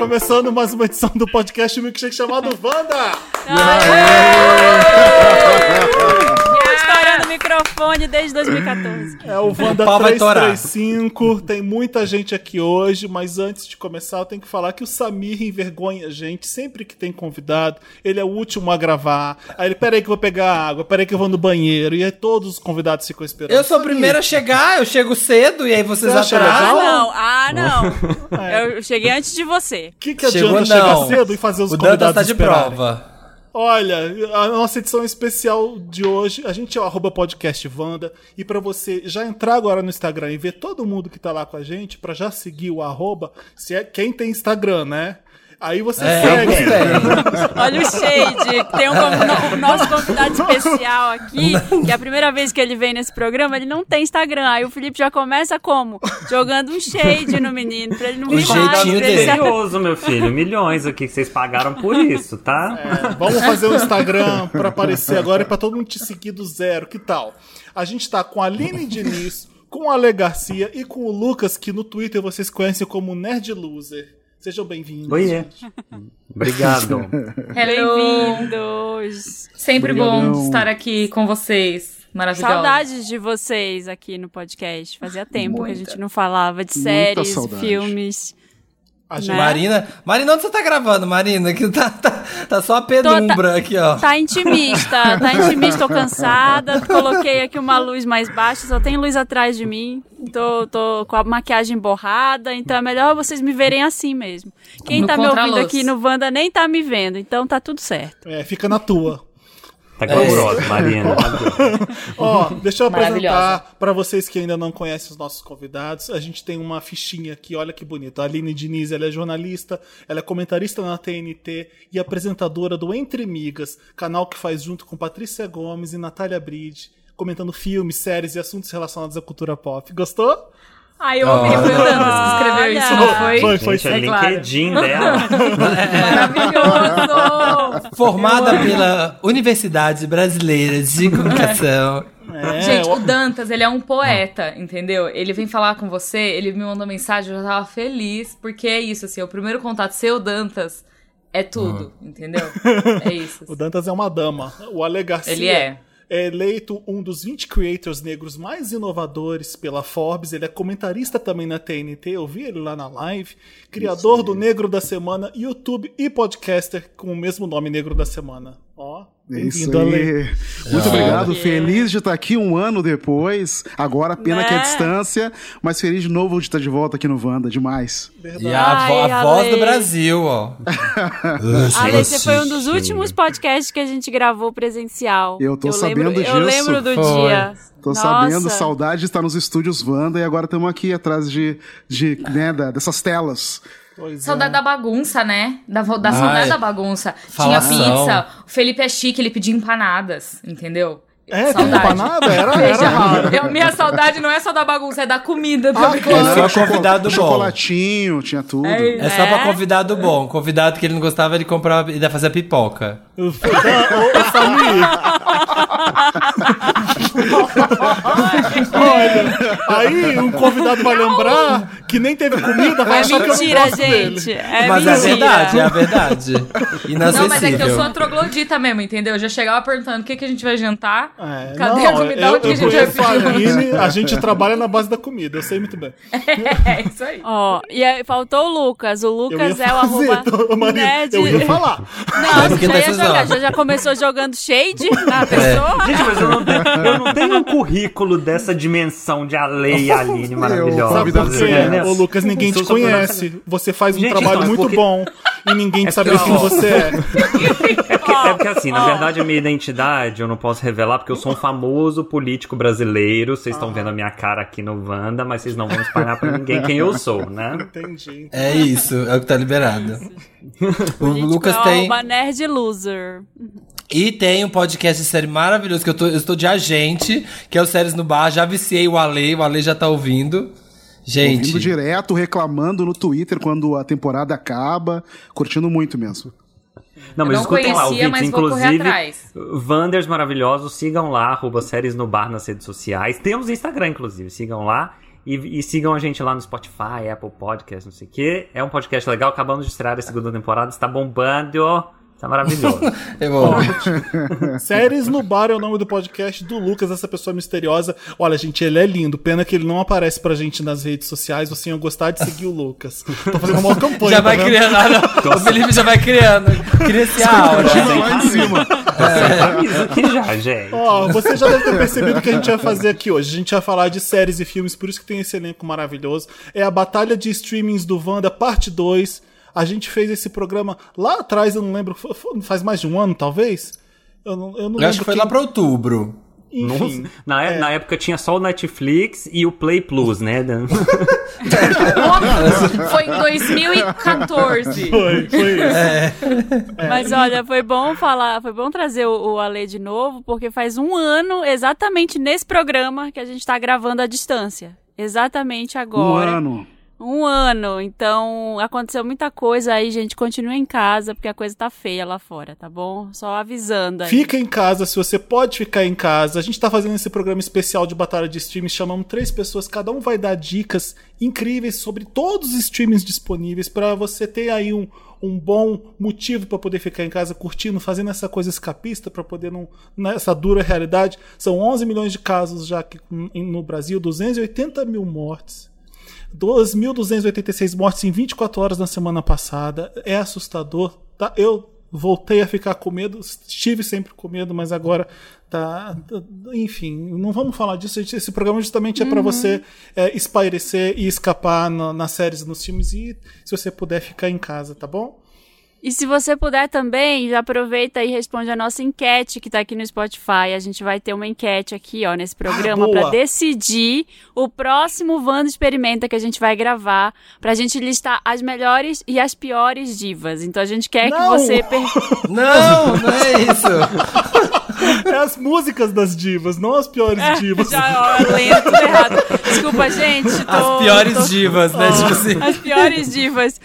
começando mais uma edição do podcast Milkshake chamado Wanda! O microfone desde 2014. É o Wanda O pau vai torar. 335. Tem muita gente aqui hoje, mas antes de começar, eu tenho que falar que o Samir envergonha a gente sempre que tem convidado. Ele é o último a gravar. Aí ele, peraí que eu vou pegar água, peraí que eu vou no banheiro. E aí todos os convidados ficam esperando. Eu sou o primeiro a chegar, eu chego cedo e aí vocês Você Ah, atrasam. legal? não. Ah, não. Eu cheguei antes de você. O que, que Chegou adianta chegar não. cedo e fazer os o Dantas convidados tá de esperarem? prova. Olha, a nossa edição especial de hoje, a gente é o arroba podcast e pra você já entrar agora no Instagram e ver todo mundo que tá lá com a gente, pra já seguir o arroba, se é quem tem Instagram, né? Aí você É, segue. Olha o Shade. Tem um o nosso convidado especial aqui, que é a primeira vez que ele vem nesse programa, ele não tem Instagram. Aí o Felipe já começa como? Jogando um shade no menino, pra ele não vir mais. Curioso, meu filho. Milhões aqui que vocês pagaram por isso, tá? É, vamos fazer um Instagram pra aparecer agora e pra todo mundo te seguir do zero. Que tal? A gente tá com a Aline Diniz, com a Ale Garcia e com o Lucas, que no Twitter vocês conhecem como Nerd Loser. Sejam bem-vindos. Oiê. Obrigado. Bem-vindos. Sempre Obrigadão. bom estar aqui com vocês. Maravilhoso. Saudades de vocês aqui no podcast. Fazia tempo que a Muita. gente não falava de Muita séries, filmes. Né? Marina, Marina, onde você tá gravando, Marina? Que tá, tá, tá só a penumbra aqui, ó. Tá intimista, tá intimista, tô cansada. Coloquei aqui uma luz mais baixa, só tem luz atrás de mim. Tô, tô com a maquiagem borrada, então é melhor vocês me verem assim mesmo. Quem No tá me ouvindo aqui no Wanda nem tá me vendo, então tá tudo certo. É, fica na tua. Tá glamourosa, Marina. Ó, deixa eu apresentar pra vocês que ainda não conhecem os nossos convidados. A gente tem uma fichinha aqui, olha que bonito. A Aline Diniz, ela é jornalista, ela é comentarista na TNT e apresentadora do Entre Migas, canal que faz junto com Patrícia Gomes e Natália Bride, comentando filmes, séries e assuntos relacionados à cultura pop. Gostou? Ai, eu ouvi, foi o Dantas que escreveu Olha. isso, não foi? Foi, foi Gente, é É claro. LinkedIn dela. Maravilhoso! Formada pela Universidade Brasileira de Comunicação. É, Gente, o Dantas, ele é um poeta, entendeu? Ele vem falar com você, ele me mandou mensagem, eu já tava feliz, porque é isso, assim, o primeiro contato seu, Dantas, é tudo, entendeu? É isso. o Dantas é uma dama. O Ale Garcia Ele é. É eleito um dos 20 creators negros mais inovadores pela Forbes. Ele é comentarista também na TNT, eu vi ele lá na live. Criador do Negro da Semana, YouTube e podcaster com o mesmo nome Negro da Semana. Ó, É isso aí. Muito obrigado. Feliz de estar aqui um ano depois. Agora, pena que é Né? distância, mas feliz de novo de estar de volta aqui no Wanda. Demais. E a, vo- Ai, a voz do Brasil, ó. Ale, esse foi um dos últimos podcasts que a gente gravou presencial. Eu tô sabendo lembro, disso. Eu lembro do Foi. dia. Tô Nossa. sabendo, saudade de estar nos estúdios Wanda e agora estamos aqui atrás de, de né, da- dessas telas. Pois é. Saudade da bagunça, né? Da, da Ai. saudade da bagunça. Falação. Tinha pizza, o Felipe é chique, ele pedia empanadas, entendeu? É, tem empanada? Era, era raro. Veja, eu- minha saudade não é só da bagunça, é da comida Ah, também. claro. É só convidado bom. Chocolatinho, tinha tudo. É É só pra É? convidado bom. Convidado que ele não gostava, ele comprava e fazer pipoca. Ô, Samir. Olha, aí um convidado vai lembrar que nem teve comida, vai É achar que eu não mentira, gosto dele. gente. É Mas mentira. é verdade, é a verdade. Inacessível. Não, mas é que eu sou a troglodita mesmo, entendeu? Eu já chegava perguntando o que, que a gente vai jantar. É, Cadê não, a comida? eu, Onde que a eu gente vai conheço a gente trabalha na base da comida, eu sei muito bem. É isso aí. Ó, e aí faltou o Lucas. O Eu Lucas é o fazer, arroba tô- Marina, nerd. eu ia falar. Não, porque já ia jogar. Já, já começou jogando shade É. na pessoa. Gente, mas eu não, tenho, eu não tenho um currículo dessa dimensão de Ale e Aline maravilhosa. Sabe por quê? Ô, Lucas, ninguém te conhece. Você faz um Gente, trabalho então, mas muito porque- bom e ninguém É sabe porque, quem você é. É porque, é porque, assim, na verdade a minha identidade eu não posso revelar porque eu sou um famoso político brasileiro. Vocês estão vendo a minha cara aqui no Wanda, mas vocês não vão espalhar pra ninguém quem eu sou, né? Entendi. É isso, é o que tá liberado. o Lucas tem. Uma nerd loser. E tem um podcast de série maravilhoso que eu, tô, eu estou de agente, que é o Séries no Bar. Já viciei o Ale, o Ale já tá ouvindo. Gente. Ouvindo direto, reclamando no Twitter quando a temporada acaba. Curtindo muito mesmo. Não, mas não escutem lá, conhecia, ouvintes. mas vou correr Inclusive, atrás. Wanders maravilhosos, sigam lá, arroba séries no bar nas redes sociais. Temos Instagram, inclusive, sigam lá. E, e sigam a gente lá no Spotify, Apple Podcast, não sei o quê. É um podcast legal, acabamos de estrear a segunda temporada, está bombando. Está maravilhoso. Eu vou. Séries no Bar é o nome do podcast do Lucas, essa pessoa misteriosa. Olha, gente, ele é lindo. Pena que ele não aparece pra gente nas redes sociais. Você ia gostar de seguir o Lucas. Tô fazendo uma campanha. Já tá vai vendo? criando. Ah, não. O Felipe já vai criando. Cria esse aura. Continua lá em cima. Avisa aqui já, gente. Ó, você já deve ter percebido o que a gente vai fazer aqui hoje. A gente vai falar de séries e filmes, por isso que tem esse elenco maravilhoso. É a Batalha de Streamings do Wanda, parte 2. A gente fez esse programa lá atrás, eu não lembro, faz mais de um ano, talvez? Eu não, eu não Eu acho que foi quem- lá pra outubro. Enfim, Nossa, na, é- na época tinha só o Netflix e o Play Plus, né? Dan? Foi em 2014. foi, foi isso. É. Mas olha, foi bom falar, foi bom trazer o, o Ale de novo, porque faz um ano, exatamente nesse programa, que a gente tá gravando à distância. Exatamente Um agora. ano. Um ano. Então, aconteceu muita coisa aí, gente. Continua em casa, porque a coisa tá feia lá fora, tá bom? Só avisando aí. Fica em casa, se você pode ficar em casa. A gente tá fazendo esse programa especial de batalha de streams, chamamos três pessoas, cada um vai dar dicas incríveis sobre todos os streams disponíveis pra você ter aí um, um bom motivo pra poder ficar em casa curtindo, fazendo essa coisa escapista pra poder não nessa dura realidade. São 11 milhões de casos já aqui no Brasil, 280 mil mortes. 2.286 mortes em 24 horas na semana passada. É assustador. Tá? Eu voltei a ficar com medo. Estive sempre com medo, mas agora tá. tá- Enfim, não vamos falar disso. Esse programa justamente é para você é, espairecer e escapar na- nas séries, nos filmes e se você puder ficar em casa, tá bom? E se você puder também, já aproveita e responde a nossa enquete que tá aqui no Spotify. A gente vai ter uma enquete aqui, ó, nesse programa boa. pra decidir o próximo Wanda Experimenta que a gente vai gravar, pra gente listar as melhores e as piores divas. Então a gente quer Não! que você per- Não, não é isso. É as músicas das divas, não as piores divas. Já, ó, lendo tudo errado. Desculpa, gente. tô- As piores tô- divas, né? Tipo assim. As piores divas.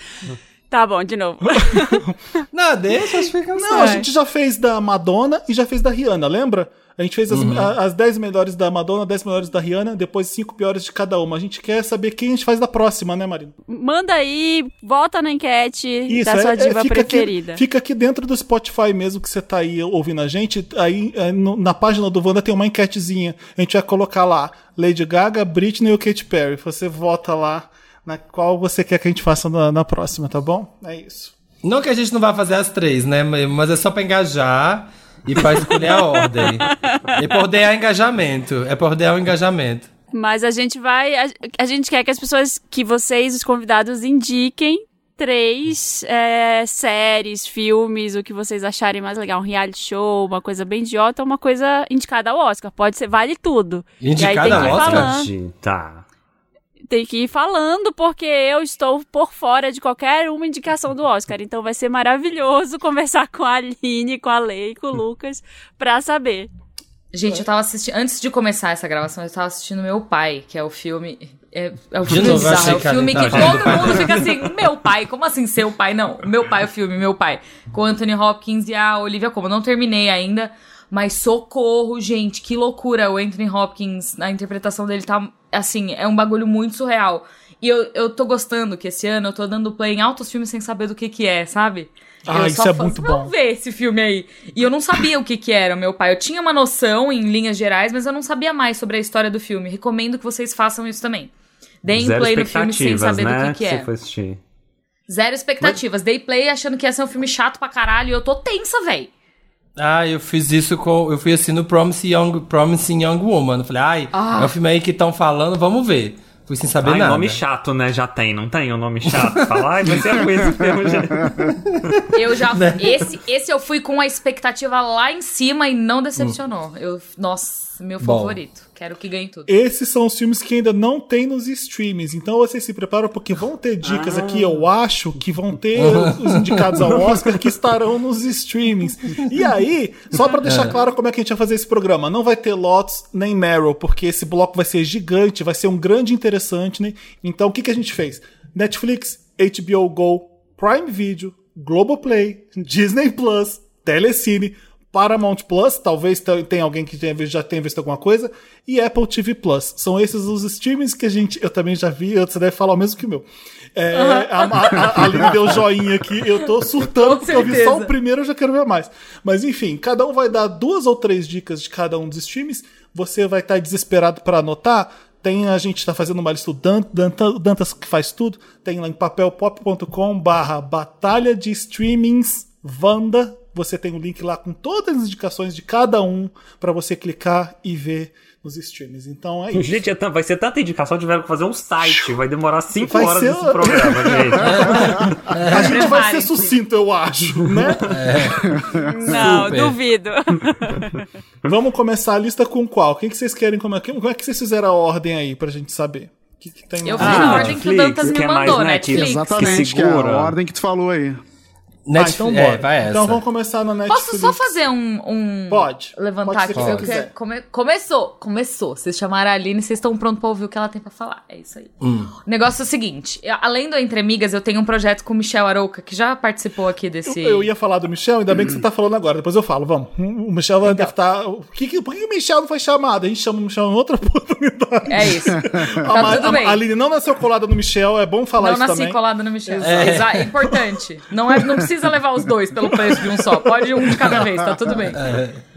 Tá bom, de novo. Não, deixa, acho que fica Não, a gente já fez da Madonna e já fez da Rihanna, lembra? A gente fez as, a- as 10 melhores da Madonna, 10 melhores da Rihanna, depois 5 piores de cada uma. A gente quer saber quem a gente faz da próxima, né, Marina? Manda aí, vota na enquete Isso, da sua é- é- diva fica preferida. Aqui, fica aqui dentro do Spotify mesmo que você tá aí ouvindo a gente. Aí é, no- na página do Wanda tem uma enquetezinha. A gente vai colocar lá Lady Gaga, Britney ou Katy Perry. Você vota lá na qual você quer que a gente faça na, na próxima, tá bom? É isso. Não que a gente não vá fazer as três, né? Mas é só pra engajar e pra escolher a ordem. E por dar engajamento. É por dar o engajamento. Mas a gente vai. A, a gente quer que as pessoas, que vocês, os convidados, indiquem três é, séries, filmes, o que vocês acharem mais legal. Um reality show, uma coisa bem idiota, uma coisa indicada ao Oscar. Pode ser, vale tudo. Indicada e aí tem que ir ao Oscar? falando. Tá. Tem que ir falando, porque eu estou por fora de qualquer uma indicação do Oscar. Então vai ser maravilhoso conversar com a Aline, com a Lei, com o Lucas, pra saber. Gente, eu tava assistindo. Antes de começar essa gravação, eu tava assistindo Meu Pai, que é o filme. É, é o filme bizarro. É o filme que todo mundo fica assim, meu pai, como assim seu pai? Não, meu pai é o filme, meu pai. Com Anthony Hopkins e a Olivia Colman. Não terminei ainda, mas socorro, gente, que loucura. O Anthony Hopkins, a interpretação dele tá, assim, é um bagulho muito surreal. E eu, eu tô gostando que esse ano eu tô dando play em altos filmes sem saber do que que é, sabe? Ah, eu isso só é muito "Vamos bom." ver esse filme aí. E eu não sabia o que que era meu pai. Eu tinha uma noção em linhas gerais, mas eu não sabia mais sobre a história do filme. Recomendo que vocês façam isso também. Deem Zero play no filme sem saber né? do que, que é. Você foi assistir. Zero expectativas. Dei play achando que ia ser um filme chato pra caralho e eu tô tensa, véi. Ah, eu fiz isso com. Eu fui assim no Promising Young, Promising Young Woman. Eu falei, ai, Ah. é um filme aí que estão falando, vamos ver. Fui sem saber Ai, nada. nome chato, né? Já tem, não tem um nome chato? Fala, ai, vai ser ruim esse filme. já." Eu já. Né? esse, esse eu fui com a expectativa lá em cima e não decepcionou. Eu, nossa, meu Bom. Quero que ganhe tudo. Esses são os filmes que ainda não tem nos streamings. Então vocês se preparam porque vão ter dicas aqui, eu acho, que vão ter os indicados ao Oscar que estarão nos streamings. E aí, só pra deixar claro como é que a gente vai fazer esse programa, não vai ter Lots nem Meryl, porque esse bloco vai ser gigante, vai ser um grande interessante, né? Então o que, que a gente fez? Netflix, HBO Go, Prime Video, Globoplay, Disney Plus, Telecine, Paramount Plus, talvez te- tenha alguém que já tenha visto alguma coisa, e Apple TV Plus. São esses os streamings que a gente. Eu também já vi, você deve falar o mesmo que o meu. É, a, a, a Aline deu joinha aqui, eu tô surtando porque eu vi só o primeiro, eu já quero ver mais. Mas enfim, cada um vai dar duas ou três dicas de cada um dos streams. Você vai estar desesperado para anotar. Tem, a gente tá fazendo uma lista do Dan- Dan- Dantas que faz tudo. Tem lá em papelpop.com barra Batalha de Streamings Vanda. Você tem o link lá com todas as indicações de cada um para você clicar e ver nos streams. Então é isso. Gente, é vai ser tanta indicação, tiveram que fazer um site. Vai demorar 5 Vai horas ser- esse programa, gente. a gente vai ser sucinto, eu acho, né? Não, Super. duvido. Vamos começar a lista com qual? Quem que vocês querem? Como é, que- como é que vocês fizeram a ordem aí pra gente saber? O que, que tem Eu fiz Ah, a ordem que o Netflix, Dantas me que é mais mandou, Netflix. Netflix. Exatamente, que é segura. a ordem que tu falou aí. Ah, Netflix, então bora. é, vai essa. Então vamos começar na Netflix. Posso só fazer um. um- Pode. Levantar Pode aqui. que quiser. quero- come- Começou, começou. Vocês chamaram a Aline, vocês estão prontos pra ouvir o que ela tem pra falar. É isso aí. Hum. O negócio é o seguinte: eu- além do Entre Amigas, eu tenho um projeto com o Michel Arouca, que já participou aqui desse. Eu, eu ia falar do Michel, ainda bem que você tá falando agora, depois eu falo, vamos. O Michel vai deve estar. Que, que- por que o Michel não foi chamado? A gente chama o Michel em outra oportunidade. É isso. A, Tá Ma- tudo a- bem. a Aline não nasceu colada no Michel, é bom falar Não isso nasci também. colada no Michel. Exa- É importante. Não, é, não precisa levar os dois pelo preço de um só. Pode um de cada vez, tá tudo bem.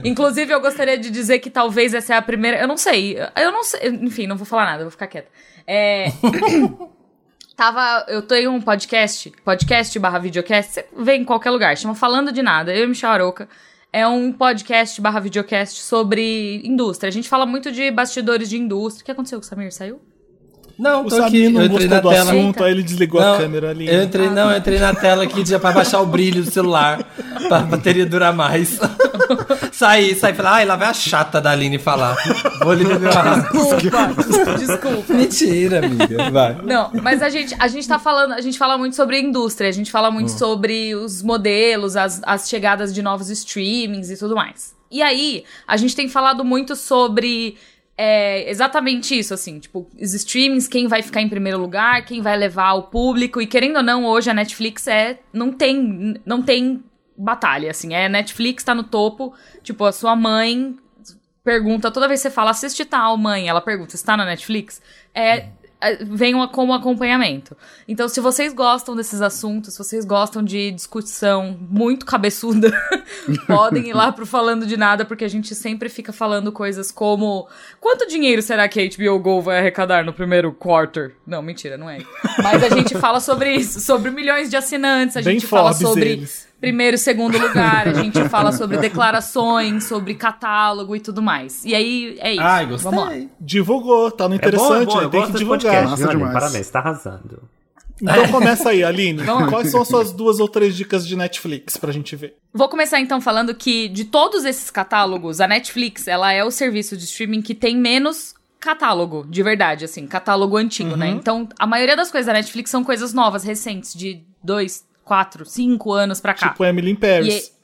Inclusive, eu gostaria de dizer que talvez essa é a primeira. Eu não sei. Eu não sei. Enfim, não vou falar nada, vou ficar quieta. É. Tava. Eu tenho um podcast, podcast barra videocast, você vê em qualquer lugar, chama Falando de Nada, eu e Michel Aroca. É um podcast barra videocast sobre indústria. A gente fala muito de bastidores de indústria. O que aconteceu com o Samir? Saiu? Não, O tô aqui, Samir não eu entrei gostou na do tela. assunto, aí ele desligou Não, a câmera ali. Eu entrei, não, eu entrei na tela aqui já pra baixar o brilho do celular, pra bateria durar mais. saí, saí e falei, ai, lá vai a chata da Aline falar. Vou água. Desculpa. Desculpa. Mentira, amiga. Vai. Não, mas a gente, a gente tá falando, a gente fala muito sobre a indústria, a gente fala muito Hum. sobre os modelos, as, as chegadas de novos streamings e tudo mais. E aí, a gente tem falado muito sobre é, exatamente isso, assim, tipo, os streamings, quem vai ficar em primeiro lugar, quem vai levar o público, e querendo ou não, hoje a Netflix é. não tem. não tem batalha, assim, é Netflix tá no topo, tipo, a sua mãe pergunta, toda vez que você fala, assiste tal, mãe, ela pergunta, está na Netflix? É, vem uma, como acompanhamento. Então, se vocês gostam desses assuntos, se vocês gostam de discussão muito cabeçuda, podem ir lá pro Falando de Nada, porque a gente sempre fica falando coisas como quanto dinheiro será que a HBO Go vai arrecadar no primeiro quarter? Não, mentira, não é. Mas a gente fala sobre isso, sobre milhões de assinantes, a Bem gente fala sobre eles. Primeiro e segundo lugar, a gente fala sobre declarações, sobre catálogo e tudo mais. E aí é isso. Ai, gostei. Vamos lá. Divulgou, tá no É bom, é interessante, bom, né? eu tem que divulgar. podcast, viu, Aline? demais. Parabéns, tá arrasando. Então começa aí, Aline. Quais são as suas duas ou três dicas de Netflix pra gente ver? Vou começar então falando que de todos esses catálogos, a Netflix, ela é o serviço de streaming que tem menos catálogo, de verdade, assim, catálogo antigo, né? Então, a maioria das coisas da Netflix são coisas novas, recentes, de dois, quatro, cinco anos pra cá. Tipo Emily in Paris. E é-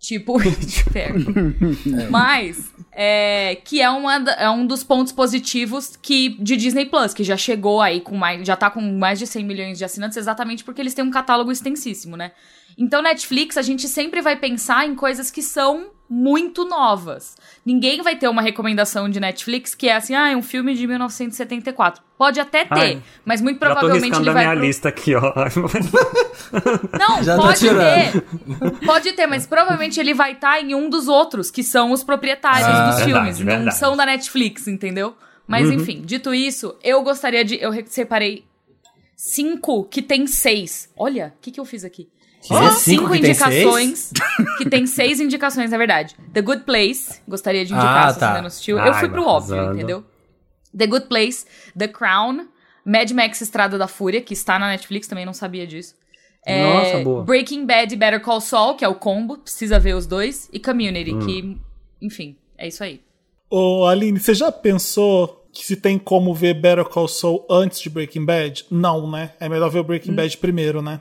Tipo, fair. Mas, é, que é, uma, é um dos pontos positivos que de Disney Plus, que já chegou aí com mais. Já tá com mais de 100 milhões de assinantes, exatamente porque eles têm um catálogo extensíssimo, né? Então, Netflix, a gente sempre vai pensar em coisas que são muito novas. Ninguém vai ter uma recomendação de Netflix que é assim, ah, é um filme de 1974. Pode até ter, Ai, mas muito Já tô provavelmente ele vai. minha pro- lista aqui, ó. Não, Já tá pode ter. Pode ter, mas provavelmente ele vai estar em um dos outros, que são os proprietários Ah, dos verdade, filmes. Não verdade. são da Netflix, entendeu? Mas enfim, dito isso, eu gostaria de. Eu re- separei cinco que tem seis. Olha, o que, que eu fiz aqui? Que? Cinco que tem indicações. que tem seis indicações, na verdade. The Good Place, gostaria de indicar, Ah, se você tá. ainda não assistiu. Eu Ai, fui pro óbvio, entendeu? The Good Place, The Crown, Mad Max Estrada da Fúria, que está na Netflix, também não sabia disso. É, Nossa, boa. Breaking Bad e Better Call Saul, que é o combo, precisa ver os dois. E Community, Hum. que, enfim, é isso aí. Ô, Aline, você já pensou que se tem como ver Better Call Saul antes de Breaking Bad? Não, né? É melhor ver o Hum. Breaking Bad primeiro, né?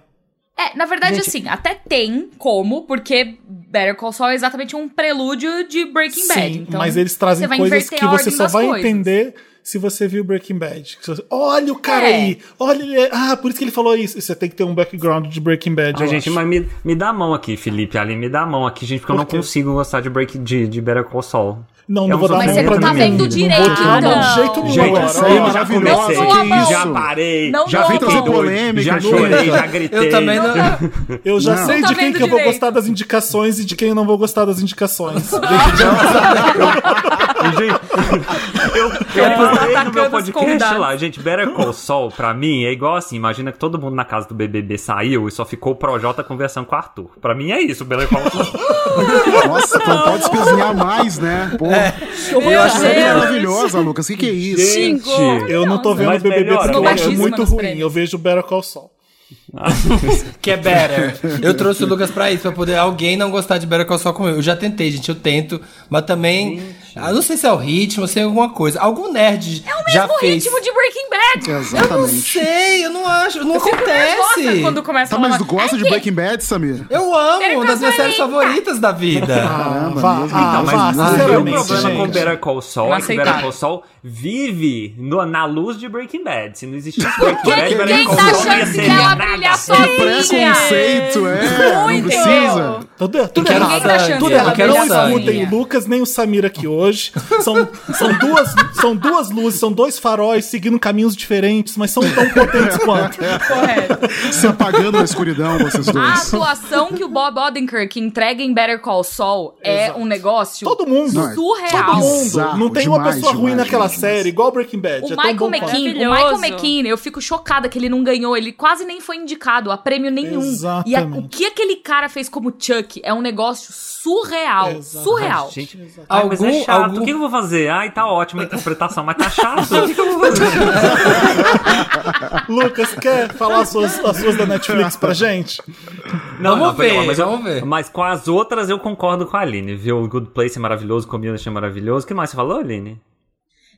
É, na verdade, Gente- assim, até tem como, porque Better Call Saul é exatamente um prelúdio de Breaking Bad. Sim, Então, mas eles trazem você vai coisas que você só vai coisas. entender se você viu Breaking Bad. Olha o cara É. aí! Olha ele. Ah, por isso que ele falou isso. Você tem que ter um background de Breaking Bad. Ai, eu gente, acho. mas me, me dá a mão aqui, Felipe, Ali, me dá a mão aqui, gente, porque eu Por não quê? consigo gostar de Break de, de Better Call Saul. Não, É não um vou dar Mas você não tá vendo Não direito, então. de jeito nenhum Gente, isso aí é eu já Não já parei, Não já mão. doido, polêmica, já chorei, já gritei. Eu também não. Eu já Não. sei Não tá de quem que eu vou gostar das indicações e de quem eu não vou gostar das indicações. Gente, eu, tá falei no meu podcast lá, gente, Better Call Saul, pra mim, é igual assim, imagina que todo mundo na casa do BBB saiu e só ficou o Projota conversando com o Arthur. Pra mim é isso, Better Call Saul. Nossa, então pode espezinhar mais, né? Pô, eu acho Deus. ela maravilhosa, Lucas. O que, que é isso? Xingou. Eu não tô vendo Mas BBB porque eu acho Baixíssima muito ruim. prêmios. Eu vejo Better Call Saul. Que é better. Eu trouxe o Lucas pra isso, pra poder alguém não gostar de Better Call Saul como eu. Eu já tentei, gente, eu tento. Mas também, ah, não sei se é o ritmo, se é alguma coisa. Algum nerd já Mesmo fez. ritmo de Breaking Bad. Eu não Exatamente. sei, eu não acho, não Eu acontece. quando começa Tá, a mas tu gosta de "Ai, Breaking Bad, Samir? Eu amo, uma das minhas séries favoritas da vida. Caramba, mesmo. ah, Então, mas vá, o meu sinceramente, problema com gente. Better Call Saul é que. Better Call Saul vive no- na luz de Breaking Bad. Se não existisse Breaking Bad, Better quem Call tá Saul não ia achando ser que ela nada. brilha Preconceito, é. Não Muito. precisa. Tudo, tudo quero errado. Tá Tudo que ela errado. Não escutem o. Lucas nem o Samir aqui hoje. São, são, duas, são duas luzes, são dois faróis seguindo caminhos diferentes, mas são tão potentes quanto. Correto. Se apagando na escuridão, vocês A dois. atuação que o Bob Odenkirk entrega em Better Call Saul é um negócio Todo mundo. É surreal. Todo mundo. Bizarro, não tem uma demais, pessoa ruim demais, naquela demais, série, igual Breaking Bad. O é Michael. McKean, o. Michael McKean, eu fico chocada que ele não ganhou, ele quase nem foi indicado a prêmio nenhum. E a- Exatamente. o que aquele cara fez como Chuck é um negócio surreal, surreal. Gente, ai, mas é Algum- chato. algum- O que eu vou fazer? Ai, tá ótima a interpretação, mas tá chato. O que eu vou fazer? Lucas, quer falar as suas, as suas da Netflix pra gente? Não, Vamos não, ver, mas eu- vamos ver. Mas com as outras eu concordo com a Aline, viu? O Good Place é maravilhoso, Community é maravilhoso. O que mais você falou, Aline?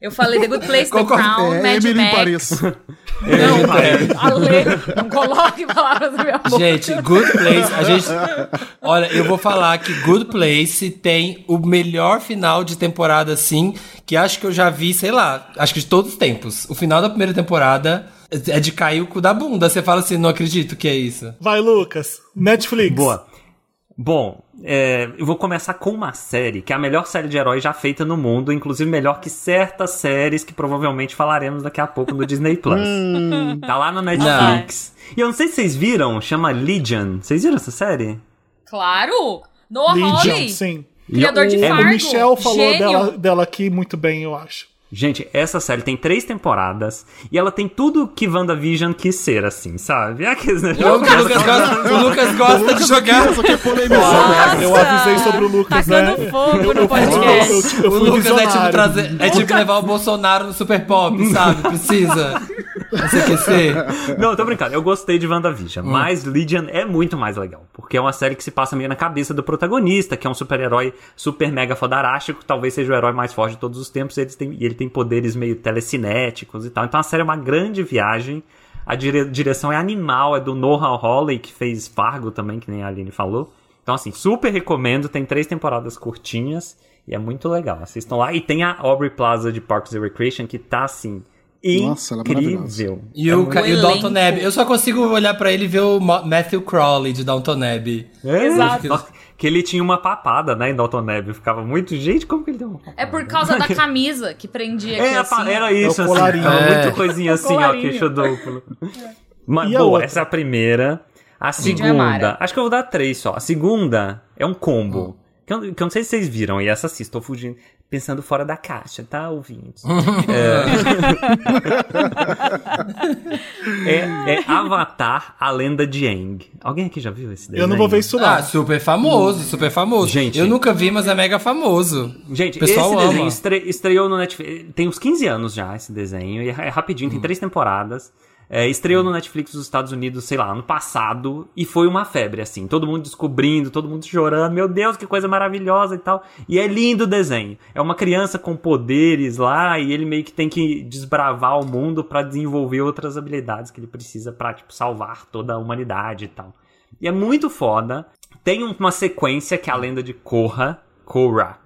Eu falei The Good Place, The. Crown, É, Mad Emily em Max. Paris. Não, Ale, não coloque palavras na minha boca. Gente, Good Place, a gente. Olha, eu vou falar que Good Place tem o melhor final de temporada, assim, que acho que eu já vi, sei lá, acho que de todos os tempos. O final da primeira temporada é de cair o cu da bunda. Você fala assim, não acredito que é isso. Vai, Lucas. Netflix. Boa. Bom, é, eu vou começar com uma série que é a melhor série de herói já feita no mundo, inclusive melhor que certas séries que provavelmente falaremos daqui a pouco no Disney Plus. tá lá no Netflix. E eu não sei se vocês viram, chama Legion. Vocês viram essa série? Claro! Noah Legion, Hawley, sim. criador de É, o Fargo. O Michel falou gênio. dela, dela aqui muito bem, eu acho. Gente, essa série tem três temporadas e ela tem tudo que WandaVision quis ser, assim, sabe? É aqueles O Lucas gosta, o Lucas gosta de jogar. Só quer polemizar. Eu avisei sobre o Lucas, Tacando né? fogo no Eu, podcast. eu, eu O fui Lucas é tipo, trazer, é tipo levar o Bolsonaro no Super Pop, sabe? Precisa. Você aquecer. Não, eu tô brincando. Eu gostei de WandaVision, mas Legion é muito mais legal. Porque é uma série que se passa meio na cabeça do protagonista, que é um super-herói super mega fodarástico, talvez seja o herói mais forte de todos os tempos, e ele tem, e ele tem poderes meio telecinéticos e tal. Então a série é uma grande viagem. A dire- direção é animal, é do Noah Hawley, que fez Fargo também, que nem a Aline falou. Então, assim, super recomendo. Tem três temporadas curtinhas e é muito legal. Assistam lá. E tem a Aubrey Plaza de Parks and Recreation, que tá, assim, Nossa, ela é incrível. E É o, muito- ca- e o O Dalton. Neb. Eu só consigo olhar pra ele e ver o Matthew Crawley de Dalton Neb. É, Exato. que ele tinha uma papada, né, em Dalton Neb. Eu ficava muito, gente, como que ele deu uma papada? É por causa da camisa que prendia aqui É, a pa- assim. era isso, É o assim. É. muito coisinha assim, ó, colarinho. queixo duplo. Mas, E boa, outra? essa é a primeira. A segunda, acho que eu vou dar três só. A segunda é um combo. Que eu, que eu não sei se vocês viram, e essa sim, estou fugindo, pensando fora da caixa, tá, ouvintes? é, é, é Avatar, a lenda de Aang. Alguém aqui já viu esse desenho? Eu não vou ver isso, não. Ah, super famoso, super famoso. Gente. Eu nunca vi, mas é mega famoso. Gente, O pessoal esse ama. desenho estre- estreou no Netflix. Tem uns 15 anos já esse desenho. E é rapidinho, tem três temporadas. É, estreou no Netflix dos Estados Unidos, sei lá, ano passado. E foi uma febre, assim. Todo mundo descobrindo, todo mundo chorando. Meu Deus, que coisa maravilhosa e tal. E é lindo o desenho. É uma criança com poderes lá. E ele meio que tem que desbravar o mundo pra desenvolver outras habilidades que ele precisa pra, tipo, salvar toda a humanidade e tal. E é muito foda. Tem uma sequência que é a lenda de Korra. Korra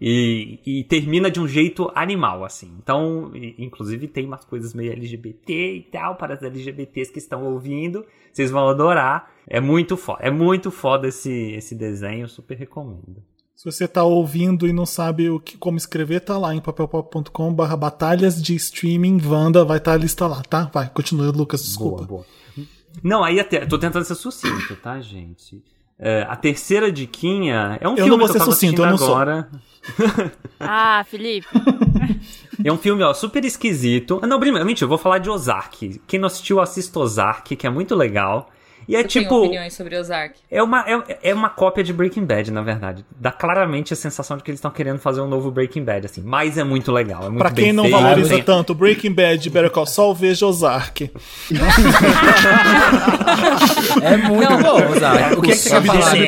E, e termina de um jeito animal, assim. Então, inclusive tem umas coisas meio LGBT e tal, para as LGBTs que estão ouvindo. Vocês vão adorar. É muito foda. É muito foda esse, esse desenho, super recomendo. Se você tá ouvindo e não sabe o que, como escrever, tá lá em papelpop.com barra batalhas de streaming Wanda, vai estar a lista lá, tá? Vai, continua, Lucas, desculpa. Boa, boa. Não, aí até. Tô tentando ser sucinto, tá, gente? É, a terceira diquinha é um Eu filme não vou que ser eu tava sucinto, assistindo eu não sou. agora. Ah, Felipe. É um filme, ó, super esquisito. Ah, Não, primeiro, mentira, eu vou falar de Ozark. Quem não assistiu, assista Ozark, que é muito legal. E é tipo. opiniões sobre Ozark. É uma, é, é uma cópia de Breaking Bad, na verdade. Dá claramente a sensação de que eles estão querendo fazer um novo Breaking Bad, assim. Mas é muito legal. É muito Pra quem bem não feito, valoriza tem- tanto Breaking Bad e Better Call Saul, veja Ozark. É muito bom, Zara. O que, que você quer falar? Né?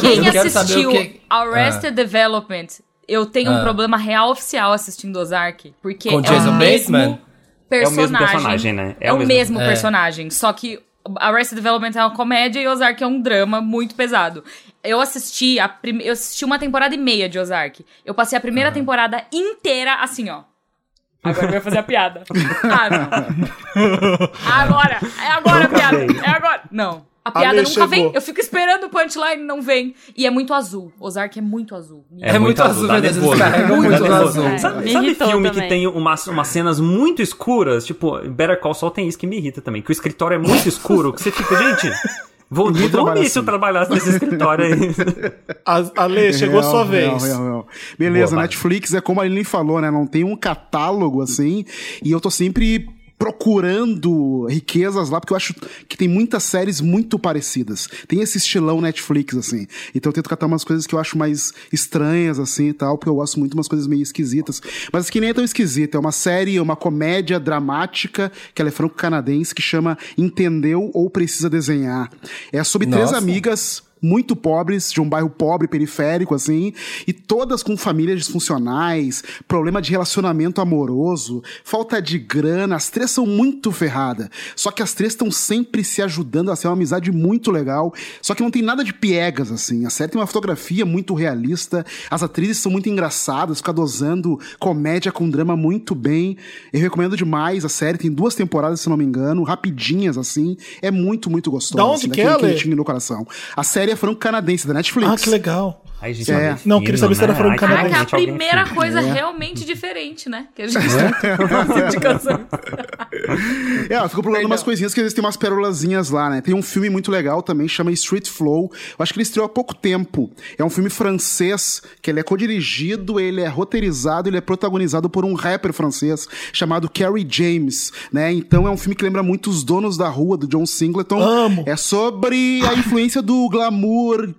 Quem assistiu que- Arrested Development, eu tenho um Ah. problema real oficial assistindo Ozark. Porque Com é Jason o mesmo Bateman? personagem. É o mesmo personagem, né? É, o mesmo, É. personagem. Só que Arrested Development é uma comédia e Ozark é um drama muito pesado. Eu assisti, a prim... eu assisti uma temporada e meia de Ozark. Eu passei a primeira temporada inteira assim, ó. Agora eu vou fazer a piada. ah, não. Agora! É agora a piada! É agora! Não. A piada Ale nunca chegou. vem. Eu fico esperando o punchline não vem. E é muito azul. Ozark é muito azul. É muito azul, dá meu Deus, eles nervoso. carregam muito azul. É, Sabe, me sabe filme também. que tem umas, umas cenas muito escuras? Tipo, Better Call Saul tem isso que me irrita também. Que o escritório é muito escuro, que você fica, gente... Vou, dormir se eu assim. trabalhasse nesse escritório aí. A- Ale, chegou a Real, sua vez. real, real. Beleza, Boa, vai. Netflix é como a Aline falou, né? Não tem um catálogo assim. E eu tô sempre procurando riquezas lá, porque eu acho que tem muitas séries muito parecidas. Tem esse estilão Netflix, assim. Então eu tento catar umas coisas que eu acho mais estranhas, assim e tal, porque eu gosto muito de umas coisas meio esquisitas. Mas que nem é tão esquisita. É uma série, uma comédia dramática, que ela é franco-canadense, que chama Entendeu ou Precisa Desenhar. É sobre três Nossa. amigas muito pobres, de um bairro pobre, periférico, assim, e todas com famílias disfuncionais, problema de relacionamento amoroso, falta de grana, as três são muito ferradas. Só que as três estão sempre se ajudando a ser uma amizade muito legal, só que não tem nada de piegas, assim. A série tem uma fotografia muito realista, as atrizes são muito engraçadas, fica dosando comédia com drama muito bem. Eu recomendo demais a série, tem duas temporadas, se não me engano, rapidinhas, assim. É muito, muito gostosa. Da onde assim, que é, quentinho no coração. A série é franco-canadense, da Netflix. Ah, que legal. Ai, gente, É. Não, queria saber se era né? franco Ai, Ah, é a canadense. primeira filma. coisa É. realmente diferente, né? Que a gente tá nas indicações. É, eu fico procurando umas coisinhas que eles têm umas pérolazinhas lá, né? Tem um filme muito legal também, chama Street Flow. Eu acho que ele estreou há pouco tempo. É um filme francês, que ele é co-dirigido, ele é roteirizado, ele é protagonizado por um rapper francês chamado Kerry James, né? Então é um filme que lembra muito Os Donos da Rua, do John Singleton. Amo. É sobre a influência do glamour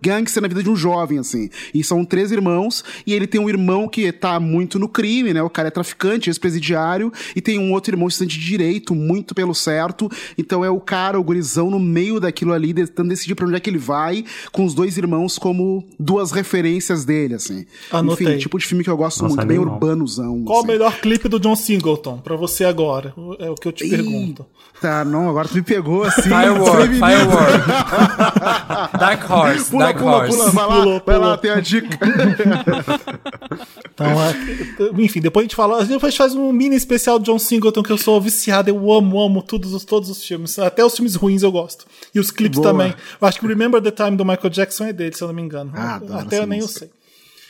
gangster na vida de um jovem, assim. E são três irmãos, e ele tem um irmão que tá muito no crime, né? O cara é traficante, ex-presidiário, e tem um outro irmão estudante de direito, muito pelo certo. Então é o cara, o gurizão, no meio daquilo ali, tentando decidir pra onde é que ele vai, com os dois irmãos como duas referências dele, assim. Anotei. Enfim, tipo de filme que eu gosto Nossa, muito, bem urbanozão. Qual o assim. melhor clipe do John Singleton pra você agora? É o que eu te pergunto. Tá, não, agora tu me pegou assim. Firework. Firework. Dark Horse, Pula, Dark pula, Horse. pula, vai lá, Pulou, vai lá, tem a dica. Então, é, enfim, depois a gente fala. A gente faz um mini especial de John Singleton que eu sou viciado. Eu amo, amo todos os, todos os filmes. Até os filmes ruins eu gosto. E os clipes Boa. também. Eu acho que Remember the Time do Michael Jackson é dele, se eu não me engano. Ah, Até eu nem eu sei.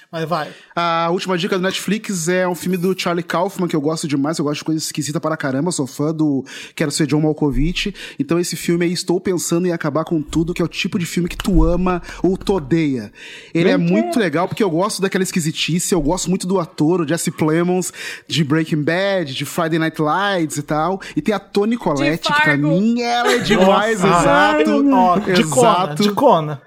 Mas vai. A última dica do Netflix é um filme do Charlie Kaufman, que eu gosto demais, eu gosto de coisa esquisita para caramba, sou fã do Quero Ser John Malkovich. Então esse filme aí, Estou Pensando em Acabar com Tudo, que é o tipo de filme que tu ama ou tu odeia. Ele é muito legal porque eu gosto daquela esquisitice, eu gosto muito do ator, o Jesse Plemons, de Breaking Bad, de Friday Night Lights e tal. E tem a Toni Collette, que pra mim ela é demais, exato. Ó, de Cona, exato. de Cona.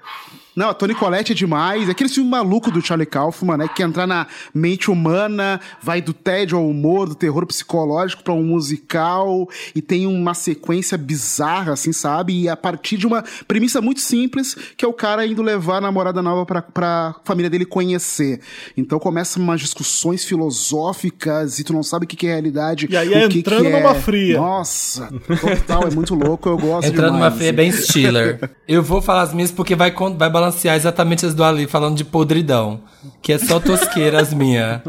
Não, a Toni Collette é demais. Aquele filme maluco do Charlie Kaufman, né? Que quer entrar na mente humana, vai do tédio ao humor, do terror psicológico pra um musical e tem uma sequência bizarra, assim, sabe? E a partir de uma premissa muito simples, que é o cara indo levar a namorada nova pra, pra família dele conhecer. Então começa umas discussões filosóficas e tu não sabe o que, que é realidade. E aí é o que entrando que é... numa fria. Nossa, total, é muito louco, eu gosto Entrando demais. numa feia assim. bem Stiller. Eu vou falar as minhas porque vai, vai balançar exatamente as do Ali, falando de podridão. Que é só tosqueira as minhas.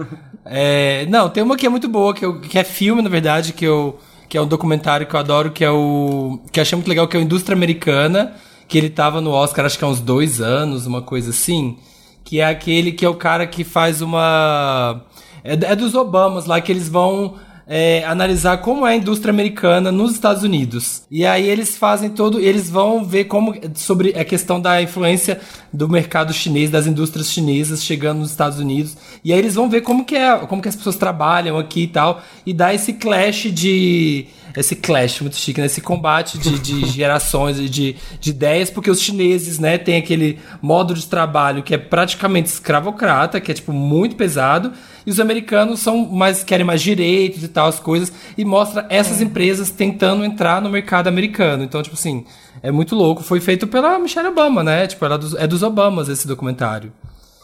É, não, tem uma que é muito boa, que, eu, que é filme, na verdade, que, eu, que é um documentário que eu adoro, que é o. que eu achei muito legal, que é o Indústria Americana, que ele tava no Oscar, acho que há uns dois anos, uma coisa assim. Que é aquele que é o cara que faz uma. É, é dos Obamas lá, que eles vão é, analisar como é a indústria americana nos Estados Unidos. E aí eles fazem todo, eles vão ver como sobre a questão da influência do mercado chinês, das indústrias chinesas chegando nos Estados Unidos. E aí eles vão ver como que é, como que as pessoas trabalham aqui e tal, e dá esse clash de esse clash muito chique, né? Esse combate de, de gerações e de, de ideias, porque os chineses, né, tem aquele modo de trabalho que é praticamente escravocrata, que é, tipo, muito pesado, e os americanos são mais, querem mais direitos e tal, as coisas, e mostra essas É. empresas tentando entrar no mercado americano. Então, tipo assim, é muito louco. Foi feito pela Michelle Obama, né? Tipo, ela é dos, é dos Obamas esse documentário.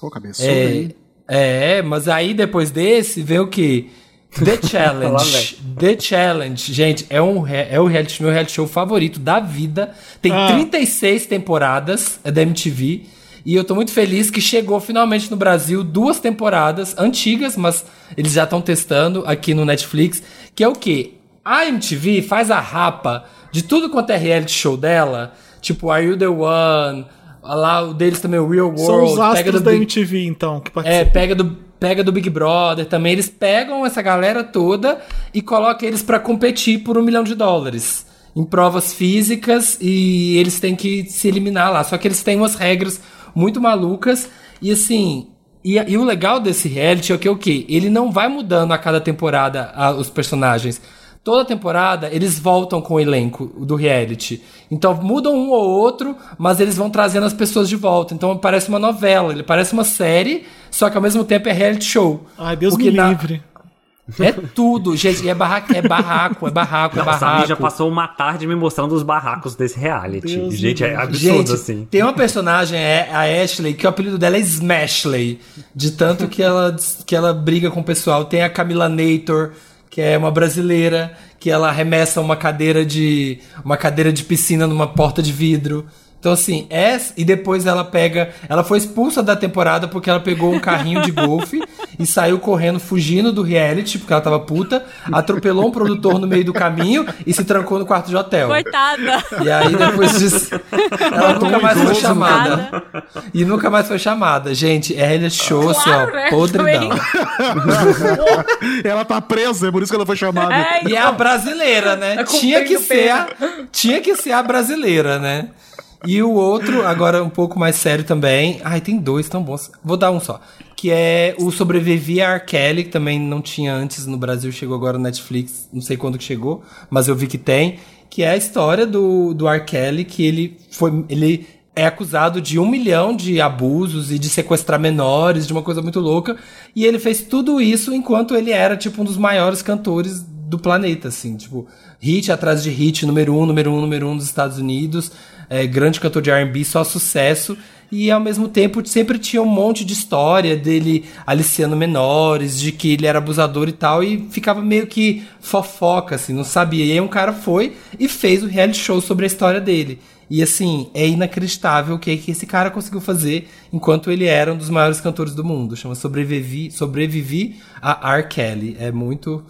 Pô, cabeçudo, É, é, mas aí depois desse vê o que? The Challenge. The Challenge, gente, é um é o reality, meu reality show favorito da vida. Tem Ah. 36 temporadas, é da MTV. E eu tô muito feliz que chegou finalmente no Brasil duas temporadas antigas, mas eles já estão testando aqui no Netflix, que é o quê? A MTV faz a rapa de tudo quanto é reality show dela, tipo Are You The One, lá o deles também, o Real World, São os pega astros do da MTV, então, que é, pega do, pega do Big Brother também. Eles pegam essa galera toda e colocam eles pra competir por um milhão de dólares. Em provas físicas e eles têm que se eliminar lá. Só que eles têm umas regras muito malucas. E assim. E, e o legal desse reality é que o quê? Ele não vai mudando a cada temporada a- os personagens. Toda temporada eles voltam com o elenco do reality. Então mudam um ou outro, mas eles vão trazendo as pessoas de volta. Então parece uma novela, ele parece uma série, só que ao mesmo tempo é reality show. Ai, Deus me na- livre. É tudo, gente. E é barraco, é barraco, é barraco, é O Samir barraco. já passou uma tarde me mostrando os barracos desse reality. Deus gente, me é absurdo Gente, assim. tem uma personagem, é a Ashley, que o apelido dela é Smashley. De tanto que ela, que ela briga com o pessoal. Tem a Camila Nator, que é uma brasileira, que ela arremessa uma cadeira de. uma cadeira de piscina numa porta de vidro. Então, assim, essa, e depois ela pega. Ela foi expulsa da temporada porque ela pegou um carrinho de golfe e saiu correndo, fugindo do reality, porque ela tava puta, atropelou um produtor no meio do caminho e se trancou no quarto de hotel. Coitada. E aí, depois disso, ela nunca mais foi chamada. E nunca mais foi chamada. Gente, é reality show, assim, Claro, ó, né? podridão. Ela tá presa, é por isso que ela foi chamada. É, E é a brasileira, né? Tá Tinha que ser a, tinha que ser a brasileira, né? E o outro, agora um pouco mais sério também. Ai, tem dois tão bons. Vou dar um só. Que é o Sobrevivi a R. Kelly, que também não tinha antes no Brasil, chegou agora no Netflix. Não sei quando que chegou, mas eu vi que tem. Que é a história do, do R. Kelly, que ele foi. Ele é acusado de um milhão de abusos e de sequestrar menores, de uma coisa muito louca. E ele fez tudo isso enquanto ele era, tipo, um dos maiores cantores do planeta, assim, tipo, hit atrás de hit, número um, número um, número um dos Estados Unidos, é, grande cantor de R&B, só sucesso, e ao mesmo tempo sempre tinha um monte de história dele aliciando menores, de que ele era abusador e tal, e ficava meio que fofoca, assim, não sabia. E aí um cara foi e fez o reality show sobre a história dele. E assim, é inacreditável o que, que esse cara conseguiu fazer enquanto ele era um dos maiores cantores do mundo. Chama Sobrevivi, Sobrevivi a R. Kelly. É muito.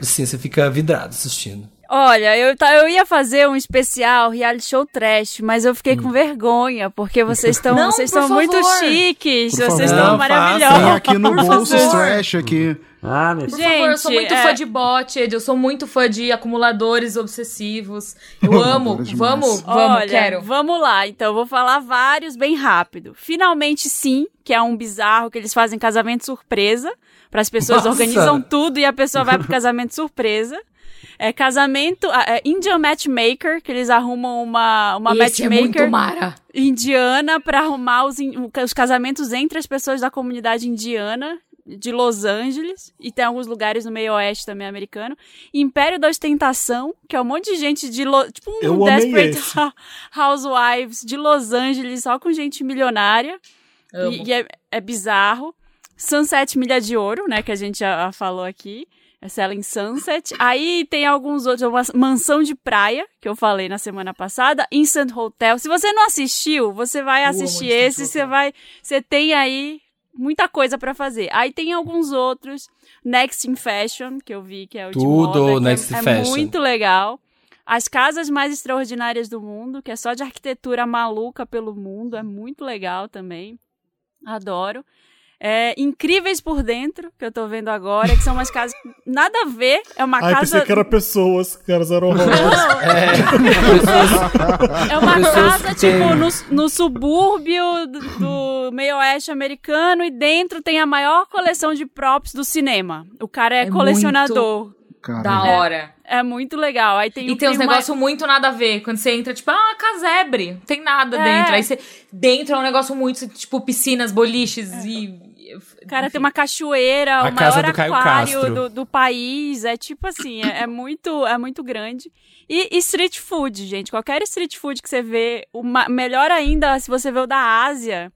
Assim, você fica vidrado assistindo. Olha, eu, tá, eu ia fazer um especial reality show trash, mas eu fiquei com vergonha, porque vocês estão vocês estão muito chiques, Por vocês favor. estão maravilhosos. Tem aqui no Por bolso favor. trash aqui. Ah, meu Por Gente, favor, eu sou muito é- fã de botched, eu sou muito fã de acumuladores obsessivos. Eu amo, vamos, vamos, Olha, quero. vamos lá. Então, eu vou falar vários bem rápido. Finalmente sim, que é um bizarro que eles fazem casamento surpresa. Para as pessoas Nossa! organizam tudo e a pessoa vai pro casamento surpresa. É casamento, ah, é Indian Matchmaker, que eles arrumam uma, uma Esse é muito matchmaker mara. indiana para arrumar os, os casamentos entre as pessoas da comunidade indiana de Los Angeles e tem alguns lugares no meio oeste também americano. Império da Ostentação, que é um monte de gente de Lo- tipo um Eu Desperate. Housewives de Los Angeles só com gente milionária. Amo. E, e é, é bizarro. Sunset Milha de Ouro, né, que a gente já falou aqui. É Selling Sunset. Aí tem alguns outros, uma Mansão de Praia, que eu falei na semana passada, Instant Hotel. Se você não assistiu, você vai assistir Instant esse, você vai, você tem aí muita coisa pra fazer. Aí tem alguns outros, Next in Fashion, que eu vi que é o de Tudo moda, que Next é, in é Fashion. muito legal. As casas mais extraordinárias do mundo, que é só de arquitetura maluca pelo mundo, é muito legal também. Adoro. É, Incríveis por Dentro, que eu tô vendo agora, que são umas casas nada a ver. É uma Ai, casa. pensei que era pessoas, que eram horrorosas. Não, Pessoas- é uma casa, tipo, no, no subúrbio do, do meio oeste americano e dentro tem a maior coleção de props do cinema. O cara é, É colecionador. Cara, Da hora. É muito legal. Aí tem E um- tem uns uma- negócios muito nada a ver. Quando você entra, tipo, ah, casebre. Tem nada É. dentro. Aí você. Dentro é um negócio muito, tipo, piscinas, boliches e. Cara, tem uma cachoeira, A o casa maior do aquário do, do país. É tipo assim, é, é muito, é muito grande. E, e street food, gente. Qualquer street food que você vê, uma, melhor ainda se você vê o da Ásia.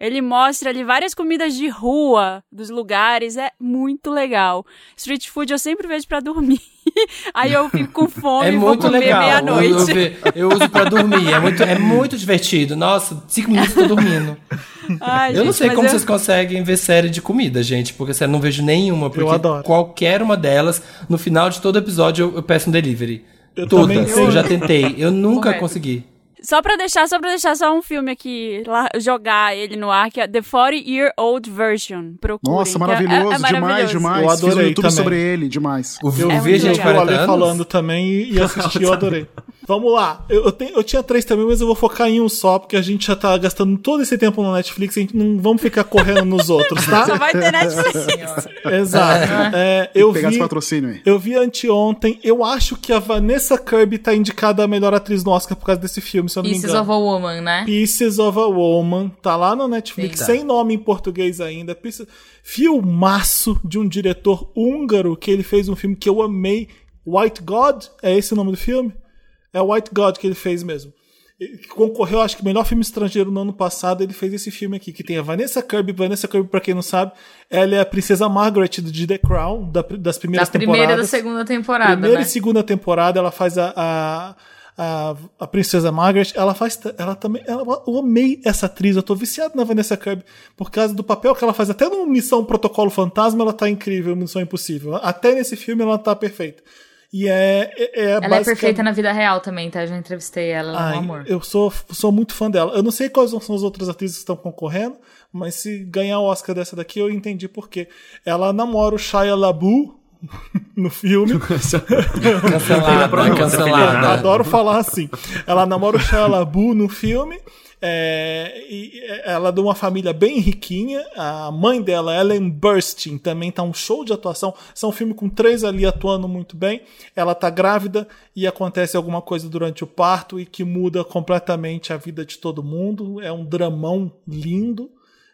Ele mostra ali várias comidas de rua dos lugares. É muito legal. Street food eu sempre vejo pra dormir. Aí eu fico com fome É e vou muito comer legal. Eu, eu, meia-noite. eu uso pra dormir. É muito, é muito divertido. Nossa, cinco minutos tô dormindo. Ai, eu não gente, sei mas como eu- vocês conseguem ver série de comida, gente. Porque sério, não vejo nenhuma. Porque adoro. qualquer uma delas, no final de todo episódio, eu, eu peço um delivery. Eu Todas. também Eu já tentei. Eu nunca Correto. consegui. Só pra deixar, só pra deixar só um filme aqui, lá, jogar ele no ar, que é The 40 Year Old Version. Procurem. Nossa, é- maravilhoso, é, é demais, maravilhoso. demais. Eu Fiz um adorei YouTube também. sobre ele, demais. O, É o Vi gente. Eu 40 ali anos. falando também e e assisti, eu adorei. Vamos lá. Eu, eu, tenho- eu tinha três também, mas eu vou focar em um só, porque a gente já tá gastando todo esse tempo no Netflix, a gente não vamos ficar correndo nos outros, tá? Só vai ter Netflix. Exato. É, eu Pegar esse vi, patrocínio aí. eu vi anteontem, eu acho que a Vanessa Kirby tá indicada a melhor atriz no Oscar por causa desse filme, se eu não me Pieces engano. of a Woman, né? Pieces of a Woman, tá lá no Netflix, Eita. sem nome em português ainda. Pieces... Filmaço de um diretor húngaro que ele fez um filme que eu amei. White God, é esse o nome do filme? É White God que ele fez mesmo. Ele concorreu, acho que melhor filme estrangeiro no ano passado. Ele fez esse filme aqui, que tem a Vanessa Kirby. Vanessa Kirby, pra quem não sabe, ela é a princesa Margaret de The Crown, da- das Da primeiras primeira e da temporadas. segunda temporada, Primeira né? e segunda temporada, ela faz a, a, a, a princesa Margaret. Ela faz. Ela também. Ela, eu amei essa atriz. Eu tô viciado na Vanessa Kirby. Por causa do papel que ela faz. Até no Missão Protocolo Fantasma, ela tá incrível. Missão Impossível. Até nesse filme, ela tá perfeita. E é. é, é Ela é basicamente- perfeita na vida real também, tá? Eu já entrevistei ela, ela é Ai, um amor. Eu sou, sou muito fã dela. Eu não sei quais são as outras atrizes que estão concorrendo, mas se ganhar o Oscar dessa daqui, eu entendi por quê. Ela namora o Shia LaBeouf no filme. Cancelada. Adoro falar assim. Ela namora o LaBeouf no filme. é, e ela é de uma família bem riquinha. A mãe dela, Ellen Burstyn, também tá um show de atuação. São um filme com três ali atuando muito bem. Ela tá grávida e acontece alguma coisa durante o parto e que muda completamente a vida de todo mundo. É um dramão lindo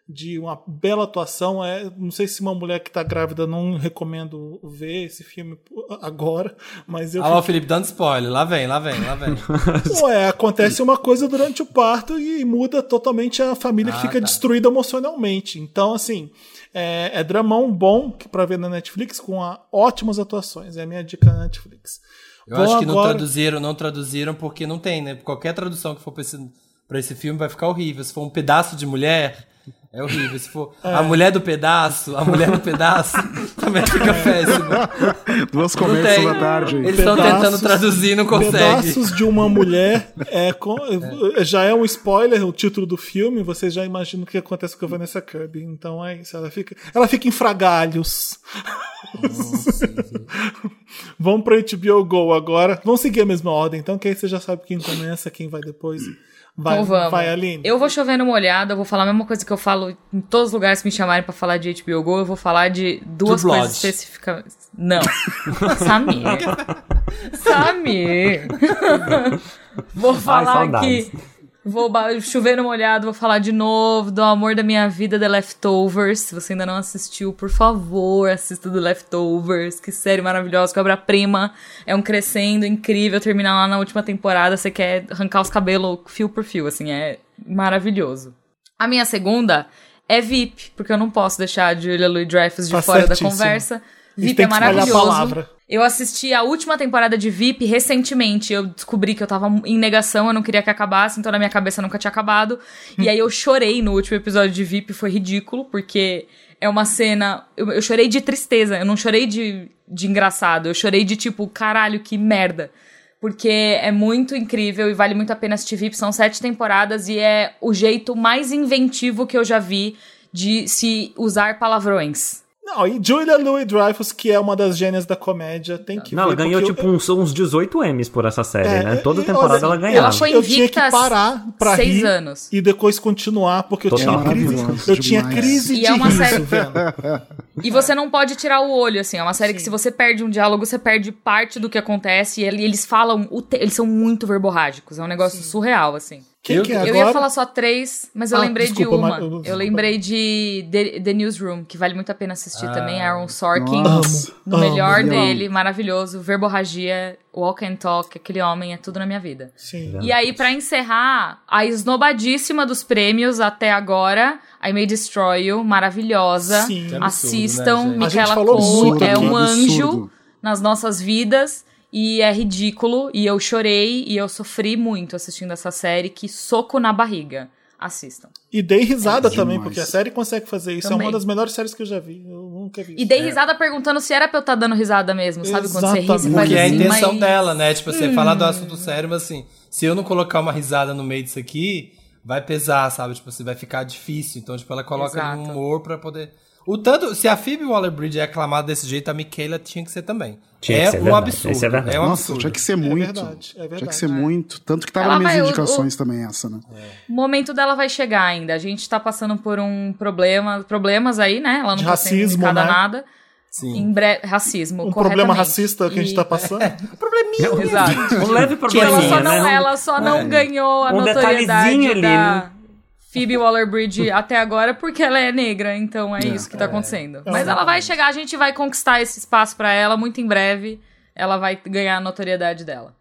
de uma bela atuação. É, não sei se uma mulher que tá grávida não recomendo ver esse filme agora, mas eu Olha lá o Felipe dando spoiler. Lá vem, lá vem, lá vem. Ué, acontece uma coisa durante o parto e muda totalmente a família que Ah, fica tá. destruída emocionalmente. Então, assim, é, é dramão bom que pra ver na Netflix com ótimas atuações. É a minha dica na Netflix. Eu Vou acho que não agora- traduziram, não traduziram porque não tem, né? Qualquer tradução que for pra esse, pra esse filme vai ficar horrível. Se for um pedaço de mulher, é horrível. Se for É. a mulher do pedaço, a mulher do pedaço, também fica péssimo. Duas Não comédias da tarde. Eles estão tentando traduzir e não conseguem. Pedaços de uma mulher é, com- já é um spoiler o título do filme. Vocês já imaginam o que acontece com a Vanessa Kirby. Então é isso. Ela fica, ela fica em fragalhos. Vamos pra HBO Go agora. Vamos seguir a mesma ordem, então, que aí você já sabe quem começa, quem vai depois. Vai, Então vamos. vai Aline. Eu vou chover numa olhada, eu vou falar a mesma coisa que eu falo em todos os lugares que me chamarem pra falar de HBO Go, eu vou falar de duas True coisas específicas. Não. Samir. Samir. vou falar saudades. aqui. Vou chover numa olhada, vou falar de novo do amor da minha vida, The Leftovers. Se você ainda não assistiu, por favor, assista The Leftovers. Que série maravilhosa, que obra-prima. É um crescendo incrível. Terminar lá na última temporada, você quer arrancar os cabelos fio por fio, assim, é maravilhoso. A minha segunda é VIP, porque eu não posso deixar a Julia Louis-Dreyfus de Tá fora certíssimo. da conversa. VIP é maravilhoso. Eu assisti a última temporada de VIP recentemente. Eu descobri que eu tava em negação, eu não queria que acabasse, então na minha cabeça nunca tinha acabado. E aí eu chorei no último episódio de VIP, foi ridículo, porque é uma cena. Eu, eu chorei de tristeza, eu não chorei de, de engraçado, eu chorei de tipo, caralho, que merda. Porque é muito incrível e vale muito a pena assistir VIP. São sete temporadas e é o jeito mais inventivo que eu já vi de se usar palavrões. Não, e Julia Louis-Dreyfus, que é uma das gênias da comédia, tem que Não, ela ver, ganhou porque eu- tipo uns, uns 18 M's por essa série, É, né? Toda eu- temporada olha, ela ganhava. acho Foi eu tinha que parar pra seis rir anos. e depois continuar, porque eu Total. tinha crise, Maravilhoso eu tinha demais. crise E de é uma riso série-. E você não pode tirar o olho, assim. É uma série que se você perde um diálogo, você perde parte do que acontece. E ele- eles falam. Eles são muito verborrágicos. É um negócio surreal, assim. Quem Eu- que é Eu agora? ia falar só três, mas eu Ah, lembrei desculpa, de uma. mas eu- Eu lembrei de The, The Newsroom, que vale muito a pena assistir Ah, também. Aaron Sorkin, Nossa. no amo, melhor amo. dele, maravilhoso. Verborragia, walk and talk, aquele homem é tudo na minha vida. Sim. E aí, pra encerrar, a esnobadíssima dos prêmios até agora, I May Destroy You, maravilhosa. Sim. Que absurdo, Assistam, né, Michaela Cole é um anjo nas nossas vidas e é ridículo. E eu chorei e eu sofri muito assistindo essa série. Que soco na barriga. Assistam. E dei risada É também, porque a série consegue fazer isso. É Também. uma das melhores séries que eu já vi. Eu nunca vi. E isso. dei risada perguntando se era pra eu estar dando risada mesmo, sabe? Quando você ri, você Exatamente. faz Porque é a assim, intenção mas... dela, né? Tipo, você falar do assunto sério, mas assim, se eu não colocar uma risada no meio disso aqui, vai pesar, sabe? Tipo, assim, vai ficar difícil. Então, tipo, ela coloca um Exato. humor pra poder. O tanto, se a Phoebe Waller-Bridge é aclamada desse jeito, a Michaela tinha que ser também. Tinha é que ser, um verdade. absurdo. Isso é verdade. É um Nossa, absurdo. tinha que ser É muito. verdade, é verdade. Tinha que ser muito. Tanto que tava Ela nas minhas vai- o- indicações também essa, né? O momento dela vai chegar ainda. A gente tá passando por um problema, problemas aí, né? Ela não De tá sendo racismo, indicada né? nada. Sim. Em breve, racismo, Um problema racista que a gente E- tá passando. Exato. Um leve Que ela probleminha, só não, né? ela só não ganhou a Um notoriedade detalhezinho ali, da né? Phoebe Waller-Bridge até agora porque ela é negra, então é, isso que tá acontecendo. Mas ela vai chegar, a gente vai conquistar esse espaço pra ela muito em breve. Ela vai ganhar a notoriedade dela.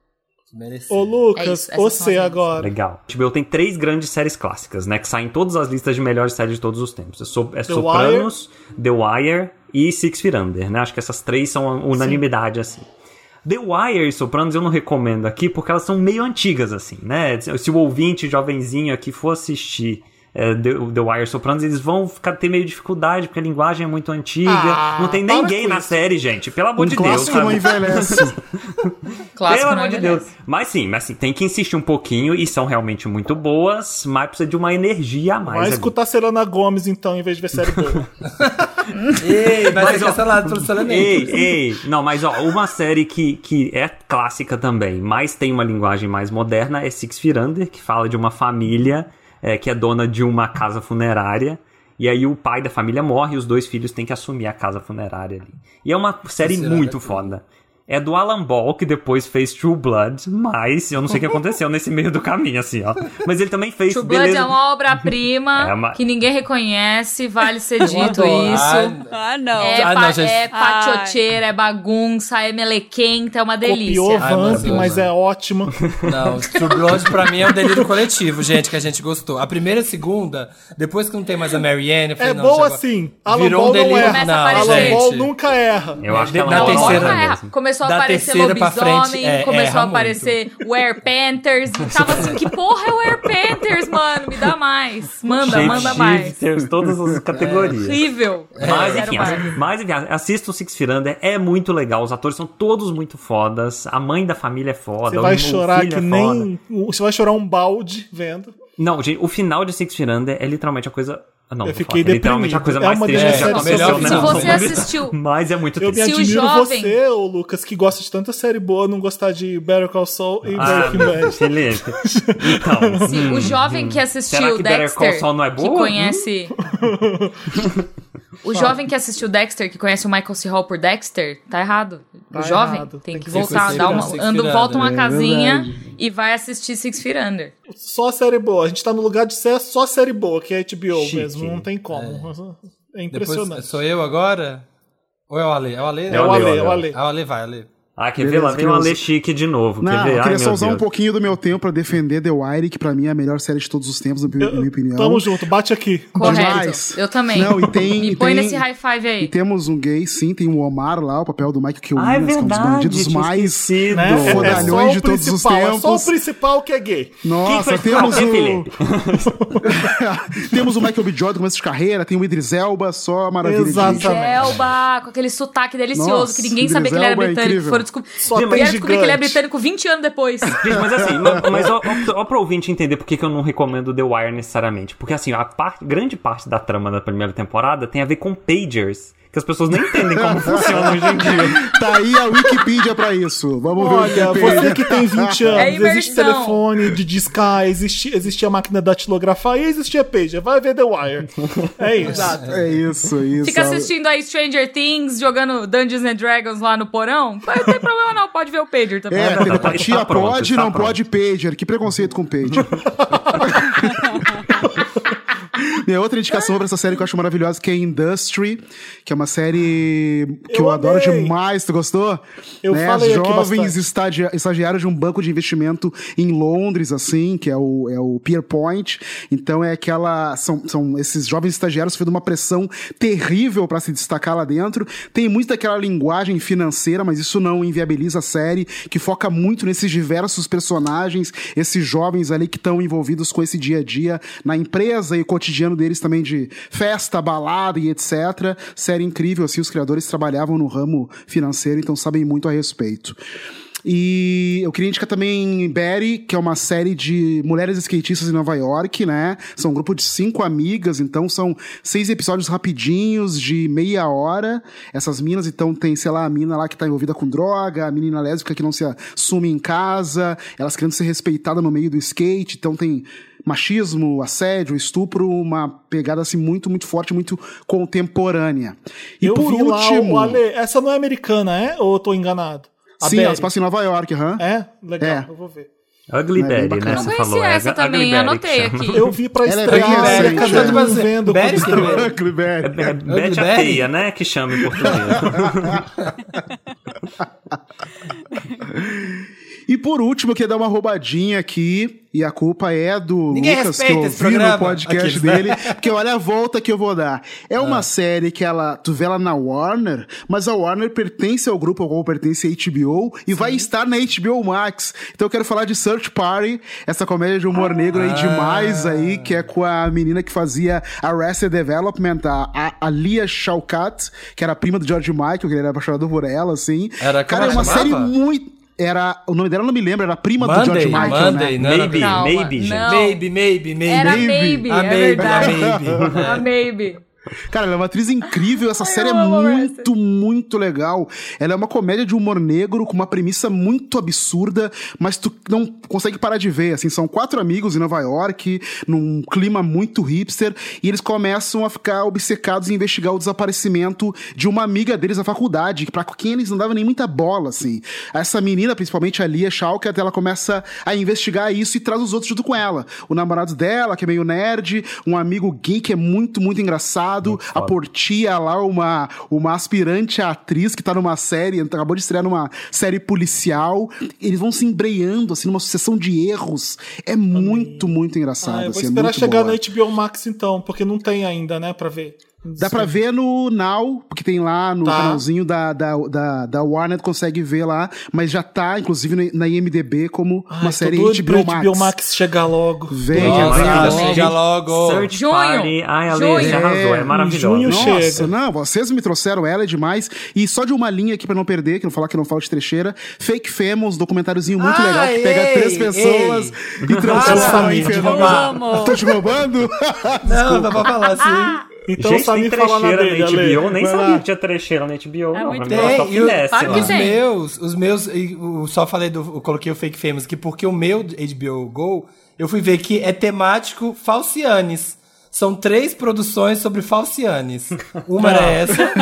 Mereceu. Ô, É Lucas, são você agora. Legal. HBO tem três grandes séries clássicas, né? Que saem em todas as listas de melhores séries de todos os tempos. É, so é Sopranos, The Wire e Six Feet Under, né? Acho que essas três são unanimidade, assim. The Wire e Sopranos eu não recomendo aqui porque elas são meio antigas, assim, né? Se o ouvinte jovenzinho aqui for assistir é, The, The Wire Sopranos, eles vão ficar, ter meio dificuldade porque a linguagem é muito antiga. Ah, não tem ninguém na isso. série, gente. Pelo amor Um de Deus, clássico não sabe? envelhece. Clássico Pelo não amor de. Deus. Mas sim, mas sim, tem que insistir um pouquinho e são realmente muito boas, mas precisa de uma energia a mais. Vai ali. escutar Selena Gomes, então, em vez de ver série boa. Ei, vai Mas, ser cancelado pelo Selenento. Ei, ei, não, mas ó, uma série que, que é clássica também, mas tem uma linguagem mais moderna é Six Feet Under, que fala de uma família é, que é dona de uma casa funerária. E aí o pai da família morre e os dois filhos têm que assumir a casa funerária ali. E é uma série Feet muito foda. É do Alan Ball, que depois fez True Blood, mas eu não sei o que aconteceu nesse meio do caminho, assim, ó. Mas ele também fez True Blood Beleza... é uma obra-prima É uma- que ninguém reconhece, vale ser dito isso. Ah, Ah, não. É, Ah, não, gente. é patiocheira, é bagunça, é melequenta, é uma delícia. Copiou Ai, Vamp, maravilhoso. mas é ótimo. Não, True Blood pra mim é um delírio coletivo, gente, que a gente gostou. A primeira e a segunda, depois que não tem mais a Marianne, eu falei, É não, boa chegou- sim. Alan Virou Ball um não delírio. erra. Começa a Não. Alan gente. Ball nunca erra. Eu acho que ela Na não Não, erra erra. Começou a Da aparecer lobisomem, frente, é, começou erra a aparecer Were Panthers. Tava assim, que porra é Were Panthers, mano? Me dá mais. Manda, manda mais. Todas as categorias. Horrível. Mas Quero enfim, mas enfim, assista o Six Under, é muito legal. Os atores são todos muito fodas. A mãe da família é foda. Você vai o chorar filho que é nem. Você vai chorar um balde vendo. Não, gente, o final de Six Under é literalmente a coisa. Não, Eu fiquei falar, é literalmente a deprimido. coisa É mais uma triste das que já séries aconteceu, melhor né? Se Não, você não, assistiu- Mas é muito Eu me triste. Se o admiro jovem- você, ô Lucas, que gosta de tanta série boa, não gostar de Better Call Saul e Ah, Breaking Bad. Felipe. Então. Sim, o jovem que Será assistiu que Better Call Dexter, Saul não é que boa? conhece... o jovem que assistiu Dexter, que conhece o Michael C. Hall por Dexter, tá errado. Tá o jovem errado. tem, Tem que que voltar, dá uma, Feet volta uma. É casinha verdade. e vai assistir Six Feet Under. Só série boa. A gente tá no lugar de ser só série boa, que é HBO Chique. mesmo. Não tem como. É, Depois impressionante. sou eu agora? Ou é o Ale? É o Ale? É o Ale, é o Ale. É o Ale, vai, Ale. Ah, quer ver? Beleza, Lá vem o Ale Chique de novo. Não, quer ver? eu Ai, queria só usar um pouquinho do meu tempo pra defender The Wire, que pra mim é a melhor série de todos os tempos, na minha minha opinião. Tamo junto, bate aqui. Correto. Demais. Eu também. Não, e tem- Me e põe tem- nesse high five E aí. temos um gay, sim, tem o Omar lá, o papel do Michael Keough, Ah, é que é um dos verdade. bandidos mais. Né? É- é fodalhões o de todos os principal, É só o tempos. principal que é gay. Nossa, temos o... Temos o Michael B. Jordan começo de carreira, tem o Idris Elba, só maravilha de Exato. gente. Elba, com aquele sotaque delicioso Nossa, que ninguém Idris sabia que ele era é britânico. Descobrir. Só Vieram tem descobrir que ele é britânico 20 anos depois. Gente, mas assim, ma- mas ó, ó, ó pra ouvinte entender por que, que eu não recomendo The Wire necessariamente. Porque assim, a parte, grande parte da trama da primeira temporada tem a ver com pagers. Que as pessoas não entendem como funciona hoje em dia. Tá aí a Wikipedia pra isso. Vamos ver Olha, o Wikipedia. você que tem 20 anos, É existe telefone de discar, existe, existia a máquina da datilografar e existia pager. Vai ver The Wire. É isso. É isso, é isso. Fica assistindo aí Stranger Things, jogando Dungeons and Dragons lá no porão. Não tem problema não, pode ver o Pager também. É, Tá- telepatia está pronto, pode, está não pronto. pode pager. Que preconceito com pager. Minha outra indicação pra essa série que eu acho maravilhosa, que é Industry, que é uma série que eu, Eu adoro demais, tu gostou? Eu né? falei Jovens estagi- estagiários de um banco de investimento em Londres, assim, que é o, é o Pierpoint. Então é aquela. São, são esses jovens estagiários sofrendo uma pressão terrível pra se destacar lá dentro. Tem muito daquela linguagem financeira, mas isso não inviabiliza a série, que foca muito nesses diversos personagens, esses jovens ali que estão envolvidos com esse dia a dia na empresa e o cotidiano deles também de festa, balada e etc. Série incrível, assim, os criadores trabalhavam no ramo financeiro, então sabem muito a respeito. E eu queria indicar também Betty, que é uma série de mulheres skatistas em Nova York, né? São um grupo de cinco amigas, então são seis episódios rapidinhos, de meia hora. Essas minas, então tem, sei lá, a mina lá que tá envolvida com droga, a menina lésbica que não se assume em casa, elas querendo ser respeitadas no meio do skate, então tem machismo, assédio, estupro, uma pegada assim muito, muito forte, muito contemporânea. E eu por lá último, o Ale. Essa não é americana, é? Ou eu tô enganado? A sim, Betty. elas passam em Nova York, ahã. É? Legal, É. eu vou ver. Ugly É bem Betty, né? Não Você conhecia falou. é essa Ugly também, anotei aqui. Eu vi pra Ela é estrear, bem e recente, é. vendo Betty estreou. Ugly Betty. É, é Betty a Betty? feia, né? Que chama em português. E por último, eu queria dar uma roubadinha aqui, e a culpa é do Ninguém Lucas, que eu ouvi no podcast Aqueles, dele, né? porque olha a volta que eu vou dar. É uma série que ela, tu vê ela na Warner, mas a Warner pertence ao grupo ao qual pertence a HBO, e vai estar na HBO Max. Então eu quero falar de Search Party, essa comédia de humor negro aí demais aí, que é com a menina que fazia Arrested Development, a, a, Lia Shawkat, que era a prima do George Michael, que ele era apaixonado por ela, assim. Era- Cara, é uma série chamava? muito... Era, o nome dela eu não me lembro, era a prima do Monday, George Michael, Monday, né? não, Maybe, Calma, maybe, gente. Maybe, maybe, maybe. Era Maybe. Maybe, A é Maybe, verdade. a Maybe. A Maybe. Cara, ela é uma atriz incrível, essa Ai, série é eu amo muito, muito legal. Ela é uma comédia de humor negro com uma premissa muito absurda, mas tu não consegue parar de ver, assim, são quatro amigos em Nova York, num clima muito hipster, e eles começam a ficar obcecados em investigar o desaparecimento de uma amiga deles da faculdade, pra quem eles não davam nem muita bola, assim. Essa menina, principalmente a Lia Schalker, ela começa a investigar isso e traz os outros junto com ela. O namorado dela, que é meio nerd, um amigo gay que é muito, muito engraçado, a Portia lá, uma, uma aspirante à atriz que tá numa série, acabou de estrear numa série policial. Eles vão se embreando, assim, numa sucessão de erros. É muito, muito engraçado, Ah, eu vou assim, é esperar muito chegar boa. na HBO Max então, porque não tem ainda, né, pra ver. Dá pra ver no Now, porque tem lá no Tá. canalzinho da, da, da, da Warner, consegue ver lá, mas já tá, inclusive, na- IMDB como Ai, uma série HBO Max. HBO Max chegar logo. Vem, Nossa, vem, Nossa, vem. chega logo. Search Junho. Party. Ai, Ale, Junho. você arrasou. É É, maravilhoso. junho Nossa, chega. não, vocês me trouxeram ela é demais. E só de uma linha aqui pra não perder, que não falar que não falo de trecheira. Fake Famous, documentáriozinho muito Ah, legal, que pega ei, três pessoas ei. e transforma em amo. Tô te roubando? Não, dá pra falar assim. Então Gente, Samir tem na trecheira dele, na Ale. HBO. Nem Vai sabia lá. que tinha trecheira na HBO. É não, muito era só e finesse, Claro que né? Os tem. meus, os meus, eu só falei do, eu coloquei o Fake Famous aqui porque o meu HBO Go, eu fui ver que é temático Falcianes. São três produções sobre Falcianes. Uma era essa,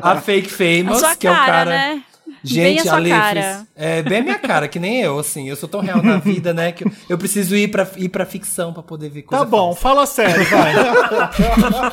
a Fake A Famous, sua que é o cara, cara... né? Gente, Bem a sua Ale, cara. fiz- é bem a minha cara, que nem eu, assim. Eu sou tão real na vida, né? Que eu, eu preciso ir pra, ir pra ficção pra poder ver coisa Tá bom, falsa. fala sério, vai.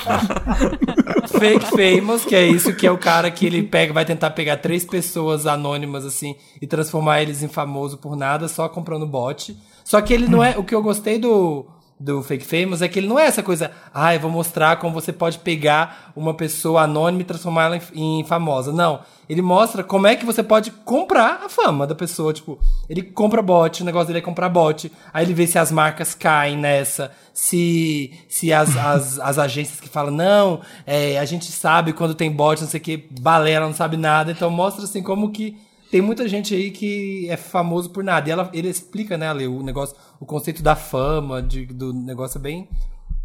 Fake Famous, que é isso, que é o cara que ele pega, vai tentar pegar três pessoas anônimas, assim, e transformar eles em famoso por nada, só comprando bot. Só que ele não é. O que eu gostei do, do Fake Famous é que ele não é essa coisa, ah, eu vou mostrar como você pode pegar uma pessoa anônima e transformá-la em, em famosa. Não. Ele mostra como é que você pode comprar a fama da pessoa. Tipo, ele compra bot, o negócio dele é comprar bot. Aí ele vê se as marcas caem nessa, se, se as, as, as agências que falam, não, é, a gente sabe quando tem bot, não sei o que, balera, não sabe nada. Então mostra assim como que tem muita gente aí que é famoso por nada. E ela, ele explica, né, Ale, o negócio, o conceito da fama, de, do negócio é bem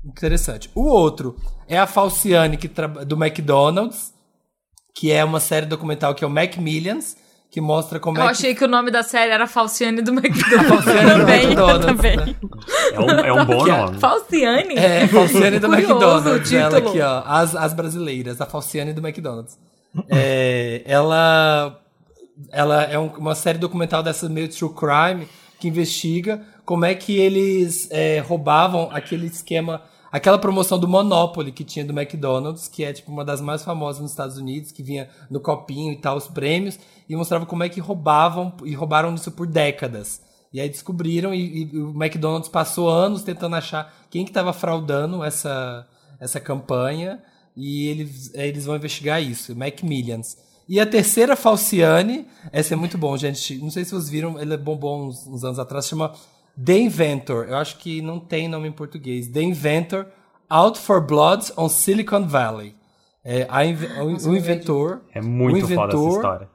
interessante. O outro é a Falciane que do McDonald's, que é uma série documental que é o Macmillions, que mostra como Eu é que achei que o nome da série era Falciane do McDonald's. Falciane do Também, McDonald's, também. né? É um, é um bom Que é- nome. Falciane? É, Falciane do Curioso McDonald's. o Ela aqui, ó. As, as brasileiras, a Falciane do McDonald's. É, ela, ela é um- uma série documental dessa meio true crime que investiga como é que eles é, roubavam aquele esquema, aquela promoção do Monopoly que tinha do McDonald's, que é tipo uma das mais famosas nos Estados Unidos, que vinha no copinho e tal, os prêmios, e mostrava como é que roubavam e roubaram isso por décadas. E aí descobriram e, e o McDonald's passou anos tentando achar quem que estava fraudando essa, essa campanha e eles, aí eles vão investigar isso, Macmillions. E a terceira Falciane, essa é muito bom, gente. Não sei se vocês viram, ele bombou uns, uns anos atrás, chama The Inventor. Eu acho que não tem nome em português. The Inventor, Out for Bloods on Silicon Valley. É, a inve- o, o inventor. É muito o foda essa inventor história.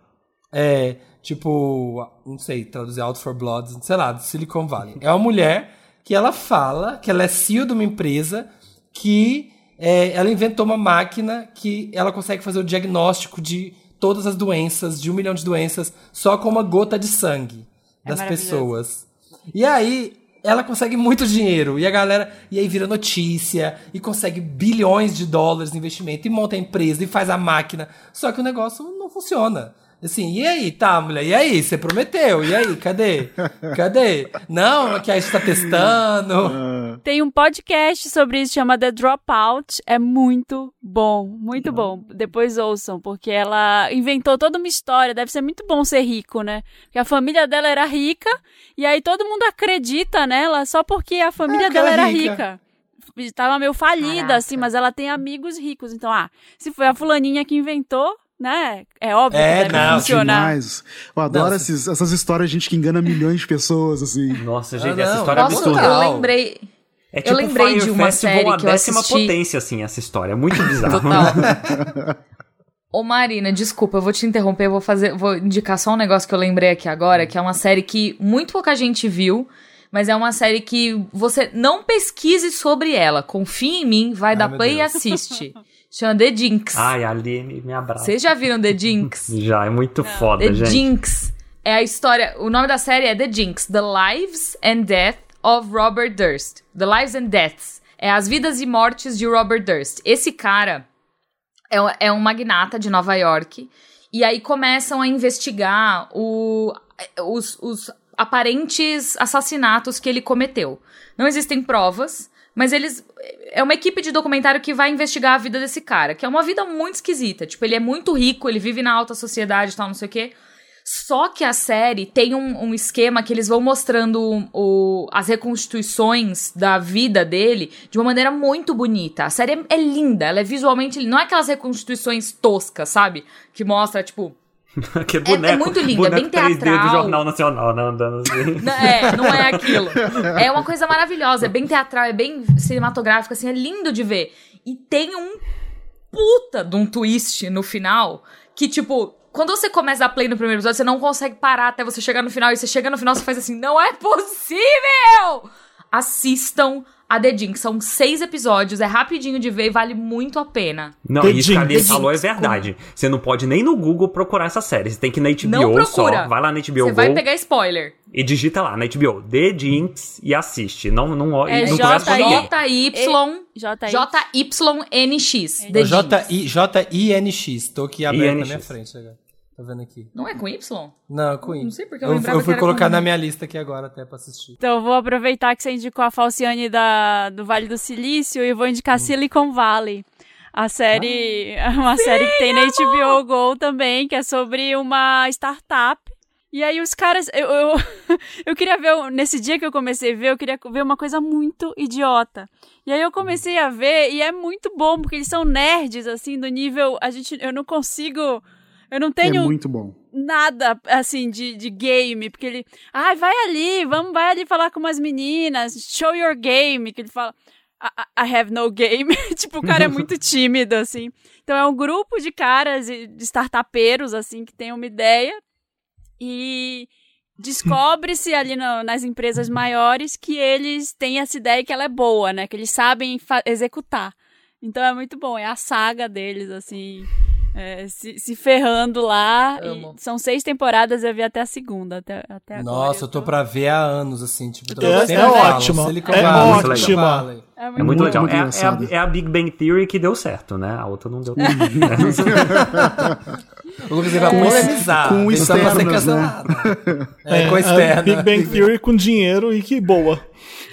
é, tipo, não sei, traduzir Out for Blood, sei lá, do Silicon Valley. É uma mulher que ela fala que ela é CEO de uma empresa que é, ela inventou uma máquina que ela consegue fazer o diagnóstico de todas as doenças, de um milhão de doenças, só com uma gota de sangue É das pessoas. E aí, ela consegue muito dinheiro. E a galera. E aí vira notícia. E consegue bilhões de dólares de investimento. E monta a empresa e faz a máquina. Só que o negócio não funciona. Assim, e aí, tá, mulher? E aí? Você prometeu? E aí? Cadê? Cadê? Não, que a gente tá testando. Tem um podcast sobre isso, chama The Dropout. É muito bom, muito bom. Depois ouçam, porque ela inventou toda uma história. Deve ser muito bom ser rico, né? Porque a família dela era rica, e aí todo mundo acredita nela só porque a família É, dela ela era é rica. rica. Tava meio falida, Caraca. assim, mas ela tem amigos ricos. Então, ah, se foi a fulaninha que inventou, né? É óbvio É, que deve não, funcionar. Demais. Eu adoro esses- essas histórias de gente que engana milhões de pessoas, assim. Nossa, Ah, gente, não. essa história é Nossa, absurda. Total. eu lembrei. É eu tipo lembrei Fire de uma Festival série a que eu décima assisti. potência, assim, essa história. É muito bizarro. Total. Ô Marina, desculpa, eu vou te interromper, eu vou fazer, vou indicar só um negócio que eu lembrei aqui agora, que é uma série que muito pouca gente viu, mas é uma série que você não pesquise sobre ela, confie em mim, vai Ai, dar play e Deus. assiste. Chama The Jinx. Ai, a Aline me abraça. Vocês já viram The Jinx? Já, é muito foda, The gente. Jinx é a história. O nome da série é The Jinx: The Lives and Death of Robert Durst. The Lives and Deaths. É as vidas e mortes de Robert Durst. Esse cara é, um- é um magnata de Nova York. E aí começam a investigar o- os, os aparentes assassinatos que ele cometeu. Não existem provas, mas eles. É uma equipe de documentário que vai investigar a vida desse cara, que é uma vida muito esquisita. Tipo, ele é muito rico, ele vive na alta sociedade e tal, não sei o quê. Só que a série tem um, um esquema que eles vão mostrando o- as reconstituições da vida dele de uma maneira muito bonita. A série é, é linda, ela é visualmente. Não é aquelas reconstituições toscas, sabe? Que mostra, tipo. que boneco, muito lindo, é bem 3D do teatral. Jornal Nacional, né, andando assim. Não, É, não é aquilo. É uma coisa maravilhosa, é bem teatral, é bem cinematográfico, assim, é lindo de ver. E tem um puta de um twist no final que, tipo, quando você começa a play no primeiro episódio, você não consegue parar até você chegar no final. E você chega no final, você faz assim, não é possível! Assistam a The Jinx. São seis episódios, é rapidinho de ver e vale muito a pena. Não, The isso que a The falou é verdade. Você não pode nem no Google procurar essa série. Você tem que ir na HBO Não procura. só. Vai lá na HBO Você vai pegar spoiler. e digita lá na HBO The Jinx e assiste. Não, não, É não conversa com ninguém. J-Y-N-X. Jinx. J-I-N-X. Tô aqui aberto na minha frente agora. Tô vendo aqui. Não é com Y? Não, é Queen. Não sei porque eu eu, lembrava eu fui que era colocar com- na minha lista aqui agora até pra assistir. Então eu vou aproveitar que você indicou a Falciane da, do Vale do Silício e vou indicar Silicon Valley. A série, uma série que tem na HBO Go também, que é sobre uma startup. E aí os caras, eu, eu, eu queria ver, nesse dia que eu comecei a ver, eu queria ver uma coisa muito idiota. E aí eu comecei a ver e é muito bom, porque eles são nerds, assim, do nível, a gente, eu não consigo, eu não É tenho muito bom. nada assim de, de game, porque ele, ai, vai ali, vamos, vai ali falar com umas meninas, show your game, que ele fala, I, I have no game. tipo, o cara é muito tímido, assim. Então é um grupo de caras, de startupeiros, assim, que tem uma ideia e descobre-se ali no- nas empresas maiores que eles têm essa ideia que ela é boa, né? Que eles sabem executar. Então é muito bom, é a saga deles, assim, é, se, se ferrando lá. e Amo. são seis temporadas, eu vi até a segunda, até, até agora. Nossa, eu tô pra ver há anos, assim, tipo, tô É- é é Valley. É muito, É muito legal. muito é, é a, é a Big Bang Theory que deu certo, né? A outra não deu. O Lucas vai Com polemizar. com ser externos, né? cancelado. É, com a externa. Big Bang Theory com dinheiro e que boa.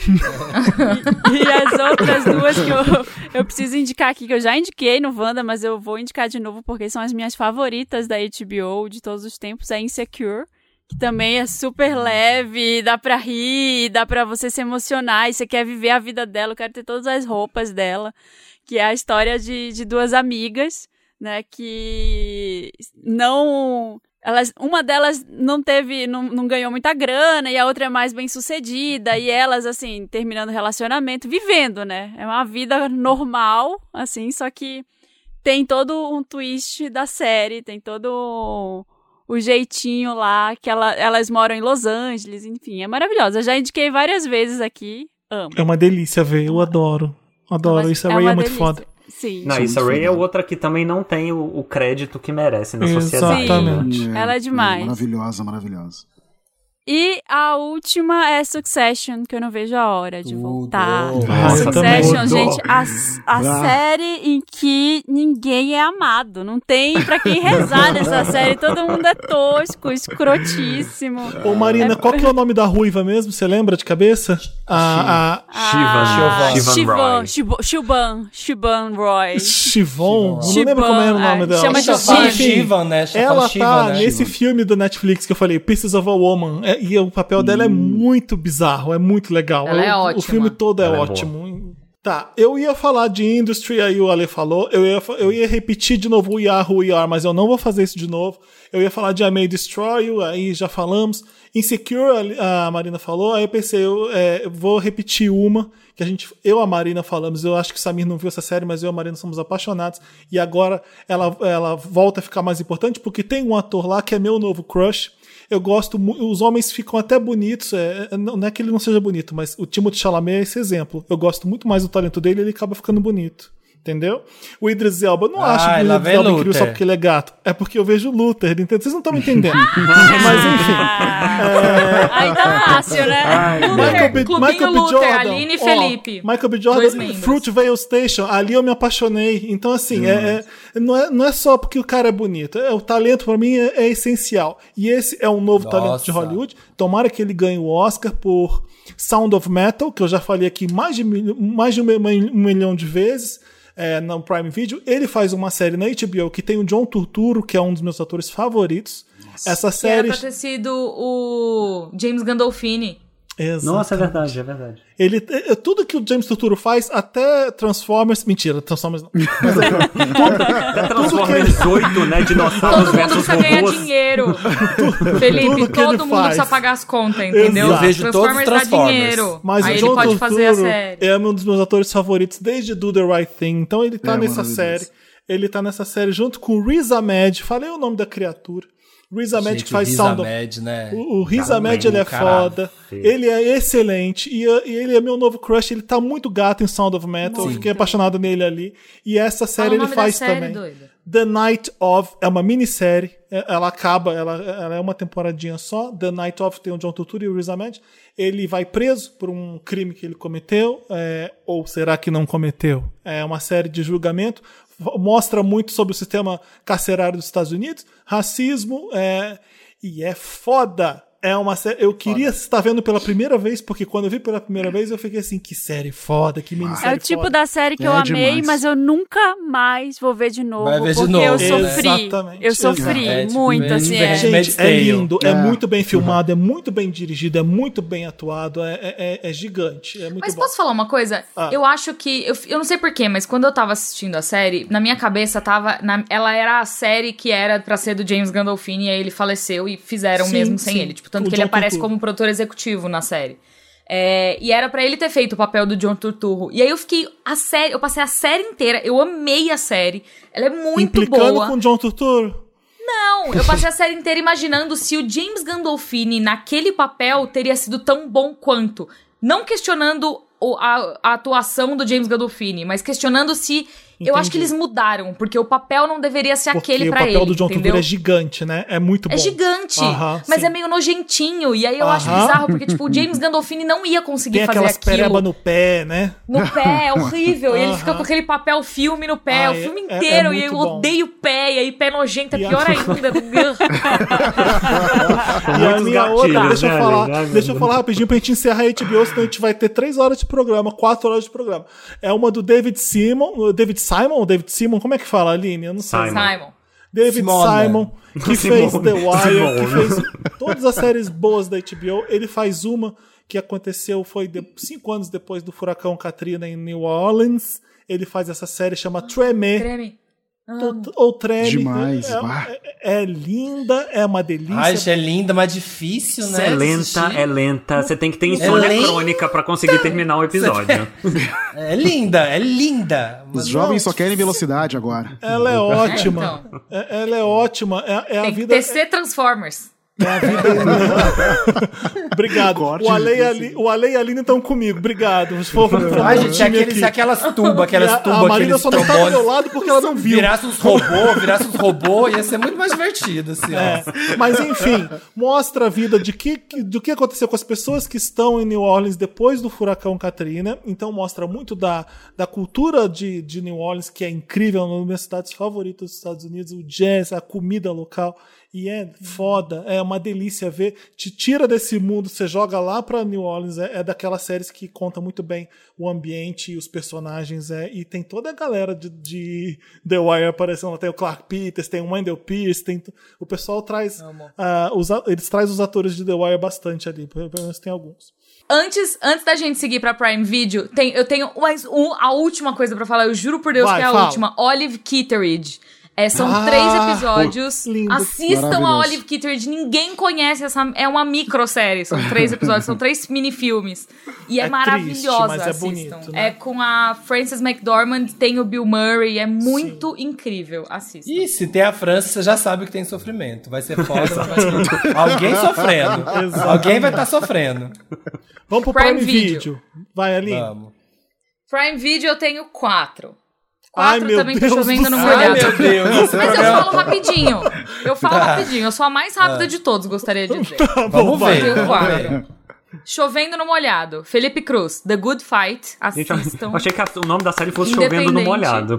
E as outras duas que eu, eu preciso indicar aqui, que eu já indiquei no Wanda, mas eu vou indicar de novo porque são as minhas favoritas da HBO de todos os tempos, é Insecure. Que também é super leve, dá pra rir, dá pra você se emocionar, e você quer viver a vida dela, eu quero ter todas as roupas dela. Que é a história de, de duas amigas, né, que não elas, uma delas não teve, não, não ganhou muita grana e a outra é mais bem sucedida e elas assim terminando o relacionamento, vivendo, né? É uma vida normal, assim, só que tem todo um twist da série, tem todo o jeitinho lá que ela, elas moram em Los Angeles, enfim, é maravilhosa. Eu já indiquei várias vezes aqui, amo. É uma delícia ver, eu adoro. Adoro, isso é uma muito delícia. foda. Sim. Não, Issa Rae é outra que também não tem o, o crédito que merece na sociedade. Exatamente. né? Ela é demais. Maravilhosa, maravilhosa. E a última é Succession, que eu não vejo a hora de Tudo. voltar. Ah, eu Succession, gente, a, a Ah. série em que ninguém é amado. Não tem pra quem rezar nessa série. Todo mundo é tosco, escrotíssimo. Ô Marina, qual que é o nome da ruiva mesmo? Você lembra de cabeça? A, a Shivan. Shivan, Shivan Roy. Shivan, Roy. Chivon? Não lembro como era o nome é, dela. chama de Shivan. Né? Ela tá né? nesse filme do Netflix que eu falei, Pieces of a Woman. É, e o papel dela é muito bizarro, é muito legal. Ela é o, ótima. O filme todo é Ela é ótimo. Tá, eu ia falar de Industry, aí o Ale falou. Eu ia, eu ia repetir de novo o Yahoo We Are, mas eu não vou fazer isso de novo. Eu ia falar de I May Destroy You, aí já falamos. Insecure, a a Marina falou. Aí eu pensei, eu, é, vou repetir uma que a gente, eu e a Marina falamos. Eu acho que o Samir não viu essa série, mas eu e a Marina somos apaixonados. E agora ela, ela volta a ficar mais importante porque tem um ator lá que é meu novo crush. Eu gosto, os homens ficam até bonitos, é, é, não não é que ele não seja bonito, mas o Timothée Chalamet é esse exemplo. Eu gosto muito mais do talento dele, ele acaba ficando bonito. Entendeu? O Idris Elba, eu não acho que o Idris Elba é incrível só Luther. porque ele é gato. É porque eu vejo o Luther, entendeu? Vocês não estão me entendendo. mas enfim. Ah, ainda fácil, né? Michael B. Michael B. Luther, Jordan. Aline e Felipe. Michael B. Jordan. Fruitvale Station, ali eu me apaixonei. Então, assim, é, é- não, é, não é só porque o cara é bonito. É, o talento, pra mim, é, é essencial. E esse é um novo Nossa. talento de Hollywood. Tomara que ele ganhe o Oscar por Sound of Metal, que eu já falei aqui mais de, mil- mais de um, um milhão de vezes. É, no Prime Video, ele faz uma série na HBO que tem o John Turturro, que é um dos meus atores favoritos. Essa Que era série. pra ter sido o James Gandolfini. Nossa, é verdade, é verdade. Ele, é- é tudo que o James Turturro faz, até Transformers. Mentira, Transformers não. Mas é, Até Transformers 8, né? Dinossauros Todo mundo versus precisa ganhar robôs. dinheiro. Felipe, tudo que ele todo mundo faz. precisa pagar as contas, entendeu? Exato. Eu vejo todos os Transformers dá Transformers. dinheiro. mas Aí o ele John pode fazer a Turturro série. é um dos meus atores favoritos desde Do the Right Thing. Então ele tá É, nessa série. Ele tá nessa série junto com o Riz Ahmed. Falei o nome da criatura. Riz Ahmed Gente, que faz o Riz Sound of Ahmed, né? O, o Riz Ahmed, ele é caralho. foda. Ele é excelente. E, e ele é meu novo crush. Ele tá muito gato em Sound of Metal. Eu Sim. fiquei apaixonado nele ali. E essa série ele faz série, também. doida. The Night of é uma minissérie. É- Ela acaba, ela, ela é uma temporadinha só. The Night of tem o John Turturro e o Riz Ahmed. Ele vai preso por um crime que ele cometeu. é, ou será que não cometeu? É uma série de julgamento. Mostra muito sobre o sistema carcerário dos Estados Unidos, racismo, é, e é foda. É uma série. Eu queria estar vendo pela primeira vez, porque quando eu vi pela primeira vez, eu fiquei assim, que série foda, que minissérie É o tipo foda. da série que É eu amei, demais. mas eu nunca mais vou ver de novo. Vai ver de porque novo. eu sofri. Exatamente, Eu sofri É, tipo, muito, é, assim. É. é, Gente, é lindo, é, É. muito bem filmado, é muito bem dirigido, é muito bem atuado, é, é, é- é gigante, é muito Mas bom. posso falar uma coisa? Ah. Eu acho que. Eu, eu não sei porquê, mas quando eu tava assistindo a série, na minha cabeça tava. na- ela era a série que era pra ser do James Gandolfini, e aí ele faleceu e fizeram Sim, mesmo sem sim. ele. Tipo, tanto O que ele John aparece Turturro. como produtor executivo na série. É, e era pra ele ter feito o papel do John Turturro. E aí eu fiquei. A série. Eu passei a série inteira. Eu amei a série. Ela é muito Implicando boa. com o John Turturro. Não, eu passei a série inteira imaginando se o James Gandolfini naquele papel teria sido tão bom quanto. Não questionando a, a atuação do James Gandolfini, mas questionando se. Eu acho que Entendi. eles mudaram, porque o papel não deveria ser Porque aquele o pra papel ele. do John entendeu? Turturro é gigante, né? É muito bom. É gigante, Aham, mas sim. é meio nojentinho. E aí eu acho Aham. bizarro, porque, tipo, o James Gandolfini não ia conseguir Tem fazer aquelas aquilo. pereba no pé, né? No pé, é horrível. E ele fica com aquele papel filme no pé, Ah, o é- filme é- é inteiro. e eu bom. odeio pé, e aí pé nojento é a- pior ainda. E a minha gatilhos, outra, deixa eu né, falar, deixa eu falar rapidinho pra gente encerrar a HBO, senão a gente vai ter três horas de programa, quatro horas de programa. É uma do David Simon, o David Simon, ou David Simon, como é que fala, Aline? Eu não sei. Simon. Simon. David Simona. Simon, que fez Simone. The Wire, Simone. que fez todas as séries boas da HBO. Ele faz uma que aconteceu, foi de- cinco anos depois do furacão Katrina em New Orleans. Ele faz essa série, chama Tremé. Creme. Ou- Ou Treme. Demais, é, bah. é- é linda, é uma delícia. Ai, é linda, mas difícil, né? É lenta, é lenta. Você tem que ter insônia lenta. crônica pra conseguir terminar o episódio. É linda, é linda. Os jovens só querem velocidade agora. Ela é ótima. então. É- ela é ótima. É, é a Tem que vida. tecer Transformers. É a vida. Obrigado. Corte O Ale, e a Ali- o Ale e a Aline estão comigo. Obrigado. Se for- for- Ai, um gente, time aqueles, aquelas tubas, aquelas a, tubas, a Marina aqueles só não tá do meu lado porque ela não viu. Virasse uns robôs, virasse uns robôs, ia ser muito mais divertido, assim, É, mas enfim, mostra a vida de que, que- do que aconteceu com as pessoas que estão em New Orleans depois do furacão Katrina. Então mostra muito da, da cultura de, de New Orleans, que é incrível, uma das minhas cidades favoritas dos Estados Unidos, o jazz, a comida local. E é foda, é uma delícia ver. Te tira desse mundo, você joga lá pra New Orleans. É, é daquelas séries que conta muito bem o ambiente e os personagens. É, e tem toda a galera de, de The Wire aparecendo. Tem o Clark Peters, tem o Wendell Pierce, tem, o pessoal traz. ah, os eles trazem os atores de The Wire bastante ali, pelo menos tem alguns. Antes, antes da gente seguir pra Prime Video, tem, eu tenho mais um, a última coisa pra falar. Eu juro por Deus Vai, que é a fala. última. Olive Kitteridge. É, são Ah, três episódios. lindo. Assistam a. Olive Kitteridge. Ninguém conhece essa. É uma microsérie. São três episódios, são três minifilmes. E é, É maravilhosa. triste, mas é assistam. bonito, né? É com a Frances McDormand, tem o Bill Murray. É muito incrível. Assistam. E se tem a França, você já sabe que tem sofrimento. Vai ser foda, alguém sofrendo. Alguém vai estar sofrendo. Vamos pro Prime Prime, Video. Video. Vai, Aline. Vamos. Prime Video eu tenho quatro. Ai, Quatro meu também tô chovendo do no. Ai, molhado. meu Deus. Mas eu falo rapidinho. Eu falo rapidinho. Eu sou a mais rápida de todos, gostaria de dizer. Tá bom, Vamos vai. ver. Chovendo no molhado. Felipe Cruz, The Good Fight. Gente, eu- Assistam. eu achei que o nome da série fosse Chovendo no. Molhado.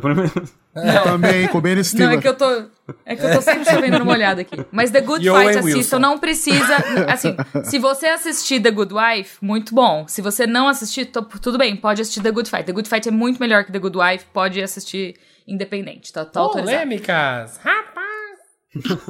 Também, com Ben Não, Stiller. é que eu tô. É que eu tô sempre chovendo no molhado aqui. Mas The Good Owen Fight assistam, não precisa. Assim, se você assistir The Good Wife, muito bom. Se você não assistir, tô- tudo bem, pode assistir The Good Fight. The Good Fight é muito melhor que The Good Wife, pode assistir independente, tá, tá autorizado. Polêmicas.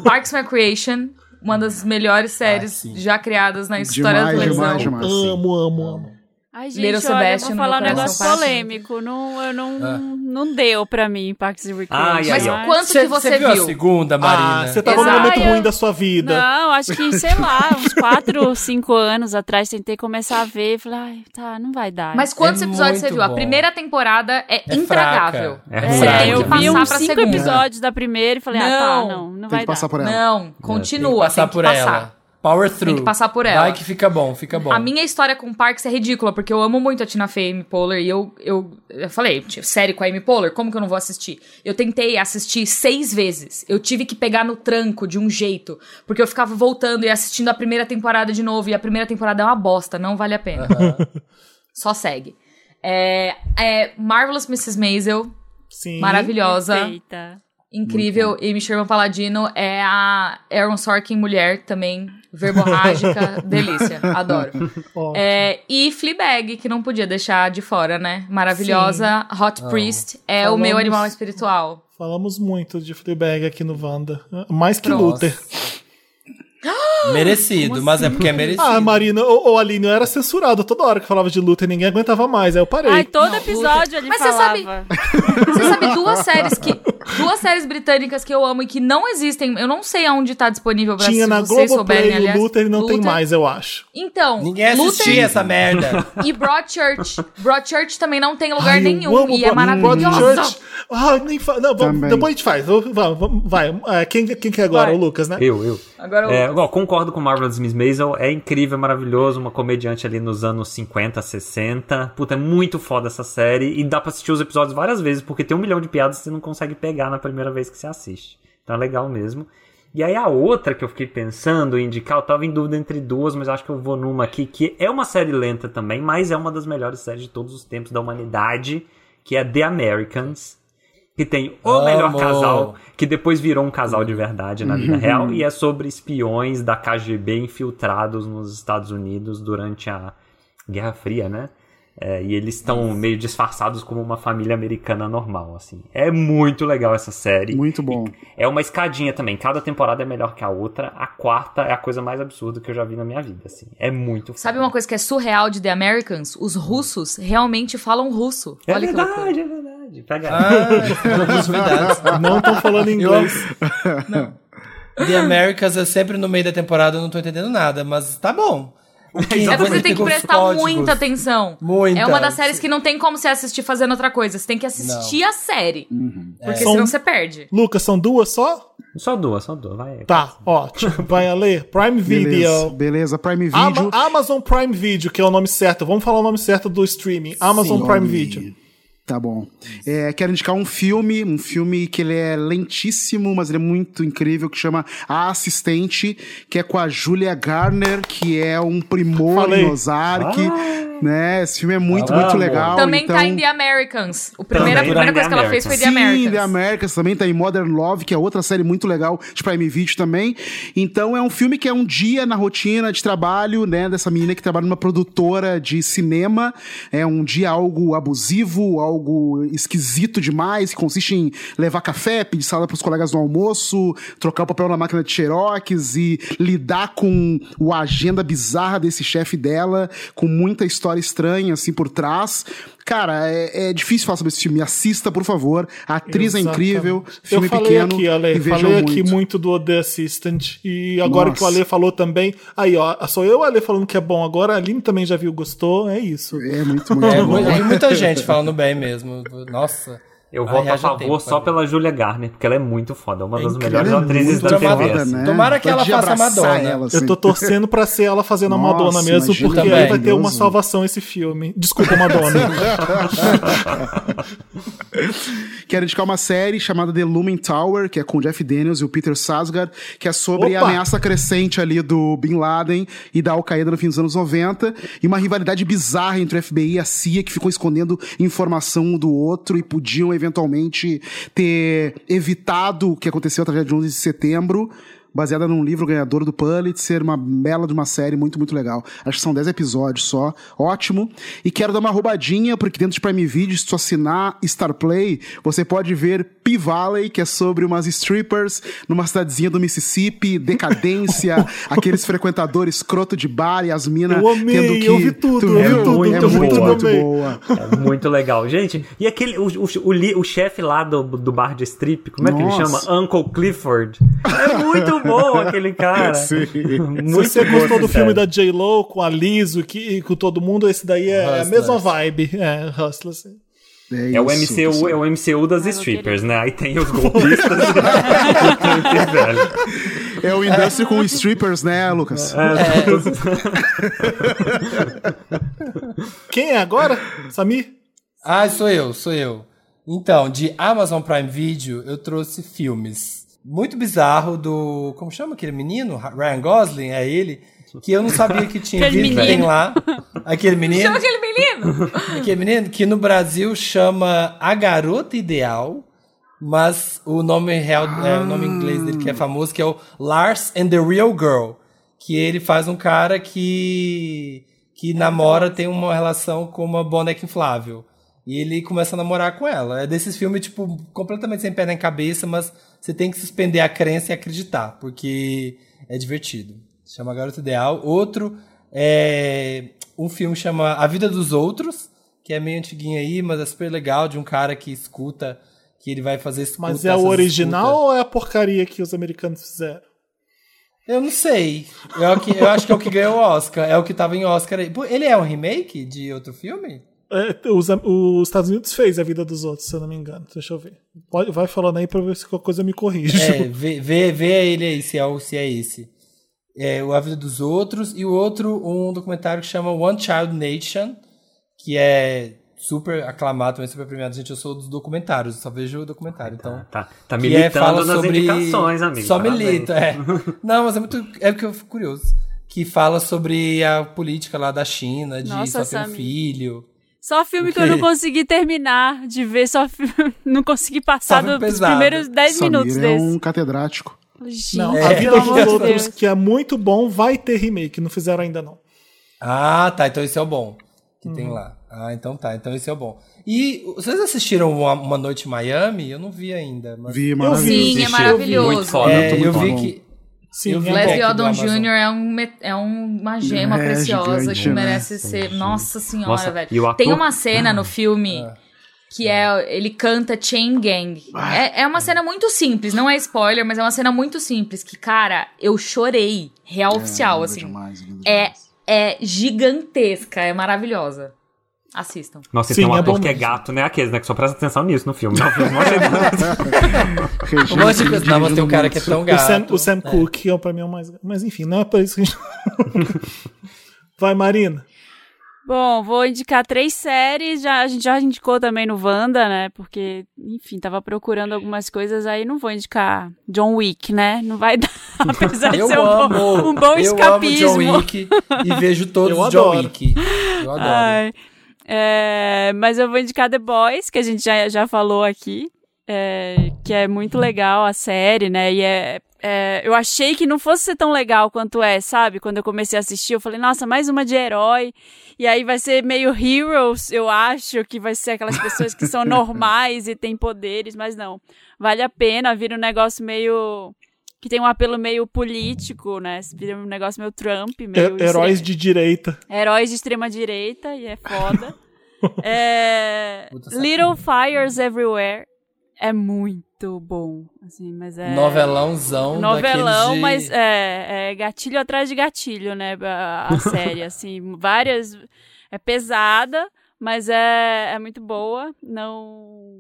Parks and Recreation, uma das melhores séries sim. já criadas na história da Demais, televisão. demais, demais. Amo, amo, amo. Ai, Little gente, olha, eu Sebastian vou falar um negócio polêmico. Não, eu não, não deu pra mim, Parks and Recreation. Ai, Mas ai. quanto que você viu, a viu? segunda, Marina? Ah, você tava num Exato. momento ruim da sua vida. Não, acho que, sei lá, uns 4 ou 5 anos atrás tentei começar a ver. Falei, ai, tá, não vai dar. Mas quantos É episódios você viu? A bom. primeira temporada é, É intragável. fraca. É É, ruim. Tem eu vi uns pra 5 segunda. episódios da primeira e falei, ah, tá, Não. não, não Tem vai que dar. passar por ela. Não, continua. Tem que passar por ela. Power through. Tem que passar por ela. Vai que fica bom, fica bom. A minha história com Parks é ridícula, porque eu amo muito a Tina Fey e Amy Poehler, e eu, eu, eu falei, "Tia, série com a Amy Poehler, como que eu não vou assistir? Eu tentei assistir seis vezes. Eu tive que pegar no tranco de um jeito, porque eu ficava voltando e assistindo a primeira temporada de novo, e a primeira temporada é uma bosta, não vale a pena. Só segue. É, é Marvelous Mrs. Maisel, Sim. Maravilhosa. Perfeita. Incrível. Amy Sherman Paladino é a Aaron Sorkin mulher também. Verborrágica. delícia. Adoro. É, e Fleabag, que não podia deixar de fora, né? Maravilhosa. Hot Priest é o meu Falamos- animal espiritual. Falamos muito de Fleabag aqui no Wanda. Mais que Pronto. Luther. Merecido, mas é porque é merecido. Ah, Marina, ou, ou Aline, eu era censurado toda hora que falava de Luther, ninguém aguentava mais. Aí eu parei. Ai, todo Não, episódio ele Mas você falava. sabe- Você sabe duas séries que. Duas séries britânicas que eu amo e que não existem. Eu não sei aonde tá disponível pra Tinha se na Globoplay o aliás. Luther e não tem Luther. mais, eu acho. Então, Ninguém assistia Luther essa merda. e Broadchurch. Broadchurch também não tem lugar Ai, nenhum amo e é. Broadchurch. Ah, nem fa... Não, vamos, depois a gente faz. Vamos, vamos, vai. É, quem, quem que é agora? Vai. O Lucas, né? Eu, eu. Agora É, eu... concordo com Marvelous Miss Maisel, é incrível, maravilhoso, uma comediante ali nos anos 50, 60. Puta, é muito foda essa série e dá pra assistir os episódios várias vezes, porque tem um milhão de piadas que você não consegue pegar na primeira vez que você assiste. Então é legal mesmo. E aí a outra que eu fiquei pensando em indicar, eu tava em dúvida entre duas, mas acho que eu vou numa aqui, que é uma série lenta também, mas é uma das melhores séries de todos os tempos da humanidade, que é The Americans. Que tem o Amo. melhor casal, que depois virou um casal de verdade na vida real, e é sobre espiões da KGB infiltrados nos Estados Unidos durante a Guerra Fria, né? É, e eles estão meio disfarçados como uma família americana normal, assim. É muito legal essa série. Muito bom. É uma escadinha também. Cada temporada é melhor que a outra. A quarta é a coisa mais absurda que eu já vi na minha vida, assim. É muito Sabe foda. uma coisa que é surreal de The Americans? Os russos realmente falam russo. É Olha que loucura. verdade, é Ah. Não estão falando inglês. The Americas é sempre no meio da temporada, eu não tô entendendo nada, mas tá bom. É porque você tem que prestar códigos. muita atenção. Muita. É uma das séries que não tem como você assistir fazendo outra coisa. Você tem que assistir a série. Porque São- senão você perde. Lucas, são duas só? Só duas, só duas. Vai. Tá, ó. Vai a ler. Prime Beleza, Video. beleza. Prime Ama- Video. Amazon Prime Video, que é o nome certo. Vamos falar o nome certo do streaming. Amazon Sim. Prime Video. Tá bom. É, quero indicar um filme, um filme que ele é lentíssimo, mas ele é muito incrível, que chama A Assistente, que é com a Julia Garner, que é um primor Falei. em Ozark, né? Esse filme é muito, Ah, muito amor. legal. Também então... tá em The Americans. O primeira, a primeira tá em coisa que ela fez foi The Sim, Americans. The Americans também tá em Modern Love, que é outra série muito legal de Prime Video também. Então é um filme que é um dia na rotina de trabalho, né, dessa menina que trabalha numa produtora de cinema. É um dia algo abusivo, algo esquisito demais, que consiste em levar café, pedir salada pros colegas no almoço, trocar o papel na máquina de xerox e lidar com o agenda bizarra desse chefe dela, com muita história estranha assim por trás. Cara, é, é difícil falar sobre esse filme. Assista, por favor. A atriz é incrível, Exatamente. filme eu falei pequeno. aqui, Ale, e falei muito. aqui muito do The Assistant. E agora Nossa. que o Ale falou também. Aí, ó, sou eu, Ale, falando que é bom. Agora a Aline também já viu, gostou. É isso. É muito, muito É, bom. vi muita gente falando bem mesmo. Nossa. Eu voto a favor tempo, só Ale. pela Julia Garner, porque ela é muito foda. É uma das incrível. melhores é atrizes da TV. assim. né? Tomara que ela faça Madonna. ela, assim. Eu tô torcendo pra ser ela fazendo a Nossa, Madonna mesmo, porque também. aí vai ter uma salvação esse filme. Desculpa, Madonna. Quero indicar uma série chamada The Looming Tower, que é com o Jeff Daniels e o Peter Sarsgaard, que é sobre a Opa! ameaça crescente ali do Bin Laden e da Al-Qaeda no fim dos anos 90, e uma rivalidade bizarra entre o FBI e a CIA, que ficam escondendo informação um do outro e podiam eventualmente ter evitado o que aconteceu a de 11 de setembro. Baseada num livro ganhador do Pulitzer, uma bela de uma série muito, muito legal. Acho que são 10 episódios só. Ótimo. E quero dar uma roubadinha, porque dentro de Prime Video, se tu assinar Star Play, você pode ver P-Valley, que é sobre umas strippers numa cidadezinha do Mississippi, decadência, aqueles frequentadores escroto de bar e as minas tendo que... eu vi tudo, Tu viu? tudo, é eu vi muito, tudo, muito boa. É muito legal. Gente, e aquele, o, o, o, o chefe lá do, do bar de strip, como é que ele Nossa. chama? Uncle Clifford. É muito bom aquele cara. Sim. Muito Se você gostou do filme da J-Lo com a Liso que, e com todo mundo, esse daí é a Hustlers. mesma vibe. É, Hustlers. É o, isso, MCU, pessoal. é o MCU das vou strippers, né? Aí tem os golpistas e o que. É o Industry com strippers, né, Lucas? Quem é agora? Samir? Ah, sou eu, sou eu. Então, de Amazon Prime Video, eu trouxe filmes. Muito bizarro do. Como chama aquele menino? Ryan Gosling, é ele. Que eu não sabia que tinha visto. Tem lá. Aquele menino. Chama aquele menino! Aquele menino que no Brasil chama A Garota Ideal, mas o nome real, é, o nome inglês dele que é famoso, que é o Lars and the Real Girl. Que ele faz um cara que, que namora, tem uma relação com uma boneca inflável. E ele começa a namorar com ela. É desses filmes, tipo, completamente sem pé nem cabeça, mas você tem que suspender a crença e acreditar, porque é divertido. Chama Garota Ideal. Outro é um filme chama A Vida dos Outros, que é meio antiguinho aí, mas é super legal, de um cara que escuta, que ele vai fazer escuta. Mas é o original escuta. ou é a porcaria que os americanos fizeram? Eu não sei. É que, eu acho que é o que ganhou o Oscar. É o que tava em Oscar aí. Ele é um remake de outro filme? É, os, os Estados Unidos fez a vida dos outros, se eu não me engano. Deixa eu ver. Pode, vai falando aí pra ver se qualquer coisa me corrige. É, vê, vê, vê ele aí, se é, se é esse. É, o A Vida dos Outros. E o outro, um documentário que chama One Child Nation, que é super aclamado, também super premiado. Gente, eu sou dos documentários, só vejo o documentário. Então, Tá, tá que é, militando fala nas sobre... indicações, amigo. Só Parabéns. milito, é. Não, mas é muito... É porque eu fico curioso. Que fala sobre a política lá da China, de Nossa, só ter um filho. Só filme que eu não consegui terminar de ver, só fi- não consegui passar filme dos primeiros 10 minutos Samir é desse. um catedrático. Gente, Não, É. a vida dos outros, Deus. que é muito bom, vai ter remake. Não fizeram ainda, não. Ah, tá. Então esse é o bom que Uhum. tem lá. Ah, então tá. Então esse é o bom. E vocês assistiram uma, Uma Noite em Miami? Eu não vi ainda. Mas... Vi, vi. maravilhoso. Sim, é maravilhoso. Muito foda, É, muito eu vi bom. que. Sim, é Leslie Odom. Jr. é, um, é um- uma gema É, preciosa gigante, que né? merece ser. Nossa senhora, Nossa, velho. ator- Tem uma cena no filme Ah. que é. Ele canta Chain Gang. É, é uma cena muito simples, não é spoiler, mas é uma cena muito simples. Que, cara, eu chorei. Real oficial, lindo assim. demais, É, é gigantesca, é maravilhosa. Assistam. Nossa, e Sim, tem um é ator bom que é gato, né? Aqueles, né? Que só presta atenção nisso no filme. Não, o filme não Um monte de coisa. Não, mas tem um cara que é tão O gato. Sam, o Sam Cooke, é pra mim é o mais. Mas enfim, não é pra isso que a gente. Vai, Marina. Bom, vou indicar três séries. Já, a gente já indicou também no Wanda, né? Porque, enfim, tava procurando algumas coisas aí. Não vou indicar John Wick, né? Não vai dar. Apesar de Eu ser um amo. bom, um bom eu escapismo. amo John Wick e vejo todos Eu os John. Wick. Eu adoro. Ai, é, mas eu vou indicar The Boys, que a gente já, já falou aqui. é, que é muito legal a série, né? E é, é, eu achei que não fosse ser tão legal quanto é, sabe? Quando eu comecei a assistir, eu falei, nossa, mais uma de herói. E aí vai ser meio heroes, eu acho, que vai ser aquelas pessoas que são normais e têm poderes, mas não. Vale a pena, vira um negócio meio. Que tem um apelo meio político, né? Vira um negócio meio Trump, meio. He- Heróis extre- de direita. Heróis de extrema direita, e é foda. é. Little Fires Everywhere é muito bom, assim, mas é... Novelãozão. Novelão, de- mas é, é gatilho atrás de gatilho, né, a, a série, assim, várias... É pesada, mas é, é muito boa, não...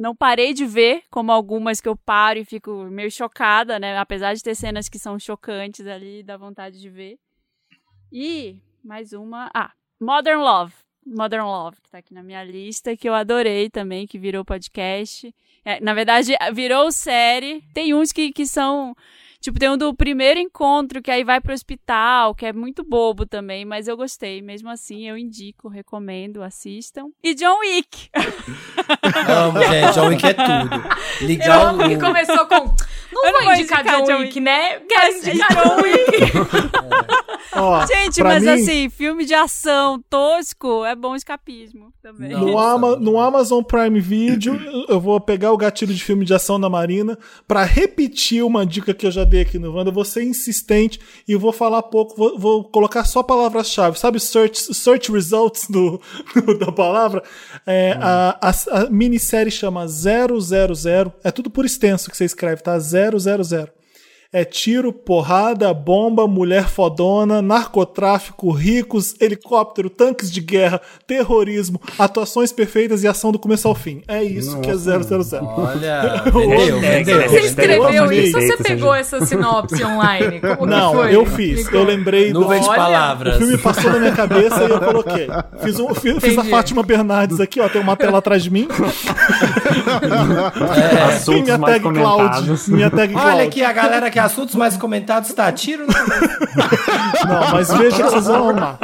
não parei de ver, como algumas que eu paro e fico meio chocada, né? Apesar de ter cenas que são chocantes ali, dá vontade de ver. E mais uma. Ah, Modern Love. Modern Love, que tá aqui na minha lista, que eu adorei também, que virou podcast. É, na verdade, virou série. Tem uns que, que são. Tipo, tem um do primeiro encontro, que aí vai pro hospital, que é muito bobo também, mas eu gostei. Mesmo assim, eu indico, recomendo, assistam. E John Wick! Amo, gente. John Wick é tudo. Eu Ligar amo que começou com. Não Eu vou não vou indicar, indicar John John Wick, Wick. né? Quero Mas indicar John Wick. Ó, Gente, mas mim, assim, filme de ação tosco é bom escapismo também. Não. No, Ama- no Amazon Prime Video, eu vou pegar o gatilho de filme de ação da Marina pra repetir uma dica que eu já dei aqui no Wanda. Vou ser insistente e vou falar pouco, vou, vou colocar só palavras-chave. Sabe search, search results do, da palavra? É, a, a, a minissérie chama 000. É tudo por extenso que você escreve, tá? 000. É tiro, porrada, bomba, mulher fodona, narcotráfico, ricos, helicóptero, tanques de guerra, terrorismo, atuações perfeitas e ação do começo ao fim. É isso que é 000. Olha, vendeu, É, vendeu. é, Você é, escreveu é, isso ou você pegou essa sinopse online? Como Não, foi? eu fiz. Eu lembrei do. De palavras. O filme passou na minha cabeça e eu coloquei. Fiz, um, fiz, fiz a. Fátima Bernardes aqui, ó. Tem uma tela atrás de mim. E Assuntos minha mais tag Cloud. Minha tag Cloud. Olha aqui a galera que assuntos mais comentados tá tiro no Não, mas veja que vocês vão amar.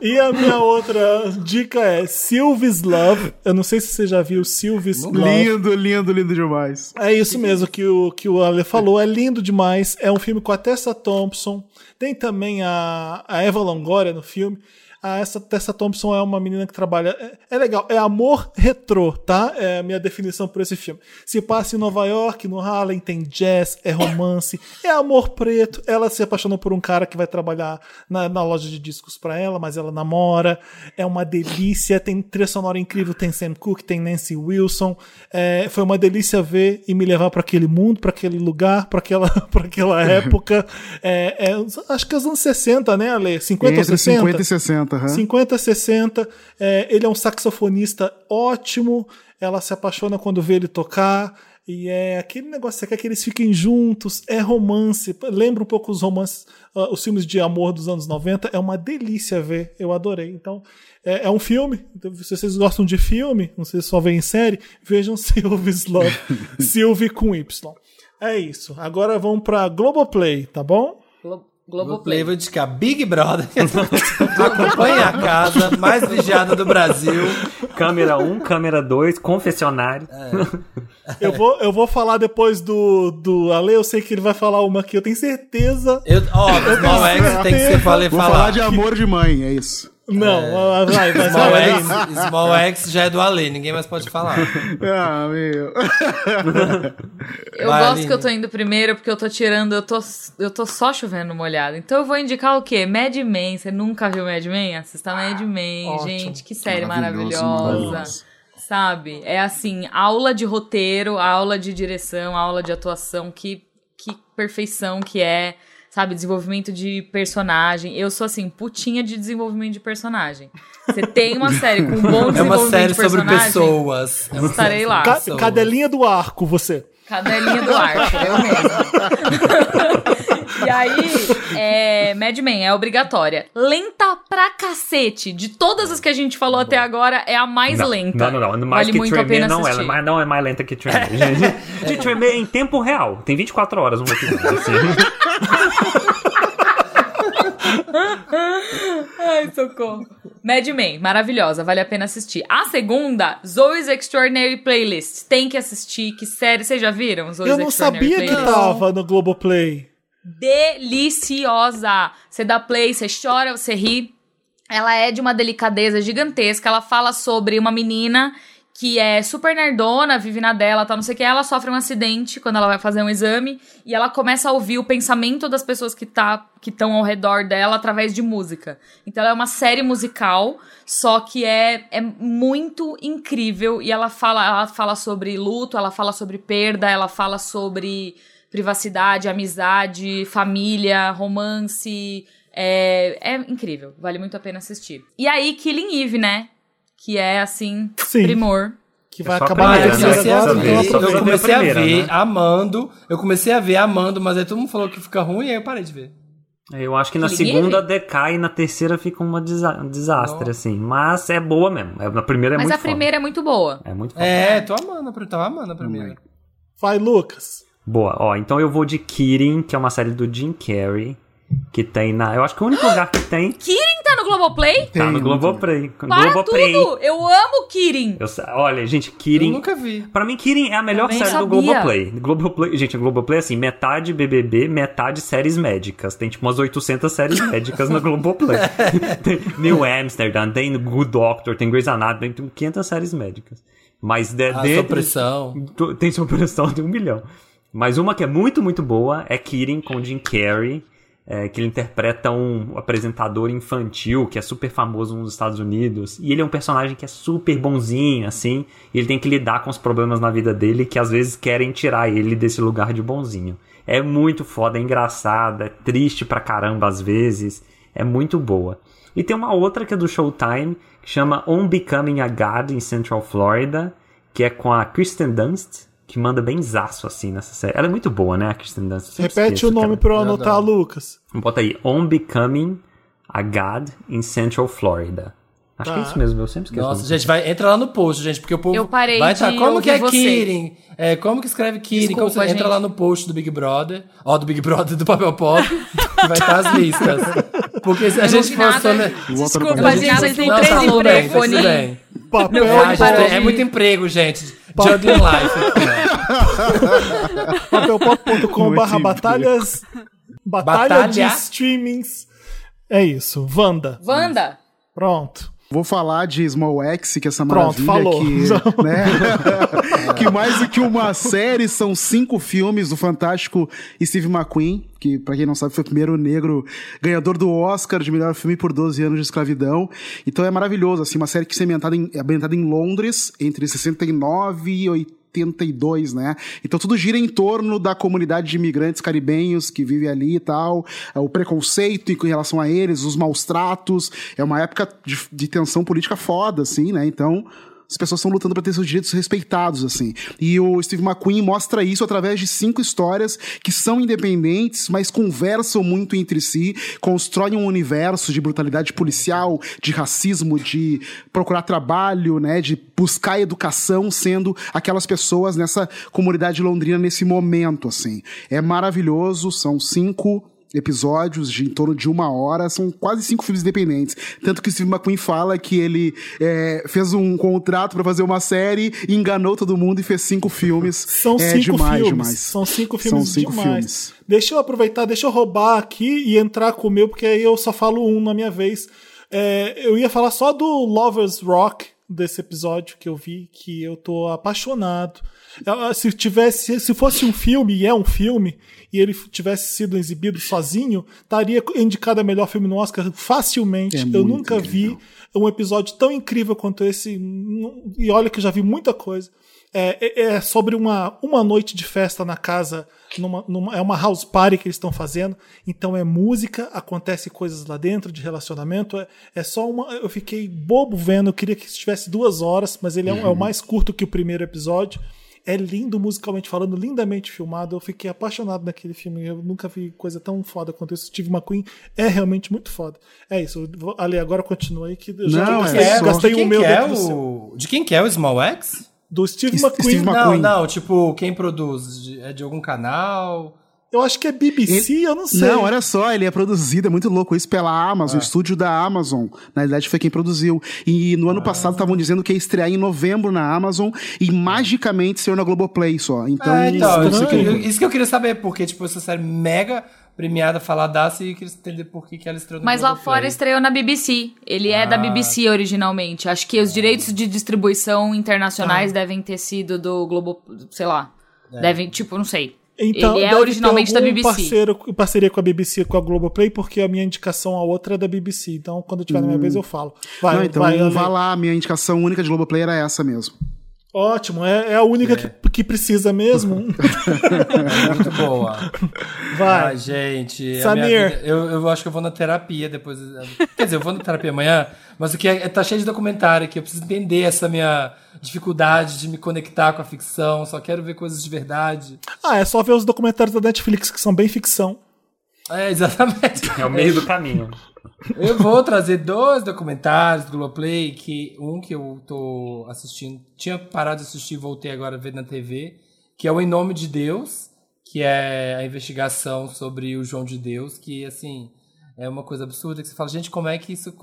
E a minha outra dica é Sylvie's Love. Eu não sei se você já viu Sylvie's Love. Lindo, lindo, lindo demais. É isso mesmo que o, que o Ale falou. É lindo demais. É um filme com a Tessa Thompson. Tem também a, a Eva Longoria no filme. Ah, essa Tessa Thompson é uma menina que trabalha. É, é legal, é amor retrô, tá? É a minha definição por esse filme. Se passa em Nova York, no Harlem, tem jazz, é romance, é amor preto. Ela se apaixonou por um cara que vai trabalhar na, na loja de discos pra ela, mas ela namora. É uma delícia, tem trilha sonora incrível, tem Sam Cooke, tem Nancy Wilson. É, foi uma delícia ver e me levar pra aquele mundo, pra aquele lugar, pra aquela, pra aquela época. É, é, acho que é os anos 60, né, Ale? 50 ou Entre 60? 50 e 60, aham. 50, 60. é, ele é um saxofonista ótimo. Ela se apaixona quando vê ele tocar. E é aquele negócio, você quer que eles fiquem juntos, é romance. Lembra um pouco os romances, ah, os filmes de amor dos anos 90. É uma delícia ver, eu adorei. Então, é, é um filme. Então, se vocês gostam de filme, não sei se só veem em série, vejam Sylvie's Love. Sylvie com Y. É isso. Agora vamos pra Globoplay, tá bom? Glo Globoplay, Globoplay. vou indicar Big Brother. Acompanha a casa mais vigiada do Brasil. Câmera 1, câmera 2, confessionário. Eu vou, eu vou falar depois do, do Ale, eu sei que ele vai falar uma aqui, eu tenho certeza. Eu, ó, Small X tem que ser falei Vou falar falar. de amor de mãe, é isso. Não, ah, vai, mas Small vai, X, Small X já é do Ale, ninguém mais pode falar. Ah, meu. Eu Vai, gosto Aline. que eu tô indo primeiro porque eu tô tirando, eu tô, eu tô só chovendo molhado. Então eu vou indicar o quê? Mad Men. Você nunca viu Mad Men? Assista Mad Men, ótimo. gente. Que série maravilhosa. maravilhoso. Sabe? É assim, aula de roteiro, aula de direção, aula de atuação. Que, que perfeição que é. Sabe, desenvolvimento de personagem. Eu sou assim, putinha de desenvolvimento de personagem. Você tem uma série com um bom É desenvolvimento uma série de sobre personagem. pessoas. É uma Estarei série lá. Ca- pessoas. cadelinha do arco, você. Cadelinha do arco, eu mesma. e aí, é, Mad Men é obrigatória. Lenta pra cacete. De todas as que a gente falou até agora, é a mais não, lenta. Não, não, não. Mais vale que muito a Tremé pena não é, assistir. mas não é mais lenta que Tremé, gente. De Tremé em tempo real. Tem 24 horas um episódio, assim. Ai, socorro. Mad Men, maravilhosa, vale a pena assistir. A segunda, Zoe's Extraordinary Playlist. Tem que assistir, que série. Vocês já viram? Zoe's Eu não Extraordinary sabia que Playlist? tava no Globoplay. Deliciosa. Você dá play, você chora, você ri. Ela é de uma delicadeza gigantesca. Ela fala sobre uma menina que é super nerdona, vive na dela, tá não sei o que. Ela sofre um acidente quando ela vai fazer um exame e ela começa a ouvir o pensamento das pessoas que tá que estão ao redor dela através de música. Então ela é uma série musical, só que é, é muito incrível e ela fala ela fala sobre luto, ela fala sobre perda, ela fala sobre privacidade, amizade, família, romance. É, é incrível, vale muito a pena assistir. E aí, Killing Eve, né? Que é assim, Sim. primor. Que vai só a acabar eu primeira, terceira comecei a né? agora, ver, então Só eu a comecei a primeira, ver né? amando, eu comecei a ver amando, mas aí todo mundo falou que fica ruim e aí eu parei de ver. Eu acho que na Killing segunda Eve? decai e na terceira fica uma desa- um desastre, Nossa. assim. Mas é boa mesmo. É- Na primeira é Mas muito a primeira é muito boa. foda. É muito foda. É, tô amando, eu tava amando a primeira. Vai, Lucas. Boa. Ó, então eu vou de Kirin, que é uma série do Jim Carrey. Que tem na. Eu acho que o único lugar que tem Kirin tá no Globoplay? tá Tem, no Globoplay. Para Globoplay. tudo! Eu amo Kirin! Eu olha, gente, Eu Kirin. nunca vi. Pra mim, Kirin é a melhor Também série do sabia. Globoplay. Globoplay. Gente, Globoplay é assim, metade BBB, metade séries médicas. Tem tipo umas 800 séries médicas no Globoplay. tem New Amsterdam, tem Good Doctor, tem Grey's Anatomy, tem 500 séries médicas. Mas de, A dentro... Tem supressão de um milhão. Mas uma que é muito, muito boa é Kirin com Jim Carrey. é, que ele interpreta um apresentador infantil que é super famoso nos Estados Unidos. E ele é um personagem que é super bonzinho, assim. E ele tem que lidar com os problemas na vida dele que às vezes querem tirar ele desse lugar de bonzinho. É muito foda, é engraçada, é triste pra caramba às vezes. É muito boa. E tem uma outra que é do Showtime, que chama On Becoming a God in Central Florida, que é com a Kristen Dunst, que manda bem zaço assim nessa série. Ela é muito boa, né, a Kristen Dunst? Repete esqueço o nome ela- pra eu anotar. Lucas. Bota aí, On Becoming a God in Central Florida. Acho Tá. que é isso mesmo, eu sempre esqueço. Nossa, gente, vai, entra lá no post, gente, porque o povo Eu parei vai de estar. Como que é você. Kirin? É, como que escreve Kirin? Como Desculpa, você entra lá no post do Big Brother, ó, do Big Brother, do Papel Pop, que vai estar as listas. Porque se a gente nada. só... né- Desculpa, Não, gente, vocês têm três tá tudo bem, empregos. Papel, Ah, é, é muito emprego, gente. Juggling life. papelpop.com barra batalhas. Batalha, Batalha. de streamings. É isso. Wanda. Wanda! Pronto. Vou falar de Small X, que é essa Pronto, maravilha falou. que, né? que mais do que uma série são cinco filmes do fantástico Steve McQueen, que pra quem não sabe foi o primeiro negro ganhador do Oscar de melhor filme por 12 anos de escravidão. Então é maravilhoso, assim, uma série que é ambientada em, é ambientada em Londres entre 69 e 80 82, né? Então tudo gira em torno da comunidade de imigrantes caribenhos que vive ali e tal, é, o preconceito em relação a eles, os maus tratos, é uma época de, de tensão política foda, assim, né? Então as pessoas estão lutando para ter seus direitos respeitados, assim. E o Steve McQueen mostra isso através de cinco histórias que são independentes, mas conversam muito entre si, constroem um universo de brutalidade policial, de racismo, de procurar trabalho, né, de buscar educação, sendo aquelas pessoas nessa comunidade londrina nesse momento, assim. É maravilhoso, são cinco episódios de em torno de uma hora, são quase cinco filmes independentes. Tanto que o Steve McQueen fala que ele é, fez um contrato para fazer uma série, enganou todo mundo e fez cinco filmes. São é cinco demais, filmes. demais. São cinco filmes São cinco demais. filmes. Deixa eu aproveitar, deixa eu roubar aqui e entrar com o meu, porque aí eu só falo um na minha vez. É, eu ia falar só do Lovers Rock desse episódio que eu vi, que eu tô apaixonado. Se tivesse, se fosse um filme, e é um filme, e ele tivesse sido exibido sozinho, estaria indicado a melhor filme no Oscar facilmente. É eu nunca incrível. vi um episódio tão incrível quanto esse. E olha que eu já vi muita coisa. É, é- é sobre uma, uma noite de festa na casa, numa, numa- é uma house party que eles estão fazendo. Então é música, acontece coisas lá dentro de relacionamento. É, é só uma. Eu fiquei bobo vendo, eu queria que tivesse duas horas, mas ele é, um- é o mais curto que o primeiro episódio. É lindo musicalmente falando, lindamente filmado. Eu fiquei apaixonado naquele filme. Eu nunca vi coisa tão foda quanto isso. Steve McQueen é realmente muito foda. É isso. Ali, agora continua aí que eu já Não, gastei, é gastei de o quem meu é o... De quem que é o Small X? Do Steve Steve McQueen. Mc- Não, McQueen. não, tipo, quem produz? É de algum canal? Eu acho que é BBC, eu não sei. Não, olha só, ele é produzido, é muito louco isso pela Ah. Amazon, o estúdio da Amazon. Na verdade, foi quem produziu. E no ano Ah. passado estavam dizendo que ia estrear em novembro na Amazon e magicamente saiu na Globoplay só. Então, é, então, isso, estranho. que, eu- isso que eu queria saber, porque, tipo, essa série mega premiada, faladaça, e eu queria entender por que, que ela estreou no Mas lá fora estreou na BBC. Ele é da Ah. BBC originalmente. Acho que os direitos de distribuição internacionais Tá. devem ter sido do Globo, sei lá. É. Devem, tipo, não sei. Então, Ele é deve originalmente ter da BBC. Parceiro, parceria com a BBC, com a Globoplay, porque a minha indicação a outra é da BBC. Então, quando eu tiver na minha vez, eu falo. Vai, Hum. Não, então vai, vá lá, minha indicação única de Globoplay era essa mesmo. Ótimo, é, é a única Que, que precisa mesmo. Muito boa. Vai. Ai, gente. Samir. vida- eu, eu acho que eu vou na terapia depois. Quer dizer, eu vou na terapia amanhã, mas o que é, tá cheio de documentário aqui. Eu preciso entender essa minha dificuldade de me conectar com a ficção. Só quero ver coisas de verdade. Ah, é só ver os documentários da Netflix, que são bem ficção. É, exatamente. É o meio do caminho. Eu vou trazer dois documentários do Globoplay, que um que eu tô assistindo, tinha parado de assistir e voltei agora a ver na TV, que é o Em Nome de Deus, que é a investigação sobre o João de Deus, que assim, é uma coisa absurda que você fala, gente, como é que isso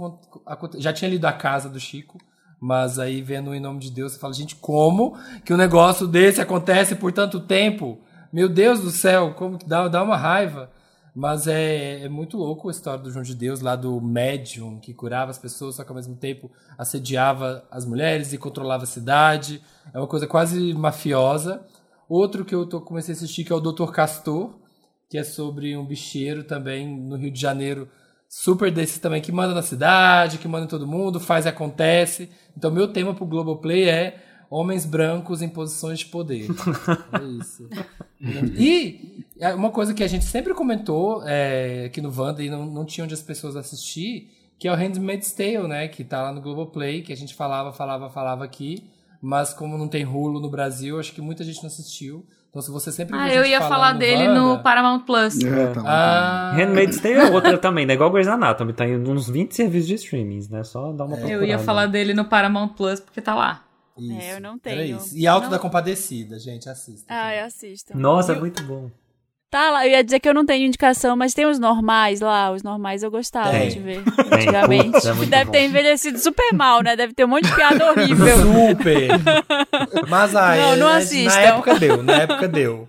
acontece? Já tinha lido A Casa do Chico, mas aí vendo o Em Nome de Deus, você fala, gente, como que um negócio desse acontece por tanto tempo? Meu Deus do céu, como que dá, dá uma raiva. Mas é, é muito louco a história do João de Deus, lá do médium, que curava as pessoas, só que ao mesmo tempo assediava as mulheres e controlava a cidade. É uma coisa quase mafiosa. Outro que eu tô, comecei a assistir, que é o Dr. Castor, que é sobre um bicheiro também no Rio de Janeiro, super desse também, que manda na cidade, que manda em todo mundo, faz e acontece. Então, meu tema pro Globoplay é homens brancos em posições de poder. é isso. E é uma coisa que a gente sempre comentou é, aqui no Wanda e não, não tinha onde as pessoas assistir, que é o Handmaid's Tale, né? Que tá lá no Globoplay, que a gente falava, falava, falava aqui, mas como não tem rulo no Brasil, acho que muita gente não assistiu. Então, se você sempre Ah, viu eu ia falar dele Wanda- no Paramount Plus. É, tá lá. Ah, Handmaid's Tale é outra também, né? Igual Grey's Anatomy, tá em uns 20 serviços de streamings, né? Só dar uma procurada. Eu ia falar dele no Paramount Plus porque tá lá. Isso. É, eu não Era tenho. isso. E Alto Não. da Compadecida, gente, assista. Ah, eu assisto. Nossa, é muito bom. Tá lá, eu ia dizer que eu não tenho indicação, mas tem os normais lá. Os normais eu gostava Tem. de ver antigamente. Putz, é Deve bom. ter envelhecido super mal, né? Deve ter um monte de piada horrível. Super! Mas aí, Não, não na assistam. época deu, na época deu.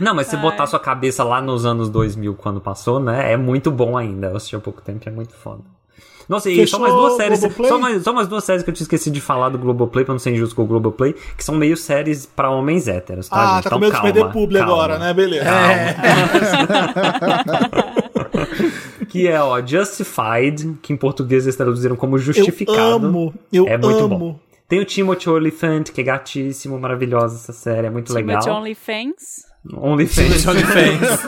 Não, mas se Ai. botar sua cabeça lá nos anos 2000, quando passou, né? É muito bom ainda. Eu assisti há pouco tempo, é muito foda. Nossa, e só mais duas séries. Globoplay? Só mais, só mais duas séries que eu tinha esquecido de falar do Globoplay, pra não ser injusto com o Globoplay, que são meio séries pra homens héteros, tá? Ah, gente? tá Então, com medo calma, de perder publi calma. agora, né? Beleza. Que é, ó, Justified, que em português eles traduziram como Eu Justificado. amo, eu É muito amo. bom. Tem o Timothy Olyphant, que é gatíssimo, maravilhosa essa série, é muito legal. Timothy OnlyFans. OnlyFans.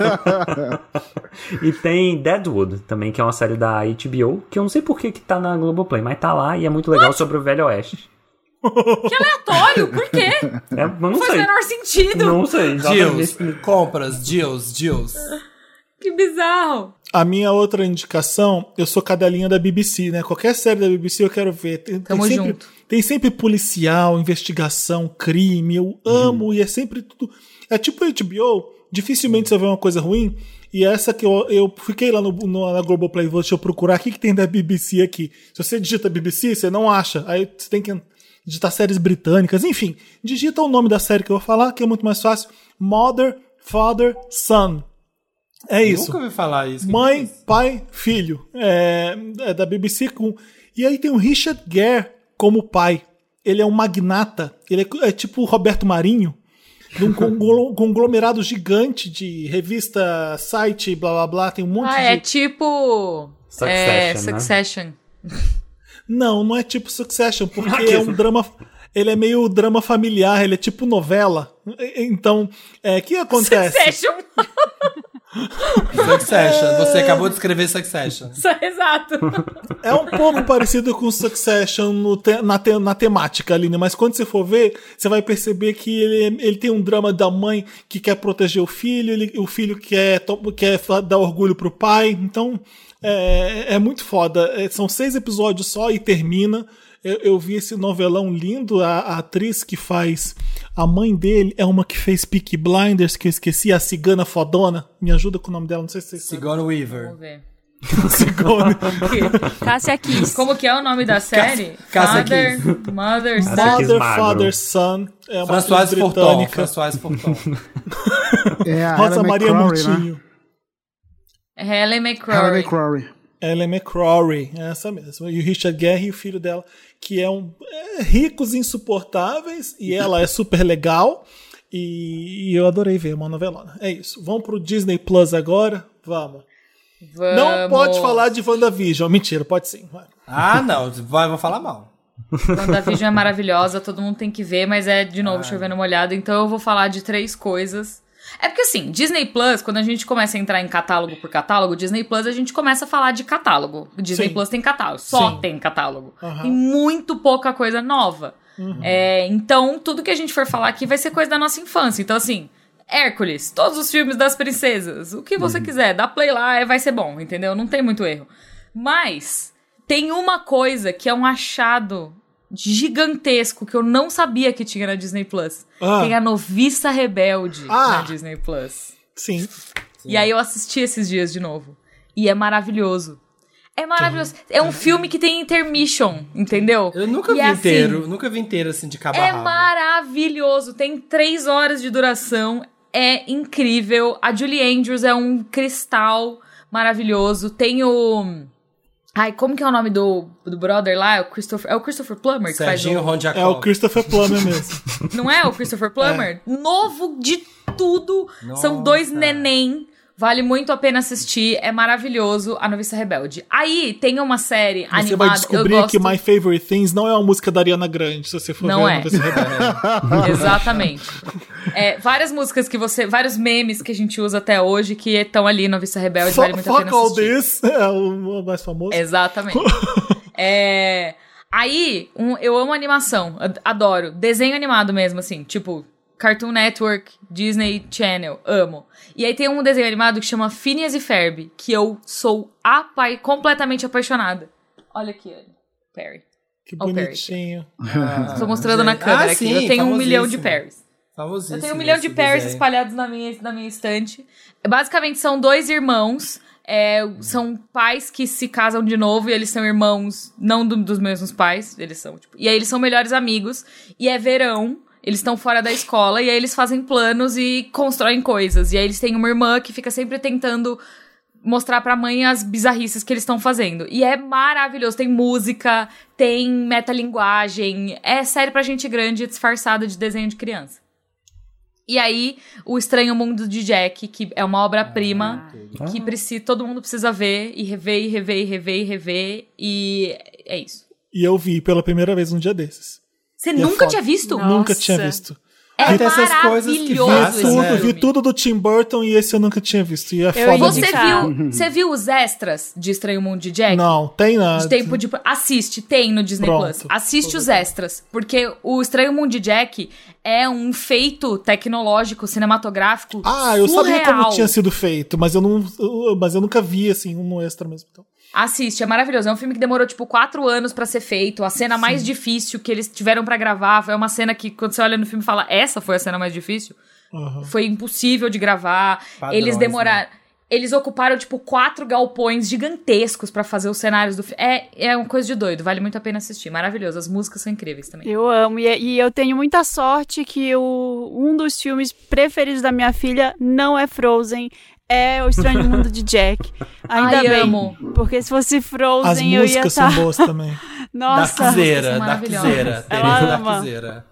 E tem Deadwood também, que é uma série da HBO, que eu não sei por que, que tá na Globoplay, mas tá lá e é muito legal sobre o Velho Oeste. Aleatório, por quê? É, não Não faz o menor sentido. Não sei. Jills, exatamente. compras, Jills, Jills. Que bizarro. A minha outra indicação, eu sou cadelinha da BBC, né? Qualquer série da BBC eu quero ver. Tem, tem Tamo sempre, junto. tem sempre policial, investigação, crime. Eu amo e é sempre tudo. É tipo HBO, dificilmente você vê uma coisa ruim. E essa que eu, eu fiquei lá no, no, na Globoplay, vou deixa eu procurar o que, que tem da BBC aqui. Se você digita BBC, você não acha. Aí você tem que digitar séries britânicas. Enfim, digita o nome da série que eu vou falar, que é muito mais fácil. Mother, Father, Son. É isso. Nunca ouvi falar isso. Mãe, pai, filho. É, é da BBC com. E aí tem o Richard Gere como pai. Ele é um magnata. Ele é, é tipo o Roberto Marinho. De um conglo- conglomerado gigante de revista, site, blá blá blá. Tem um monte Ah, de. é tipo. Succession, é, né? Succession. Não, não é tipo Succession, porque é um drama. Ele é meio drama familiar, ele é tipo novela. Então, é, o que acontece? Succession. Succession. Você acabou de escrever Succession. Exato. É um pouco parecido com Succession no te- na, te- na temática, Aline, mas quando você for ver, você vai perceber que ele, ele tem um drama da mãe que quer proteger o filho, ele- o filho quer, to- quer dar orgulho pro pai, então é, é muito foda. É, são seis episódios só e termina. Eu, eu vi esse novelão lindo, a, a atriz que faz a mãe dele é uma que fez Peaky Blinders, que eu esqueci, a cigana fodona. Me ajuda com o nome dela, não sei se vocês. Sigourney Weaver. Vamos ver. Cigona. Cássia Kiss. Como que é o nome da série? Cássia Father, Mother, Son. Cássia Kiss Father, Son. É uma Françoise britânica. Françoise Forton. É a Rosa Helen Maria McCrory, né? Montinho. Helen Helen McCrory. McCrory. Ellen McCrory, é essa mesmo. E o Richard Gere e o filho dela, que é um é, ricos insuportáveis, e ela é super legal. E, e eu adorei ver uma novelona. É isso. Vamos pro Disney Plus agora? Vamos. Vamos. Não pode falar de WandaVision. Mentira, pode sim. vai. Ah, não. Vai, vou falar mal. WandaVision é maravilhosa, todo mundo tem que ver, mas é, de Ah. novo, chovendo molhado. Então eu vou falar de três coisas. É porque assim, Disney Plus, quando a gente começa a entrar em catálogo por catálogo, Disney Plus a gente começa a falar de catálogo. Disney Sim. Plus tem catálogo, só Sim. tem catálogo. Aham. Tem muito pouca coisa nova. Uhum. É, então, tudo que a gente for falar aqui vai ser coisa da nossa infância. Então, assim, Hércules, todos os filmes das princesas, o que Uhum. você quiser, dá play lá, vai ser bom, entendeu? Não tem muito erro. Mas, tem uma coisa que é um achado gigantesco que eu não sabia que tinha na Disney Plus. Ah. Tem a Noviça Rebelde Ah. na Disney Plus. Sim. E aí eu assisti esses dias de novo. E é maravilhoso. É maravilhoso. É um filme que tem intermission, entendeu? Eu nunca E vi é assim, inteiro. Nunca vi inteiro assim de cabo É maravilhoso. Tem três horas de duração. É incrível. A Julie Andrews é um cristal maravilhoso. Tem o. Ai, como que é o nome do, do brother lá? É o Christopher, é o Christopher Plummer que Serginho faz o... É o Christopher Plummer mesmo. Não é o Christopher Plummer? Novo de tudo. São Nossa. dois neném. Vale muito a pena assistir. É maravilhoso. A Noviça Rebelde. Aí tem uma série Você animada. vai eu descobrir gosto... que My Favorite Things não é uma música da Ariana Grande, se você for Não ver. é. no Noviça Rebelde. Exatamente. É, várias músicas que você. Vários memes que a gente usa até hoje que estão ali no Vista Rebelde, vale muito a Fuck pena All assistir. This é o mais famoso. Exatamente. É, aí, um- eu amo animação, ad- adoro. Desenho animado mesmo, assim, tipo, Cartoon Network, Disney Channel, amo. E aí tem um desenho animado que chama Phineas e Ferb, que eu sou apa completamente apaixonada. Olha aqui, olha. Perry. Que Ó, o Perry. bonitinho. Estou mostrando na Ah, câmera aqui. sim, Eu tenho um milhão de Perrys. Eu tenho um milhão de desenho. espalhados na minha, na minha estante. Basicamente, são dois irmãos. é, são pais que se casam de novo e eles são irmãos, não do- dos mesmos pais. Eles são, tipo, e aí eles são melhores amigos. E é verão. Eles estão fora da escola e aí eles fazem planos e constroem coisas. E aí eles têm uma irmã que fica sempre tentando mostrar pra mãe as bizarrices que eles estão fazendo. E é maravilhoso. Tem música, tem metalinguagem. É série pra gente grande disfarçada de desenho de criança. E aí, O Estranho Mundo de Jack, que é uma obra-prima, que precisa, todo mundo precisa ver, e rever, e rever, e rever, e rever, e é isso. E eu vi pela primeira vez um dia desses. Você é nunca tinha visto? Não. Nunca Nossa. tinha visto. É Tem essas coisas que esse Tudo, né? vi tudo do Tim Burton e esse eu nunca tinha visto. E é Eu foda. Você viu, você viu os extras de Estranho Mundo de Jack? Não, tem nada. De tempo de. Assiste, tem no Disney Pronto. Plus. Assiste os extras. Porque o Estranho Mundo de Jack é um feito tecnológico, cinematográfico. Ah, eu sabia surreal. como tinha sido feito, mas eu, não, mas eu nunca vi, assim, um extra mesmo. Então. Assiste, é maravilhoso. É um filme que demorou, tipo, quatro anos pra ser feito. A cena mais difícil que eles tiveram pra gravar foi uma cena que, quando você olha no filme, fala: essa foi a cena mais difícil. Aham. Foi impossível de gravar. Padrões, eles demoraram. Eles ocuparam, tipo, quatro galpões gigantescos pra fazer os cenários do filme. É, é uma coisa de doido, vale muito a pena assistir. Maravilhoso. As músicas são incríveis também. Eu amo. E, e eu tenho muita sorte que o, um dos filmes preferidos da minha filha não é Frozen, é O Estranho Mundo de Jack. Ainda Ai, bem. amo. Porque se fosse Frozen, As eu ia músicas estar. são boas também. Nossa. Darkzeira. Darkzeira. Ama. Darkzeira.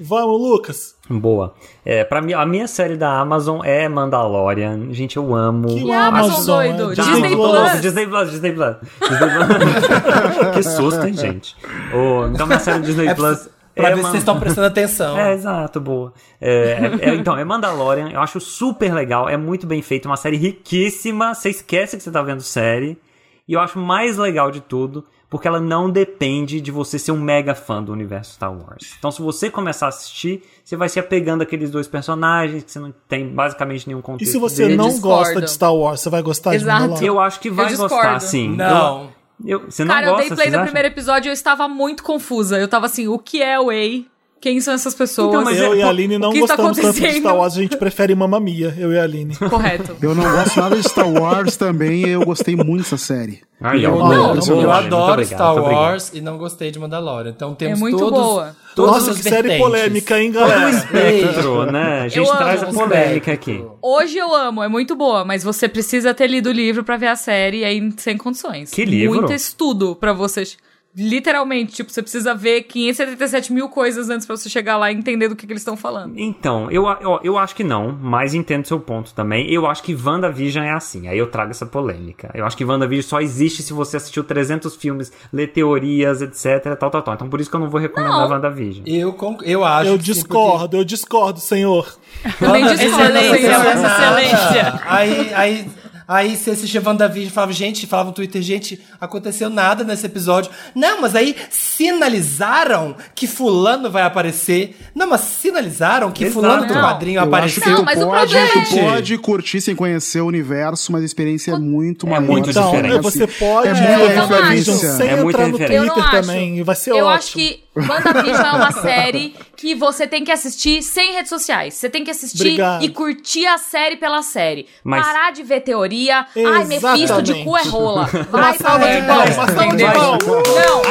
Vamos, Lucas. Boa. É, pra mim, a minha série da Amazon é Mandalorian. Gente, eu amo. Que Amazon doido? é Disney tô Plus. louco, Disney Plus, Disney Plus. Disney Plus. que susto, hein, gente? Ô, então, minha série Disney É Plus. Pra é ver se vocês estão prestando atenção. É, exato, boa. É, é- é- então, é Mandalorian, eu acho super legal, é muito bem feito, uma série riquíssima, você esquece que você tá vendo série. E eu acho mais legal de tudo, porque ela não depende de você ser um mega fã do universo Star Wars. Então, se você começar a assistir, você vai se apegando àqueles dois personagens, que você não tem basicamente nenhum E contexto. se você Eu não gosta de Star Wars, você vai gostar de Exato. Mandalorian? Eu acho que vai gostar, sim. Não. Eu, eu- você não Cara, eu gosta, dei play no acham? primeiro episódio e eu estava muito confusa. Eu tava assim, o que é o Way? Quem são essas pessoas? Então, mas eu é- e a Aline não gostamos tanto de? Star Wars, a gente prefere Mamma Mia, eu e a Aline. Correto. Eu não gosto nada de Star Wars também, eu gostei muito dessa série. Aí, ó, Eu, Não, não, eu obrigado, adoro muito Star obrigado. Wars e não gostei de Mandalorian. Então temos É muito todos, boa. todas Nossa, que série vertentes. polêmica, hein, galera? Espectro, né? A gente Eu traz a polêmica aqui. Hoje eu amo, é muito boa, mas você precisa ter lido o livro pra ver a série e aí sem condições. Que livro? Muito estudo pra vocês. Literalmente, tipo, você precisa ver 577 mil coisas antes pra você chegar lá e entender do que, que eles estão falando. Então, eu, eu, eu acho que não, mas entendo seu ponto também. Eu acho que WandaVision é assim, aí eu trago essa polêmica. Eu acho que WandaVision só existe se você assistiu 300 filmes, lê teorias, etc, tal, tal, tal. Então por isso que eu não vou recomendar Não. WandaVision. Eu, eu acho Eu discordo, eu discordo, senhor. Eu nem porque- discordo, Excelência, senhor. Vossa Excelência. Aí, aí, aí você assistia WandaVision e falava, gente, falava no Twitter, gente, aconteceu nada nesse episódio. Não, mas aí sinalizaram que fulano vai aparecer. Não, mas sinalizaram que Exato. fulano do quadrinho Eu acho apareceu. que Não, mas o pode, problema tu é- pode curtir sem conhecer o universo, mas a experiência é muito É maior. muito Então, diferente. você pode É muito WandaVision diferente. sem É muito entrar no Twitter também, e vai ser Eu ótimo. acho que WandaVision é uma série que você tem que assistir sem redes sociais. Você tem que assistir Obrigado. e curtir a série pela série. Mas- Parar de ver teoria. Ai, Mephisto de Exatamente. cu é rola. Vai, salva salva de de palmas, palmas, salva de entendeu? palmas. Não.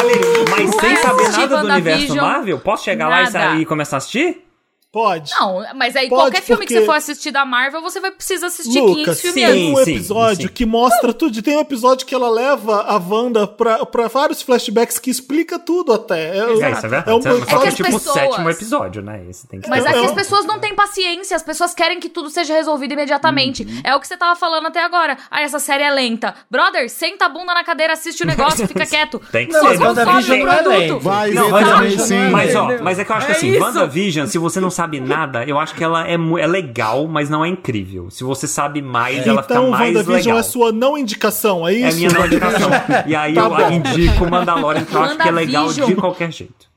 Mas sem saber nada do universo Marvel, posso chegar lá e, nada. sair e começar a assistir? Pode. Não, mas aí Pode, qualquer filme que porque- você for assistir da Marvel, você vai precisar assistir Lucas, 500 filmes sim. antes. tem um sim, episódio sim. que mostra tudo. Tem um episódio que ela leva a Wanda pra, pra vários flashbacks que explica tudo até. É, É, isso é verdade. é um que é tipo o pessoas- sétimo episódio, né? Esse tem que Mas Eu- aqui eu- as pessoas não têm paciência, as pessoas querem que tudo seja resolvido imediatamente. É o que você tava falando até agora. Ah, essa série é lenta. Brother, senta a bunda na cadeira, assiste o negócio, fica quieto. Tem que Não, ser. WandaVision o não é lento. Vai Não, ver mas, também, ó, sim. mas, ó, mas é que eu acho que É assim. WandaVision, se você não sabe nada, eu acho que ela é, é legal, mas não é incrível. Se você sabe mais, ela fica Então, mais WandaVision legal. é sua não indicação, é É isso? minha não indicação. E aí Tá eu bom. indico Mandalorian, que eu acho que é legal de qualquer jeito.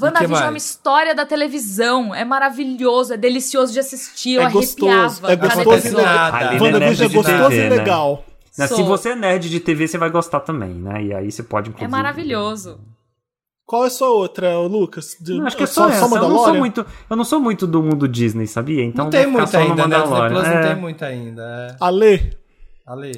WandaVision é uma mais? história da televisão. É maravilhoso, é delicioso de assistir. Eu É gostoso, arrepiava. é gostoso e episódio. nada. Ali, né, WandaVision é de gostoso TV, e né? legal. Né, Se você é nerd de TV, você vai gostar também, né? E aí você pode, É inclusive... maravilhoso. Qual é a sua outra, Lucas? De- Não, acho que é só, essa. eu, não sou muito, eu não sou muito do mundo Disney, sabia? Então Não tem muito só ainda, né? Plus não É. tem muito ainda. É. Ale, Ale.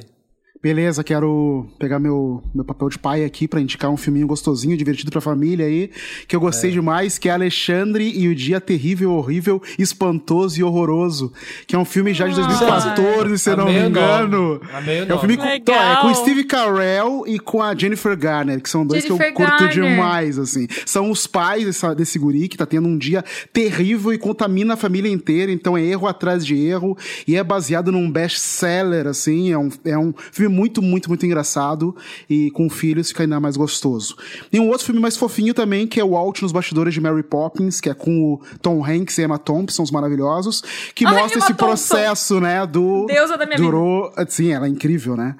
Beleza, quero pegar meu, meu papel de pai aqui pra indicar um filminho gostosinho, divertido pra família aí, que eu gostei demais, que é Alexandre e o Dia Terrível, Horrível, Espantoso e Horroroso, que é um filme já de 2014, se eu não me engano. É um filme com, é, com o Steve Carell e com a Jennifer Garner, que são dois que Jennifer eu curto Garner. demais, assim. São os pais dessa- desse guri que tá tendo um dia terrível e contamina a família inteira, então é erro atrás de erro, e é baseado num best-seller, assim, é um, é um filme muito, muito, muito engraçado, e com filhos fica ainda mais gostoso. E um outro filme mais fofinho também, que é o Out nos Bastidores de Mary Poppins, que é com o Tom Hanks e Emma Thompson, os maravilhosos, que Ai, mostra Emma esse Thompson! processo, né, do... Deusa da minha vida. durou, Sim, ela é incrível, né?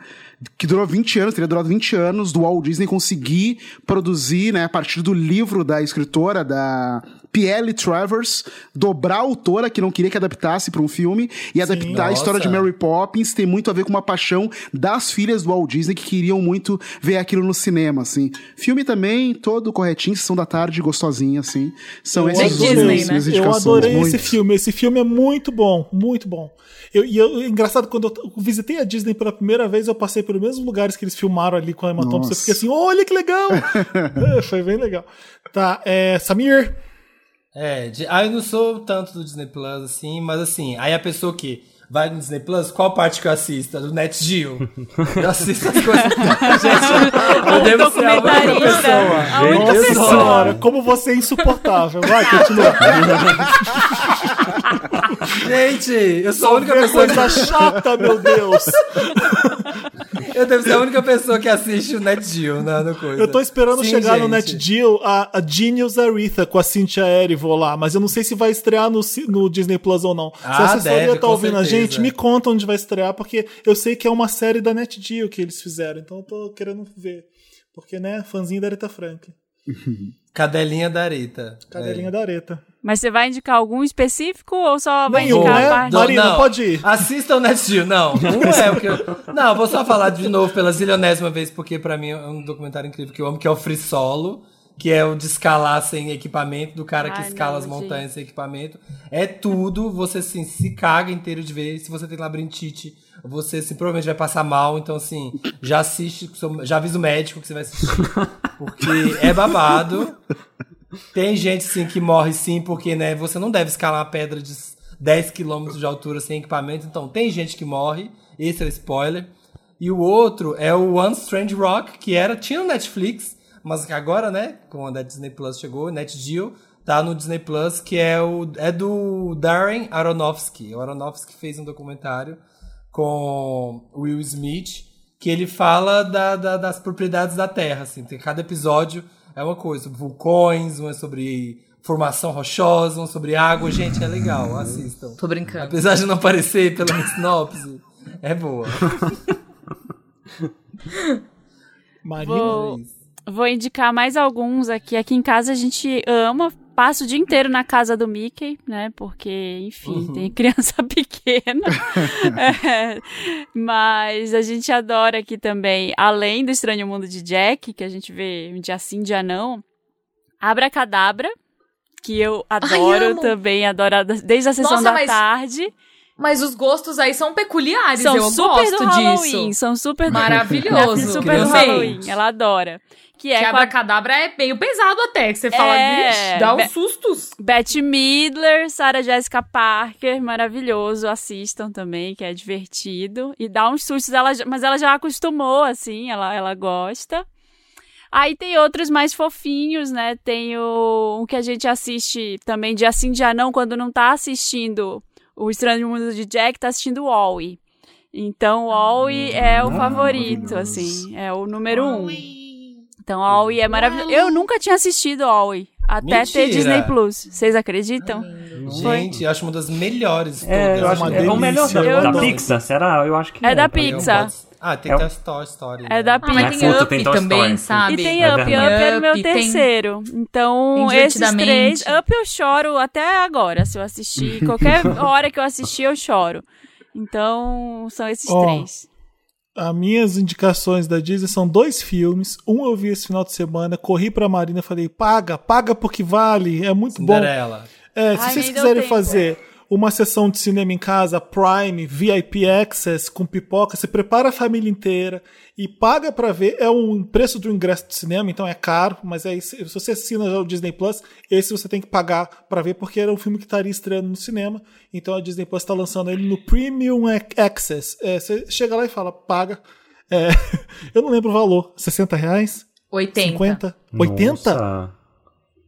Que durou 20 anos, teria durado 20 anos do Walt Disney conseguir produzir, né, a partir do livro da escritora, da P.L. Travers, dobrar a autora que não queria que adaptasse para um filme e adaptar a história de. Mary Poppins tem muito a ver com uma paixão das filhas do Walt Disney que queriam muito ver aquilo no cinema, assim. Filme também, todo corretinho, sessão da tarde, gostosinho, assim. São Eu esses os Disney, meus- né? minhas Eu adorei muito. esse filme. Esse filme é muito bom, muito bom. Eu, e eu, engraçado, quando eu visitei a Disney pela primeira vez, eu passei pelos mesmos lugares que eles filmaram ali com a Emma Thompson. Eu fiquei assim, olha que legal! É, Foi bem legal. Tá, é, Samir, É, de, ah, eu não sou tanto do Disney Plus, assim, mas assim, aí a pessoa que vai no Disney Plus, qual parte que eu assisto? Do Net Geo. Eu assisto as coisas. Gente, eu devo ser a única pessoa. A única nossa sou- senhora, como você é insuportável. Vai, continua. Gente, eu sou a única pessoa que coisa chata, meu Deus. Eu devo ser a única pessoa que assiste o Net Geo na no coisa. Eu tô esperando Sim, chegar no gente. Net Deal a, a Genius Aretha com a Cynthia Erivo lá, mas eu não sei se vai estrear no, no Disney Plus ou não. se Ah, a assessoria deve, tá ouvindo a gente, me conta onde vai estrear, porque eu sei que é uma série da Net Deal que eles fizeram, então eu tô querendo ver. Porque, né, fãzinho da Aretha Franklin. Cadelinha da Areta. Cadelinha da Aretha. Mas você vai indicar algum específico ou só vai Nenhum, indicar né? a parte? Não, Marina, não. pode ir. Assista o Net Geo. Não, um é o que eu... Não, vou só falar de novo pela zilionésima vez, porque pra mim é um documentário incrível que eu amo, que é o Free Solo, que é o de escalar sem equipamento, do cara que Ai, escala não, as gente. montanhas sem equipamento. É tudo, você assim, se caga inteiro de ver. Se você tem labirintite, você assim, provavelmente vai passar mal. Então, assim, já assiste, já avisa o médico que você vai assistir. Porque é babado. Tem gente, sim, que morre sim, porque, né, você não deve escalar uma pedra de 10 km de altura sem equipamento. Então, tem gente que morre. Esse é o spoiler. E o outro é o One Strange Rock, que era, tinha no Netflix, mas que agora, né, quando a Disney Plus chegou, Net Geo, tá no Disney Plus, que é, o, é do Darren Aronofsky. O Aronofsky fez um documentário com Will Smith, que ele fala da- da- das propriedades da Terra, assim. Tem cada episódio é uma coisa, sobre vulcões, um é sobre formação rochosa, um sobre água. Gente, é legal, assistam. Tô brincando. Apesar de não parecer pela minha sinopse, é boa. Marina. Vou, vou indicar mais alguns aqui. Aqui em casa a gente ama. Passo o dia inteiro na casa do Mickey, né? Porque, enfim, tem criança pequena. É, mas a gente adora aqui também, além do Estranho Mundo de Jack, que a gente vê um dia sim, dia não. Abracadabra, que eu adoro amo. também, adoro desde a sessão Nossa, da mas tarde. Mas os gostos aí são peculiares, São eu super gosto do Halloween, disso. são super do Maravilhoso. Minha filha super do Halloween, ela adora. Que é que com a abracadabra é meio pesado até, que você fala, É, vixe, dá uns Be- sustos. Beth Midler, Sarah Jessica Parker, maravilhoso, assistam também, que é divertido. E dá uns sustos, ela, mas ela já acostumou, assim, ela, ela gosta. Aí tem outros mais fofinhos, né? Tem o um que a gente assiste também de assim dia não, quando não tá assistindo o Estranho Mundo de Jack, tá assistindo o Wall-E. Então o Wall-E é o favorito, assim, é o número um. Então Wall-E é maravilhoso. Eu nunca tinha assistido Wall-E, até ter Mentira. Disney Plus. Vocês acreditam? Gente, eu acho uma das melhores É, eu acho uma é o melhor da, eu da não- Pixar, será? Eu acho que É da também. Pixar. Ah, tem É ter Toy Story. É né? da Ah, mas Pixar. tem Up tem também, sabe? E tem É Up, Up era o meu terceiro. Então, tem esses três. Up eu choro até agora, se eu assistir. Qualquer hora que eu assistir, eu choro. Então, são esses Ó, três. As minhas indicações da Disney são dois filmes. Um eu vi esse final de semana, corri pra Marina e falei: paga, paga porque vale, é muito bom. Cinderela. É, se Ai, vocês quiserem tempo. fazer uma sessão de cinema em casa, Prime, VIP Access, com pipoca, você prepara a família inteira e paga pra ver. É um preço do ingresso de cinema, então é caro, mas aí se se você assina já o Disney Plus, esse você tem que pagar pra ver, porque era um filme que estaria estreando no cinema. Então a Disney Plus está lançando ele no Premium Ac- Access. É, você chega lá e fala, paga. É, eu não lembro o valor. 60 reais? 80. 50? 80?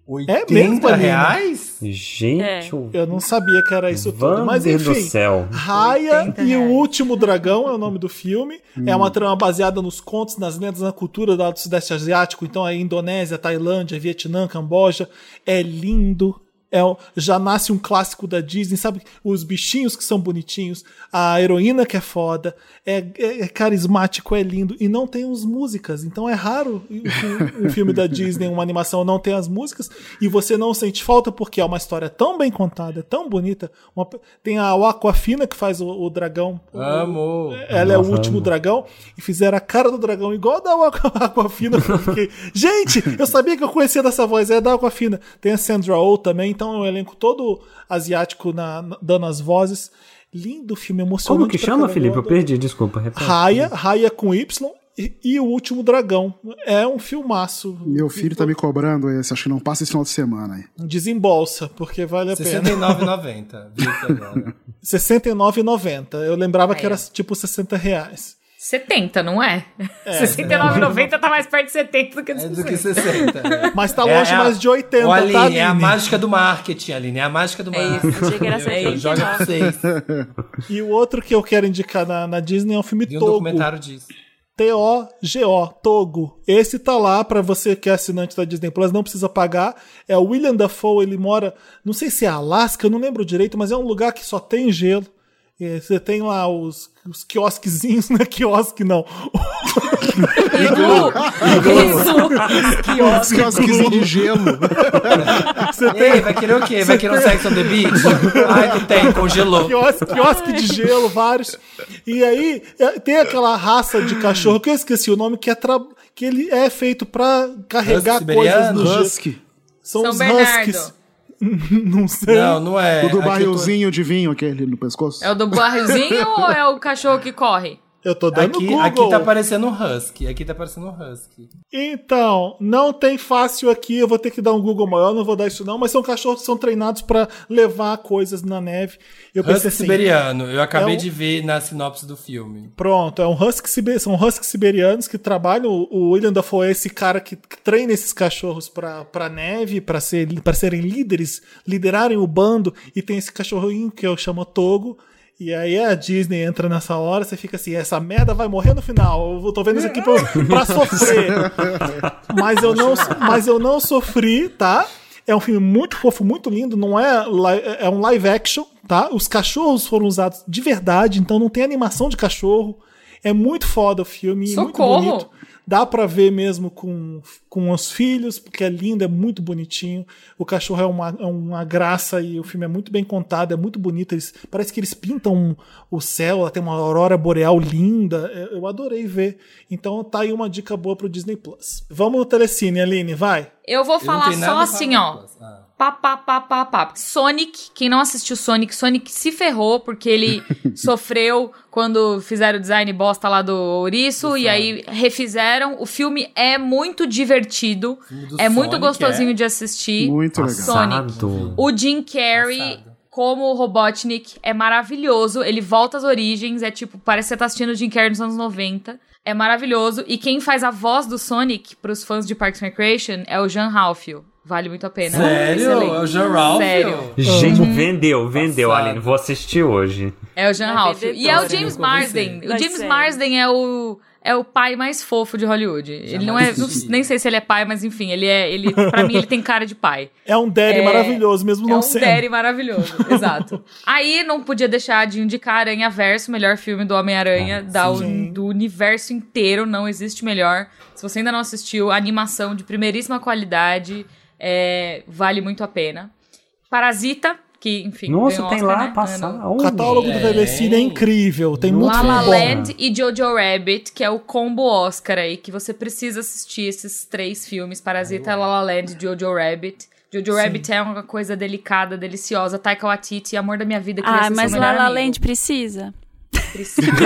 Nossa. 80 mesmo, Aline? reais? Gente, É. Eu não sabia que era isso tudo. Mas Vander do enfim. céu. Raya 80 e o. Último Dragão é o nome do filme. É uma trama baseada nos contos, nas lendas, na cultura do Sudeste Asiático. Então é Indonésia, Tailândia, Vietnã, Camboja. É lindo. É, já nasce um clássico da Disney, sabe? Os bichinhos que são bonitinhos, a heroína que é foda, é, é- é carismático, é lindo, e não tem as músicas. Então é raro um, um filme da Disney, uma animação, não ter as músicas, e você não sente falta porque é uma história tão bem contada, tão bonita. Uma- tem a Aquafina que faz o, o dragão. Amo. Ela é o último dragão e fizeram a cara do dragão igual a da Aqua- Aquafina. Gente, eu sabia que eu conhecia dessa voz, é da Aquafina. Tem a Sandra Oh também, então é um elenco todo asiático na- na- dando as vozes. Lindo filme, emocionante. Como que chama, caramba. Felipe? Eu perdi, desculpa. repete. Raya, Raya com Y e, e o último dragão. É um filmaço. Meu filho tá me cobrando esse, acho que não passa esse final de semana aí. Desembolsa, porque vale a pena. R$69,90. viu que agora. R$69,90. Eu lembrava que era tipo 60 reais. 70, não é? 69,90 tá mais perto de 70 do que de É do que 60. 60. é. Mas tá É- longe é a- mais de 80, Ô, Aline, tá, é a Aline? mágica do marketing, Aline. É a mágica do É marketing. isso. Achei que era Eu jogo 79. pra vocês. E o outro que eu quero indicar na, na Disney é um filme um Togo. documentário disso. T-O-G-O, Togo. Esse tá lá pra você que é assinante da Disney Plus, não precisa pagar. É o William Dafoe, ele mora, não sei se é Alasca, eu não lembro direito, mas é um lugar que só tem gelo. E você tem lá os, os quiosquezinhos, não é quiosque não. Os quiosquezinhos de gelo. Você E aí, vai querer o quê? Vai querer um Sex on the Beach? Ai, não tem, congelou. quiosque, quiosque de gelo, vários. E aí é, tem aquela raça de cachorro que eu esqueci o nome, que é tra- que ele é feito pra carregar Husky coisas no gelo. São, São os Bernardo. huskies. não sei. Não, não é. O do eu tô- barrilzinho de vinho aquele no pescoço. É o do barrilzinho ou é o cachorro que corre? Eu tô dando Aqui, Google. aqui tá aparecendo um husky. Aqui tá aparecendo um husky. Então, não tem fácil aqui, eu vou ter que dar um Google maior, não vou dar isso não, mas são cachorros que são treinados pra levar coisas na neve. Eu Husky pensei assim, siberiano. Eu acabei é um- de ver na sinopse do filme. pronto, é um husky, sibe- são huskies siberianos que trabalham, o William Dafoe é esse cara que, treina esses cachorros pra, pra neve, pra, ser, pra serem líderes, liderarem o bando, e tem esse cachorrinho que eu chamo Togo, e aí a Disney entra nessa hora, você fica assim, essa merda vai morrer no final. Eu tô vendo isso aqui pra, pra sofrer. Mas eu não, mas eu não sofri, tá? É um filme muito fofo, muito lindo. Não é, li- é um live action, tá? Os cachorros foram usados de verdade, então não tem animação de cachorro. É muito foda o filme, Socorro! muito bonito. Dá pra ver mesmo com, com os filhos, porque é lindo, é muito bonitinho. O cachorro é uma, é uma graça e o filme é muito bem contado, é muito bonito. Eles, parece que eles pintam o céu, tem uma aurora boreal linda. Eu adorei ver. Então tá aí uma dica boa pro Disney Plus. Vamos no Telecine, Aline, vai. Eu vou falar só assim, ó. Ah. Pá, pá, pá, pá, pá. Sonic, quem não assistiu Sonic, Sonic se ferrou porque ele sofreu quando fizeram o design bosta lá do ouriço e aí refizeram. O filme é muito divertido, do é muito Sonic, gostosinho é? de assistir. Muito legal. Passado. O Jim Carrey, Passado. como o Robotnik, é maravilhoso. Ele volta às origens, é tipo, parece que você tá assistindo o Jim Carrey nos anos 90. É maravilhoso. E quem faz a voz do Sonic pros fãs de Parks and Recreation é o Jean Ralphio. Vale muito a pena. Sério? É o Jean Ralphio? Sério. Gente, vendeu, vendeu, Passado. Aline. Vou assistir hoje. É o Jean É Ralphio. E é o vendedor. James Marsden. O James sério. Marsden é o, é o pai mais fofo de Hollywood. ele não é. não- nem sei se ele é pai, mas enfim, ele é. Ele, pra mim, ele tem cara de pai. É um daddy É- maravilhoso, mesmo É não um sendo. daddy maravilhoso, exato. Aí não podia deixar de indicar Aranha Verso, o melhor filme do Homem-Aranha da- sim. do universo inteiro, não existe melhor. Se você ainda não assistiu, animação de primeiríssima qualidade, é, vale muito a pena. Parasita, que enfim. Nossa, tem Oscar, lá né? passar. O catálogo do Telecine é incrível, tem muito La La bom. Land e Jojo Rabbit, que é o combo Oscar aí, que você precisa assistir esses três filmes, Parasita, La La Land e Jojo Rabbit. Jojo Rabbit é uma coisa delicada, deliciosa. Taika Waititi, amor da minha vida. Ah, mas La La amigo. Land precisa. Precisa.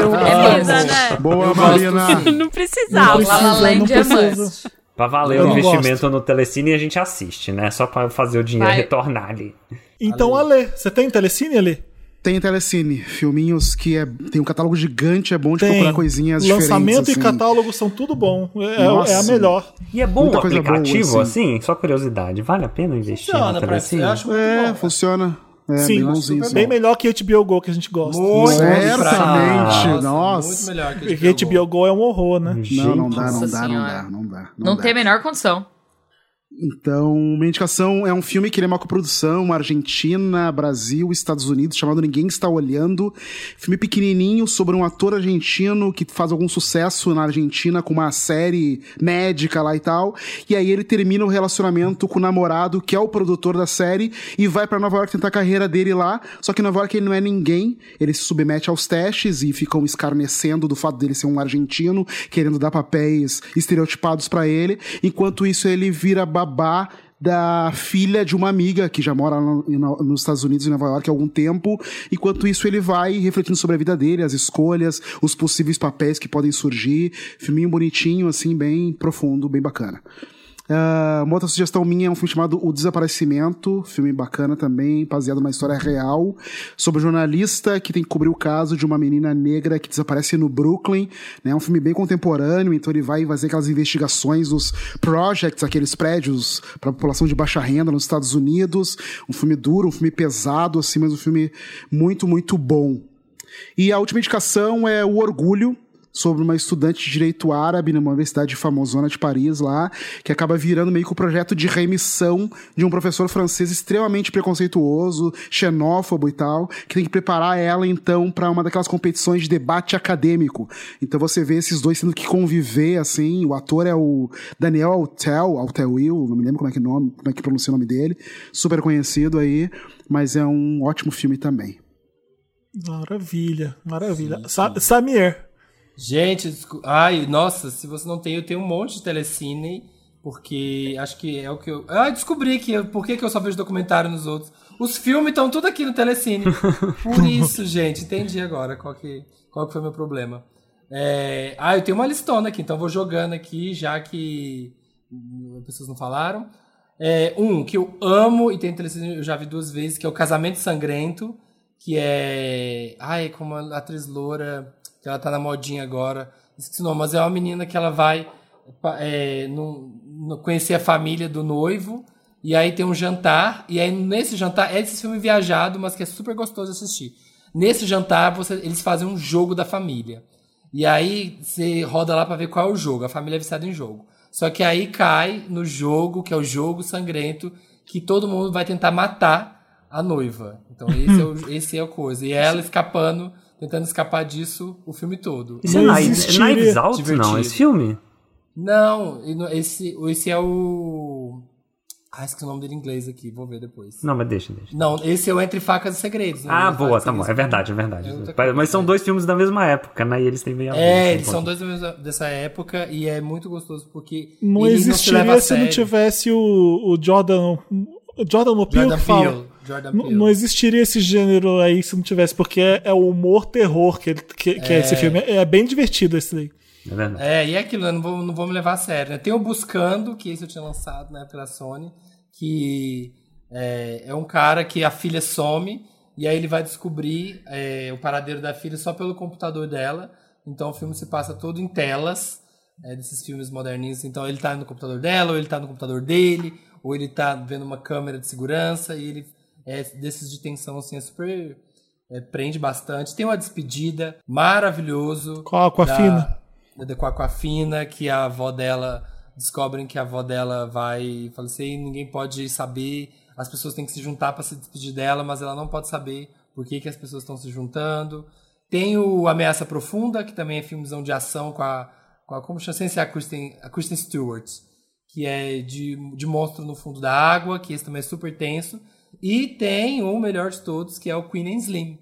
Eu eu É mesmo, né? Boa, Marina. Não Não precisava. La La precisa, Land é precisa. must. Pra valer o investimento no Telecine, a gente assiste, né? Só pra fazer o dinheiro Vai. retornar ali. Então, Ale, você tem Telecine, Ale? Tem Telecine, filminhos que é, tem um catálogo gigante, é bom de Tem. procurar coisinhas Lançamento diferentes. e assim. catálogo são tudo bom. É, Nossa. é a melhor. E é bom Muita o coisa boa, aplicativo, assim. assim? Só curiosidade. Vale a pena investir Funciona, no pra, Telecine? eu acho É, bom. cara. funciona. É, Sim, bem Bem melhor que HBO Go, que a gente gosta. Muito Certamente, pra- nossa. Muito melhor que Porque HBO Go é um horror, né? Não, não dá, não Nossa dá, não dá, não dá. Não dá. tem a menor condição. Então, minha indicação é um filme que ele é uma coprodução Argentina, Brasil, Estados Unidos, chamado Ninguém Está Olhando. Filme pequenininho sobre um ator argentino que faz algum sucesso na Argentina com uma série médica lá e tal. E aí ele termina o relacionamento com o namorado, que é o produtor da série, e vai pra Nova York tentar a carreira dele lá. Só que em Nova York ele não é ninguém. Ele se submete aos testes e ficam escarnecendo do fato dele ser um argentino, querendo dar papéis estereotipados pra ele. Enquanto isso, ele vira babá da filha de uma amiga que já mora no- no- nos Estados Unidos, em Nova York, há algum tempo. Enquanto isso, ele vai refletindo sobre a vida dele, as escolhas, os possíveis papéis que podem surgir. Filminho bonitinho, assim, bem profundo, bem bacana. Ah, uma outra sugestão minha é um filme chamado O Desaparecimento, filme bacana também, baseado numa história real, sobre um jornalista que tem que cobrir o caso de uma menina negra que desaparece no Brooklyn. É um filme bem contemporâneo, então ele vai fazer aquelas investigações dos projects, aqueles prédios para a população de baixa renda nos Estados Unidos. Um filme duro, um filme pesado, assim, mas um filme muito, muito bom. E a última indicação é O Orgulho, sobre uma estudante de direito árabe numa universidade famosona de Paris lá, que acaba virando meio que o projeto de remissão de um professor francês extremamente preconceituoso, xenófobo e tal, que tem que preparar ela então para uma daquelas competições de debate acadêmico. Então você vê esses dois tendo que conviver assim, o ator é o Daniel Altel, Altel Will, não me lembro como é que nome, como é que pronuncia o nome dele, super conhecido aí, mas é um ótimo filme também. Maravilha, maravilha. Sa Samir, Gente, ai, nossa, se você não tem, eu tenho um monte de telecine, porque acho que é o que eu. Ah, descobri que eu- por que, que eu só vejo documentário nos outros. Os filmes estão tudo aqui no telecine. Por isso, gente, entendi agora qual que, qual que foi o meu problema. É, ah, eu tenho uma listona aqui, então vou jogando aqui, já que as pessoas não falaram. É, um que eu amo e tem telecine, eu já vi duas vezes, que é o Casamento Sangrento, que é. Ai, como a atriz loura, que ela tá na modinha agora. Esqueci o nome, mas é uma menina que ela vai é, no- no- conhecer a família do noivo. E aí tem um jantar. E aí nesse jantar, é esse filme viajado, mas que é super gostoso de assistir. Nesse jantar, você- eles fazem um jogo da família. E aí você roda lá pra ver qual é o jogo. A família é viciada em jogo. Só que aí cai no jogo, que é o jogo sangrento, que todo mundo vai tentar matar a noiva. Então esse é o, esse é a coisa. E ela escapando, tentando escapar disso o filme todo. Isso é Não Knives, existiria- é Knives Out, Divertido. não? Esse filme? Não, esse, esse é o. Ah, esqueci o nome dele em inglês aqui, vou ver depois. Não, mas deixa, deixa. Não, esse é o Entre Facas e Segredos. né? Ah, boa, tá bom. É verdade, é verdade. É Mas são é. dois filmes da mesma época, né? E eles têm meio a. É, eles são dois da mesma- dessa época e é muito gostoso porque. não existiria não se se não tivesse o, o Jordan. O Jordan Peele Jordan que fala. Peele. Jordan Não, Peele. não existiria esse gênero aí se não tivesse, porque é, é o humor terror que, ele- que, que é esse filme. É, é bem divertido esse daí. É verdade. É, e é aquilo, né? Não vou, não vou me levar a sério. Né? Tem o Buscando, que esse eu tinha lançado na época da Sony, que é, é um cara que a filha some, e aí ele vai descobrir é, o paradeiro da filha só pelo computador dela. Então o filme se passa todo em telas, é, desses filmes moderninhos. Então ele tá no computador dela, ou ele tá no computador dele, ou ele tá vendo uma câmera de segurança, e ele é desses de tensão, assim, é super É, prende bastante. Tem uma despedida maravilhoso. Com a Aquafina. Da, com a Aquafina, que a avó dela. Descobrem que a avó dela vai falecer e ninguém pode saber. As pessoas têm que se juntar para se despedir dela, mas ela não pode saber por que, que as pessoas estão se juntando. Tem o Ameaça Profunda, que também é filmezão de ação com a. Com a como chama sem a Kristen, a Kristen Stewart, que é de, de monstro no fundo da água, que esse também é super tenso. E tem o melhor de todos, que é o Queen and Slim,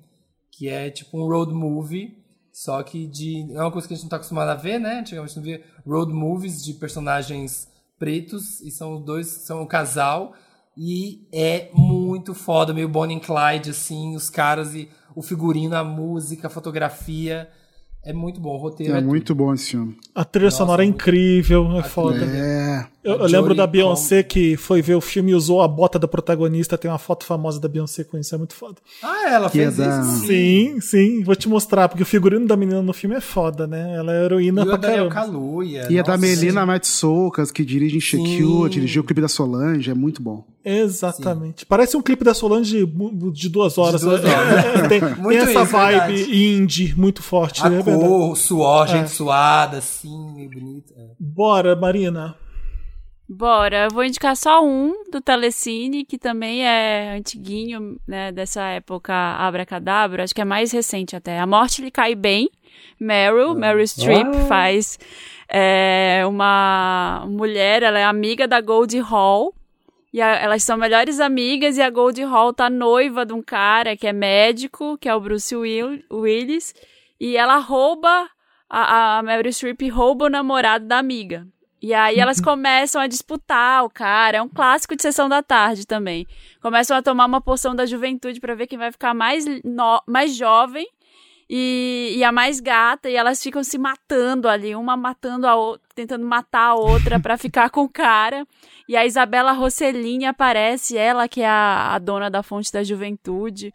que é tipo um road movie, só que de. É uma coisa que a gente não tá acostumado a ver, né? Antigamente não via road movies de personagens pretos, e são dois, são um casal. E é muito foda, meio Bonnie and Clyde, assim, os caras e o figurino, a música, a fotografia. É muito bom, o roteiro É é, muito bom esse filme. A trilha Nossa, sonora é incrível, é foda. É. Eu, eu lembro da Com- Beyoncé que foi ver o filme e usou a bota da protagonista. Tem uma foto famosa da Beyoncé com isso, é muito foda. Ah, ela Que é fez da- isso? Sim, sim, vou te mostrar, porque o figurino da menina no filme é foda, né? Ela é heroína E o pra caramba. Kaluuya. E é da Melina Matsoukas, que dirige Insecure, Sim. dirigiu o clipe da Solange, é muito bom. Exatamente. Parece um clipe da Solange de, de duas horas. duas É, horas. é, tem, Muito tem essa isso, vibe verdade. indie muito forte. A é verdade. cor, o suor, gente É. suada, assim, meio bonita. É. Bora, Marina. Bora, eu vou indicar só um do Telecine, que também é antiguinho, né, dessa época Abracadabra, acho que é mais recente até. A Morte lhe cai bem, Meryl, Meryl Streep Ah. faz é, uma mulher, ela é amiga da Goldie Hawn, e a- elas são melhores amigas, e a Goldie Hawn tá noiva de um cara que é médico, que é o Bruce Will- Willis, e ela rouba, a, a Meryl Streep rouba o namorado da amiga. E aí elas começam a disputar o cara. É um clássico de sessão da tarde também. Começam a tomar uma poção da juventude pra ver quem vai ficar mais, no- mais jovem e, e a mais gata. E elas ficam se matando ali, uma matando a outra, tentando matar a outra pra ficar com o cara. E a Isabela Rossellini aparece, ela que é a, a dona da fonte da juventude.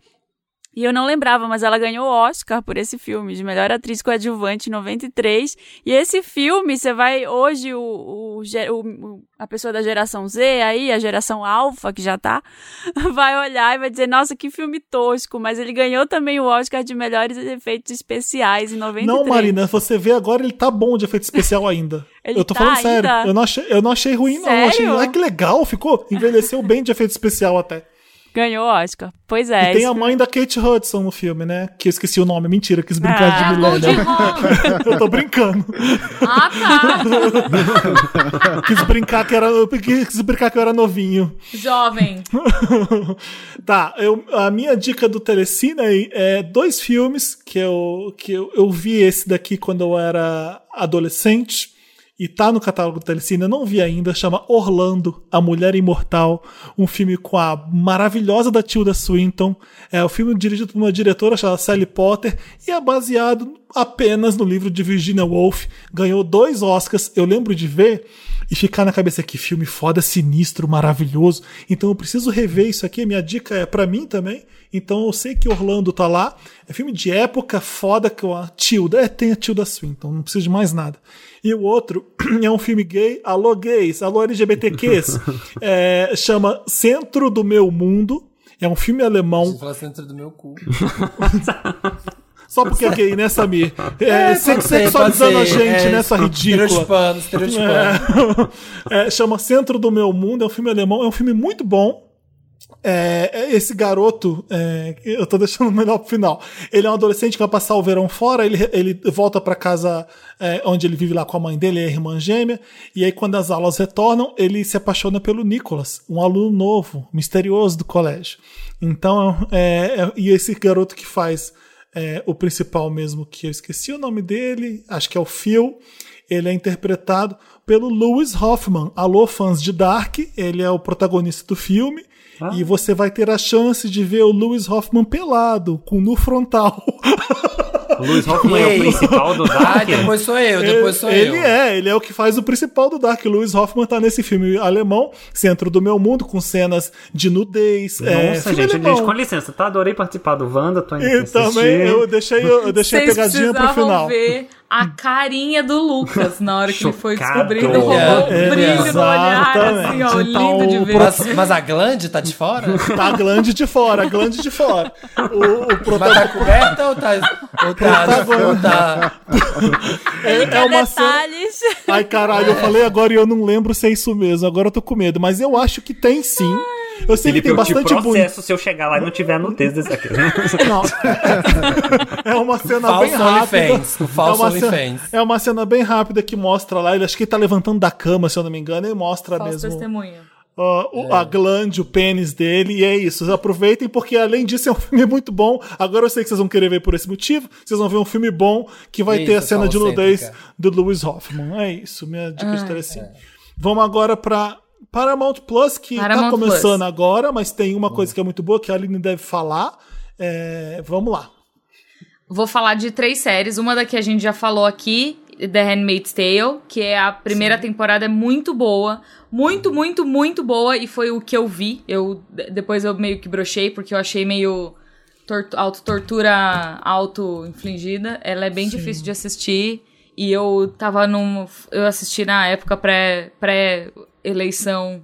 E eu não lembrava, mas ela ganhou o Oscar por esse filme, de melhor atriz coadjuvante em 93. E esse filme, você vai hoje, o, o, o- a pessoa da geração Z aí, a geração Alpha, que já tá, vai olhar e vai dizer, nossa, que filme tosco. Mas ele ganhou também o Oscar de melhores efeitos especiais em 93. Não, Marina, você vê agora, ele tá bom de efeito especial ainda. Ele eu tô tá falando sério. ainda? Eu não, achei, eu não achei ruim, não. Eu achei, Sério? ai, que legal, ficou. Envelheceu bem de efeito especial até. Ganhou o Oscar. Pois é. e tem a mãe da Kate Hudson no filme, né? Que eu esqueci o nome, mentira, quis brincar Ah, de. Hawn. eu tô brincando. Ah, tá. Quis brincar que era, quis brincar que eu era novinho. Jovem. Tá, eu, a minha dica do Telecine é dois filmes que eu, que eu, eu vi esse daqui quando eu era adolescente e tá no catálogo do Telecine, eu não vi ainda, chama Orlando, A Mulher Imortal, um filme com a maravilhosa da Tilda Swinton. É o filme dirigido por uma diretora chamada Sally Potter e é baseado apenas no livro de Virginia Woolf. Ganhou dois Oscars, eu lembro de ver e ficar na cabeça que filme foda, sinistro, maravilhoso. Então eu preciso rever isso aqui. Minha dica é pra mim também. Então eu sei que Orlando tá lá. É filme de época foda com a Tilda. É, tem a Tilda Swinton, não preciso de mais nada. E o outro é um filme gay. Alô gays, alô LGBTQs. É, chama Centro do Meu Mundo. É um filme alemão. Você fala dentro do meu cu. Só porque é gay, né, Samir? É, É, sexualizando a gente É, nessa ridícula. Estereotipando, estereotipando. É, chama Centro do Meu Mundo, é um filme alemão, é um filme muito bom. É, é, esse garoto, é, eu tô deixando melhor pro final. Ele é um adolescente que vai passar o verão fora, ele, ele volta pra casa é, onde ele vive lá com a mãe dele, e a irmã gêmea, e aí quando as aulas retornam, ele se apaixona pelo Nicholas, um aluno novo, misterioso do colégio. Então, é, é- e esse garoto que faz é, o principal mesmo, que eu esqueci o nome dele, acho que é o Phil, ele é interpretado pelo Lewis Hoffman. Alô, fãs de Dark, ele é o protagonista do filme. E você vai ter a chance de ver o Lewis Hoffman pelado, com nu frontal. O Luiz Hoffman é o principal do Ah, Dark. depois sou eu, depois sou ele eu. é, ele é o que faz o principal do Dark. Lewis Hoffman tá nesse filme alemão, Centro do Meu Mundo, com cenas de nudez. é, Nossa, filme gente, gente, com licença, tá? Adorei participar do Wanda, tô indo E também eu deixei, eu deixei a pegadinha pro final. ver a carinha do Lucas na hora que ele foi Chocado. descobrindo. Rolou um É, brilho no olhar, assim, ó, lindo de ver. Mas, mas a glande tá de fora? Tá a glande de fora, a glande de fora. O, o Mas protagonista. tá coberta ou tá. Ou tá, ou tá Ele É, quer uma cena- detalhes. Ai, caralho, eu falei agora e eu não lembro se é isso mesmo. Agora eu tô com medo. Mas eu acho que tem sim. Eu sei Felipe, que tem eu te bastante processo se eu chegar lá e não tiver nudez desse aqui. Não. É uma cena Falso bem rápida. OnlyFans, o falso é uma cena, é uma cena bem rápida que mostra lá. Ele acho que ele tá levantando da cama, se eu não me engano, e mostra Falso mesmo testemunha. ó, o- a glande, o pênis dele, e é isso. Aproveitem, porque além disso é um filme muito bom. Agora eu sei que vocês vão querer ver por esse motivo. Vocês vão ver um filme bom que vai Isso, ter a cena de nudez do Lewis Hoffman. É isso, minha dica de telecine. Vamos agora pra Paramount Plus, que tá Paramount começando Plus. agora, mas tem uma coisa que é muito boa que a Aline deve falar. É, vamos lá. Vou falar de três séries. Uma da que a gente já falou aqui, The Handmaid's Tale, que é a primeira temporada é muito boa, muito, muito, muito boa e foi o que eu vi. Eu depois eu meio que brochei porque eu achei meio tortu- auto-tortura auto-infligida. Ela é bem difícil de assistir e eu tava num eu assisti na época pré pré eleição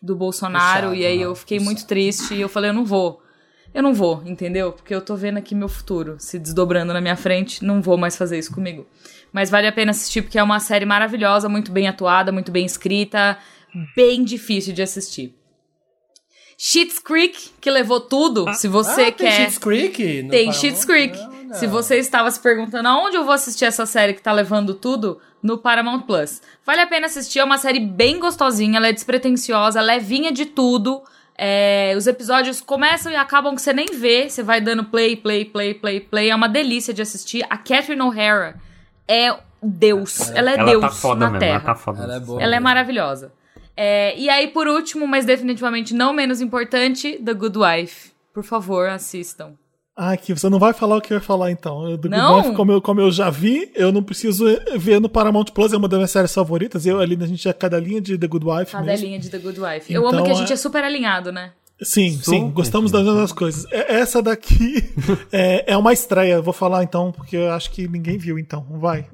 do Bolsonaro Puxado, e aí né? eu fiquei muito triste e eu falei eu não vou. Eu não vou, entendeu? Porque eu tô vendo aqui meu futuro se desdobrando na minha frente, não vou mais fazer isso comigo. Mas vale a pena assistir porque é uma série maravilhosa, muito bem atuada, muito bem escrita, bem difícil de assistir. Schitt's Creek, que levou tudo, se você Ah, tem quer. Schitt's Creek? Tem? Schitt's Creek. Não, Se não. você estava se perguntando aonde eu vou assistir essa série que tá levando tudo, no Paramount Plus. Vale a pena assistir, é uma série bem gostosinha, ela é despretensiosa, levinha de tudo. É, os episódios começam e acabam que você nem vê, você vai dando play, play, play, play, play. É uma delícia de assistir. A Catherine O'Hara é Deus. Ela é ela Deus tá foda na mesmo, Terra. ela tá foda. Ela é boa. Ela é maravilhosa. É, e aí, por último, mas definitivamente não menos importante, The Good Wife. Por favor, assistam. Ah, que você não vai falar o que eu ia falar então. Eu, do Good Não? Wife, como, eu, como eu já vi, eu não preciso ver no Paramount Plus, é uma das minhas séries favoritas. Eu ali, a gente é cadelinha de The Good Wife. A mesmo. delinha de The Good Wife. Eu Então, amo que a gente é- é super alinhado, né? Sim, sim, Super, gostamos das mesmas coisas. É- Essa daqui é, é uma estreia, eu vou falar então, porque eu acho que ninguém viu, então. Vai.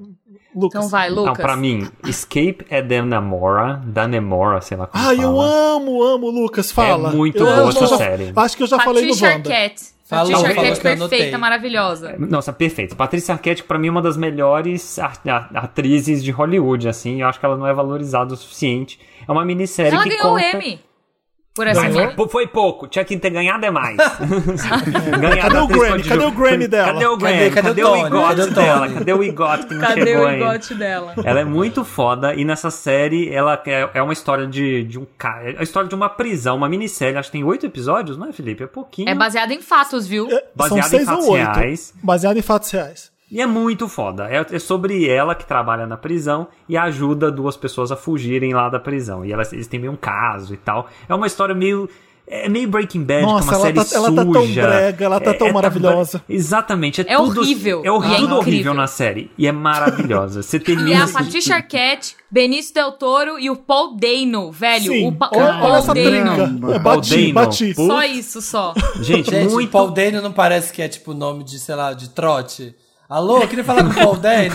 Lucas. Então vai, Lucas. Não, pra mim, Escape é da Namora, da Nemora, sei lá como Ah, fala. eu amo, amo, Lucas, fala. É muito Eu boa acho que eu essa já- série. Acho que eu já falei no Patricia Wanda. Arquette. Falou, Patricia falou Arquette perfeita, maravilhosa. Nossa, perfeito. Patrícia Arquette, pra mim, é uma das melhores atrizes de Hollywood, assim. Eu acho que ela não é valorizada o suficiente. É uma minissérie Ela que ganhou o conta... Emmy. Por essa Ganhou? série. Pô, Foi pouco, tinha que ter ganhado é mais. Ganhado Cadê o Grammy? Cadê o Grammy dela? Cadê o Grammy? Cadê- cadê Cadê, o o igote Cadê o dela? Cadê o igote que não Cadê chegou o ainda? igote dela? Ela é muito foda e nessa série ela é, é uma história de, de um cara. É a história de uma prisão, uma minissérie. Acho que tem oito episódios, não é, Felipe? É pouquinho. É baseada em fatos, viu? É, São Baseado em seis fatos ou oito. reais. Baseado em fatos reais. E é muito foda. É, é sobre ela que trabalha na prisão e ajuda duas pessoas a fugirem lá da prisão. E elas, eles têm meio um caso e tal. É uma história meio. É meio Breaking Bad, Nossa, que é uma série tá- ela tá tão suja. brega, ela tá tão maravilhosa. Exatamente. É, É tudo, horrível, É horrível, e é tudo horrível na série. E é maravilhosa. Você E termina. é a Patricia Arquette, Benício Del Toro e o Paul Dano, velho. Sim, o, pa o olha, Paul essa Dano. É, Paul bati, Dano. bati. Só isso, só. Gente, Gente, muito. Paul Dano não parece que é tipo nome de, sei lá, de trote? Alô, eu queria falar com o Paul Dano.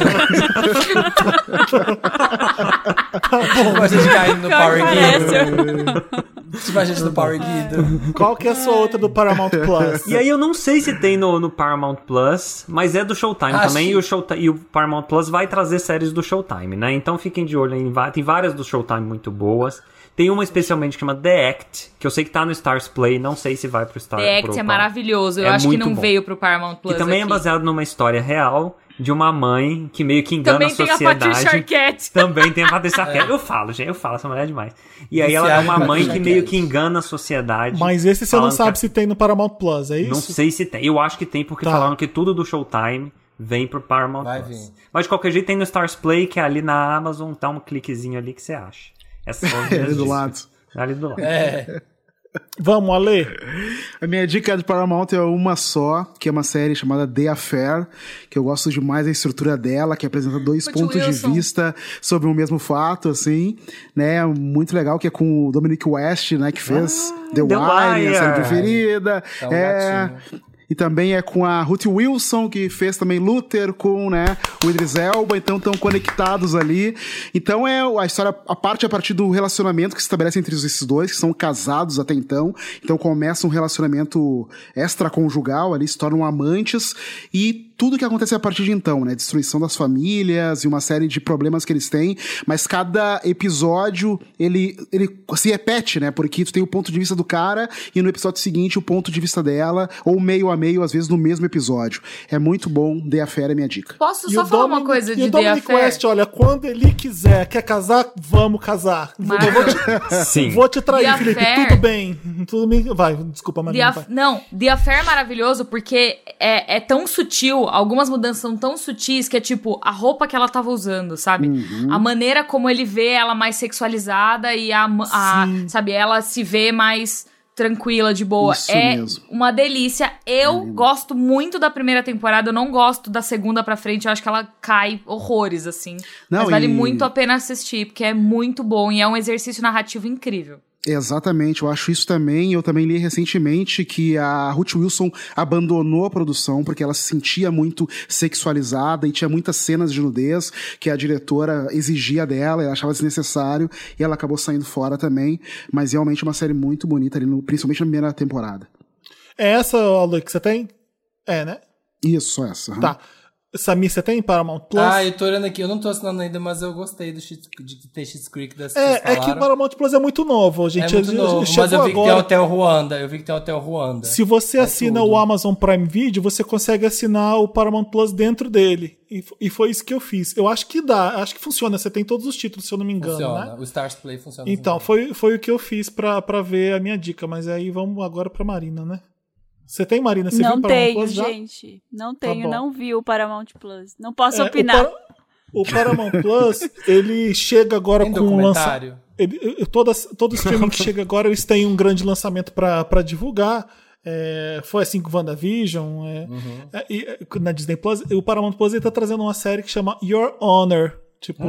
tipo a gente caindo no Power Guido. Tipo a gente no Power Guido. Qual que é a sua outra do Paramount Plus? E aí eu não sei se tem no, no Paramount Plus, mas é do Showtime Acho também, e o, Showtime, e o Paramount Plus vai trazer séries do Showtime, né? Então fiquem de olho em tem várias do Showtime muito boas. Tem uma especialmente que chama The Act, que eu sei que tá no Stars Play, não sei se vai pro Star The pro Act é maravilhoso. Eu É acho que não bom. veio pro Paramount Plus. Que também aqui. é baseado numa história real de uma mãe que meio que engana Também a tem a sociedade. Patricia Arquette. Também tem a Patrícia Arquette. Eu falo, gente, eu falo, essa mulher é demais. E aí ela é Viciado uma mãe que Patrícia meio que engana a sociedade. Mas esse você não que sabe a- se tem no Paramount Plus, é isso? Não sei se tem. Eu acho que tem, porque Tá. falaram que tudo do Showtime vem pro Paramount Vai Plus. vir. Mas de qualquer jeito tem no Stars Play, que é ali na Amazon, dá um cliquezinho ali que você acha. As minhas ali do lado. Ali do lado. É. Vamos, Ale. A minha dica de Paramount é uma só, que é uma série chamada The Affair, que eu gosto demais da estrutura dela, que apresenta dois Put pontos Wilson. de vista sobre o mesmo fato, assim, né? Muito legal, que é com o Dominic West, né? Que fez The, The Wire, a série Wire. preferida. É um é... gatinho. E também é com a Ruth Wilson, que fez também Luther com, né, o Idris Elba, então estão conectados ali. Então é a história, a parte a partir do relacionamento que se estabelece entre esses dois, que são casados até então. Então começa um relacionamento extraconjugal ali, se tornam amantes e tudo que acontece a partir de então, né? Destruição das famílias e uma série de problemas que eles têm, mas cada episódio ele, ele se repete, né? Porque tu tem o ponto de vista do cara e no episódio seguinte o ponto de vista dela, ou meio a meio, às vezes no mesmo episódio. É muito bom, The Affair é minha dica. Posso E só falar uma Dominic- coisa e de o The Dominic Affair? West, olha, quando ele quiser, quer casar, vamos casar. Eu vou te, Sim. vou te trair, The Felipe. Affair- Tudo bem. Tudo bem. Vai, desculpa, The Marina. Aff- Não, The Affair é maravilhoso porque é, é tão sutil, algumas mudanças são tão sutis que é tipo a roupa que ela tava usando, sabe? Uhum. A maneira como ele vê ela mais sexualizada e a, a sabe, ela se vê mais tranquila, de boa. Isso é mesmo. uma delícia. Eu gosto muito da primeira temporada, eu não gosto da segunda pra frente, eu acho que ela cai horrores, assim. Não, Mas vale e- muito a pena assistir, porque é muito bom e é um exercício narrativo incrível. Exatamente, eu acho isso também. Eu também li recentemente que a Ruth Wilson abandonou a produção porque ela se sentia muito sexualizada e tinha muitas cenas de nudez que a diretora exigia dela, ela achava desnecessário e ela acabou saindo fora também. Mas realmente é uma série muito bonita ali, no- principalmente na primeira temporada. É essa, que você tem? É, né? Isso, essa. Tá. Samir, você tem Paramount Plus? Ah, eu tô olhando aqui, eu não tô assinando ainda, mas eu gostei do de ter Schitt's Creek das é, é que. Paramount Plus é muito novo, gente. É muito novo, chegou mas eu vi que tem agora. Hotel Ruanda, eu vi que tem Hotel Ruanda. Se você É assina tudo. o Amazon Prime Video, você consegue assinar o Paramount Plus dentro dele. E, e foi isso que eu fiz. Eu acho que dá, acho que funciona. Você tem todos os títulos, se eu não me engano, Funciona, né? o Stars Play funciona. Então, foi, foi o que eu fiz pra, pra ver a minha dica. Mas aí vamos agora pra Marina, né? Você tem, Marina? Você viu não Paramount tenho, Plus já? gente. Não tenho, bom. não vi o Paramount Plus. Não posso É, opinar. O, Para- o Paramount Plus, ele chega agora Tem com um lançamento. todas, todo streaming que chega agora, eles têm um grande lançamento pra pra divulgar. É, foi assim com WandaVision. É, Uhum. é, e, é, na Disney Plus. O Paramount Plus ele tá trazendo uma série que chama Your Honor. Tipo,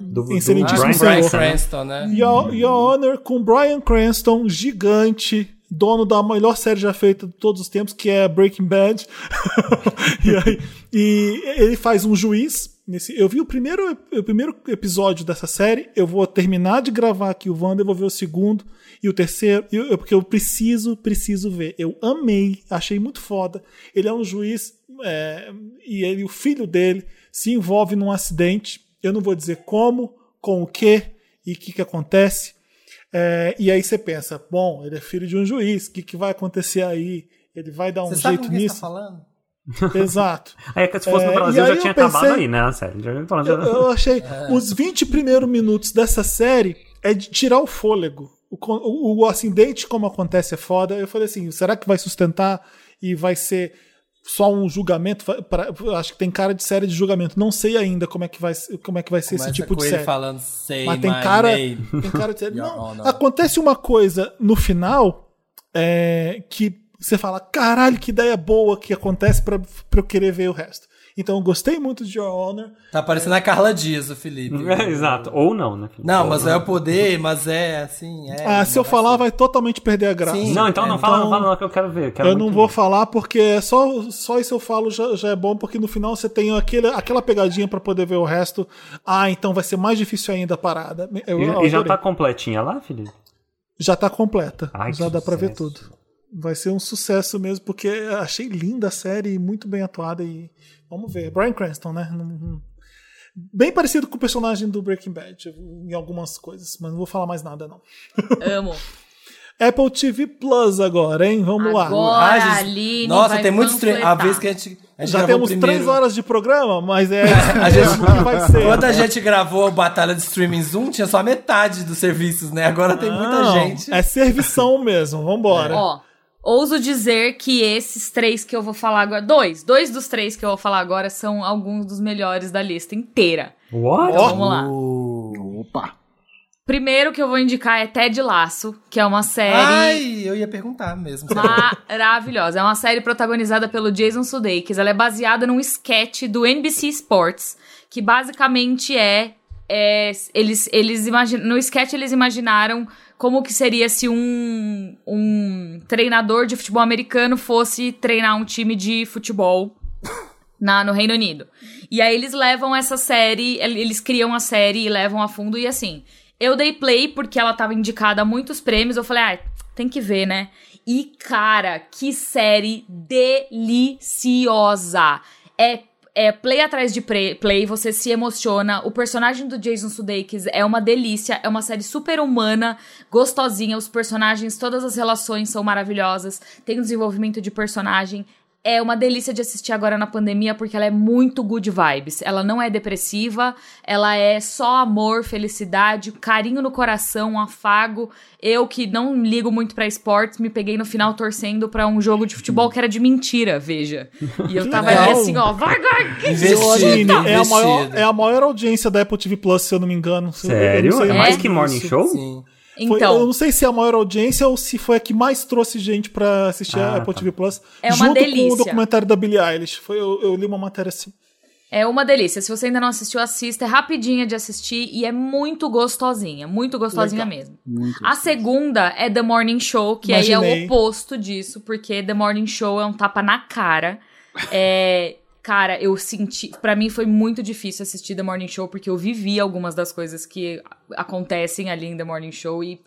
Do, do Excelentíssimo Ah. Cranston, né? Cranston, né? Your, Your Honor com Brian Cranston, gigante, dono da melhor série já feita de todos os tempos, que é Breaking Bad. e, aí- e ele faz um juiz. Nesse, eu vi o primeiro, o primeiro episódio dessa série. Eu vou terminar de gravar aqui o Wanda, eu vou ver o segundo e o terceiro, eu- eu- porque eu preciso, preciso ver. Eu amei, achei muito foda. Ele é um juiz é, e ele, o filho dele se envolve num acidente. Eu não vou dizer como, com o que e o que, que acontece. É, e aí você pensa, bom, ele é filho de um juiz, o que, que vai acontecer aí? Ele vai dar um Você sabe jeito com quem você tá nisso? falando? Exato. É, que se fosse É, no e Brasil aí já tinha pensei- acabado aí, né? A série. Eu, eu achei É. os 20 primeiros minutos dessa série é de tirar o fôlego. O, o, o acidente, como acontece, é foda. Eu falei assim: será que vai sustentar e vai ser só um julgamento? Pra- eu acho que tem cara de série de julgamento. Não sei ainda como é que vai, como é que vai ser Começa esse tipo com de ele série. falando, say Mas tem cara, name. tem cara de série. Não, acontece uma coisa no final é, que você fala, caralho, que ideia boa que acontece pra eu querer ver o resto. Então eu gostei muito de Your Honor. Tá parecendo a Carla Dias, o Felipe. É, exato. Ou não, né? Felipe? Não, mas é o poder, mas é assim, é. ah, se eu vai falar, ser. vai totalmente perder a graça. Sim. Não, então não É, fala, então- não fala não, que eu quero ver. Quero Eu não vou ver. falar porque é só, só isso eu falo já, já é bom, porque no final você tem aquele, aquela pegadinha pra poder ver o resto. Ah, então vai ser mais difícil ainda a parada. Eu, E, eu e já tá completinha lá, Felipe? Já tá completa. Ai, já dá pra ver sucesso. tudo. Vai ser um sucesso mesmo, porque achei linda a série, muito bem atuada e vamos ver. Brian Cranston, né? Bem parecido com o personagem do Breaking Bad em algumas coisas, mas não vou falar mais nada não. Amo. Apple TV Plus agora, hein? Vamos lá. Agora, Ah, gente, Nossa, vai tem muito stream. A vez que a gente, a gente Já temos primeiro... três horas de programa, mas é A gente- vai ser. Quando a gente gravou a Batalha de Streaming Zoom, tinha só metade dos serviços, né? Agora tem muita Não, gente. É servição mesmo, vambora. Ó, ouso dizer que esses três que eu vou falar agora. Dois. Dois dos três que eu vou falar agora são alguns dos melhores da lista inteira. What? Então, vamos lá. Uh. Opa. Primeiro que eu vou indicar é Ted Laço, que é uma série. Ai, eu ia perguntar mesmo. Maravilhosa. É uma série protagonizada pelo Jason Sudeikis. Ela é baseada num sketch do NBC Sports, que basicamente é, é, eles, eles imaginam. No sketch, eles imaginaram como que seria se um, um treinador de futebol americano fosse treinar um time de futebol na, no Reino Unido. E aí eles levam essa série, el- eles criam a série e levam a fundo, e assim, eu dei play porque ela tava indicada a muitos prêmios, eu falei, ah, tem que ver, né? E, cara, que série deliciosa! É, é play atrás de play, você se emociona. O personagem do Jason Sudeikis é uma delícia, é uma série super humana, gostosinha. Os personagens, todas as relações são maravilhosas. Tem um desenvolvimento de personagem. É uma delícia de assistir agora na pandemia porque ela é muito good vibes. Ela não é depressiva, ela é só amor, felicidade, carinho no coração, um afago. Eu que não ligo muito pra esportes, me peguei no final torcendo pra um jogo de futebol que era de mentira, veja. E eu tava ali assim, ó, vai, vai, que Investido, Aline, é, a maior, é a maior audiência da Apple TV Plus, se eu não me engano. Sério? É mais que Morning. Show? Sim. Foi- Então, eu não sei se é a maior audiência ou se foi a que mais trouxe gente pra assistir a Ah, Apple tá. TV Plus. É uma junto com delícia. o documentário da Billie Eilish. Foi, eu, eu li uma matéria assim. É uma delícia. Se você ainda não assistiu, assista. É rapidinha de assistir e é muito gostosinha. Muito gostosinha Legal. mesmo. Muito A segunda é The Morning Show, que aí é Imaginei. o oposto disso, porque The Morning Show é um tapa na cara. É. Cara, eu senti. Pra mim foi muito difícil assistir The Morning Show, porque eu vivi algumas das coisas que acontecem ali em The Morning Show e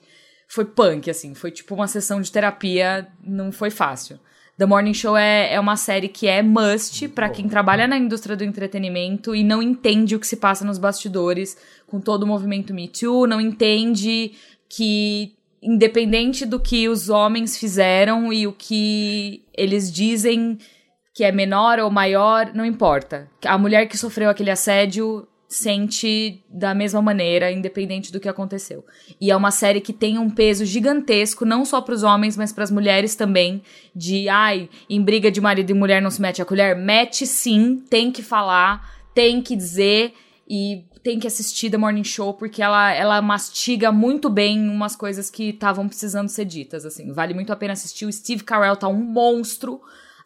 foi punk, assim. Foi tipo uma sessão de terapia, não foi fácil. The Morning Show é, é uma série que é must pra quem trabalha na indústria do entretenimento e não entende o que se passa nos bastidores com todo o movimento Me Too, não entende que, independente do que os homens fizeram e o que eles dizem que é menor ou maior, não importa. A mulher que sofreu aquele assédio sente da mesma maneira, independente do que aconteceu. E é uma série que tem um peso gigantesco, não só para os homens, mas para as mulheres também, de ai, em briga de marido e mulher não se mete a colher, mete sim, tem que falar, tem que dizer e tem que assistir The Morning Show porque ela, ela mastiga muito bem umas coisas que estavam precisando ser ditas, assim. Vale muito a pena assistir. O Steve Carell tá um monstro.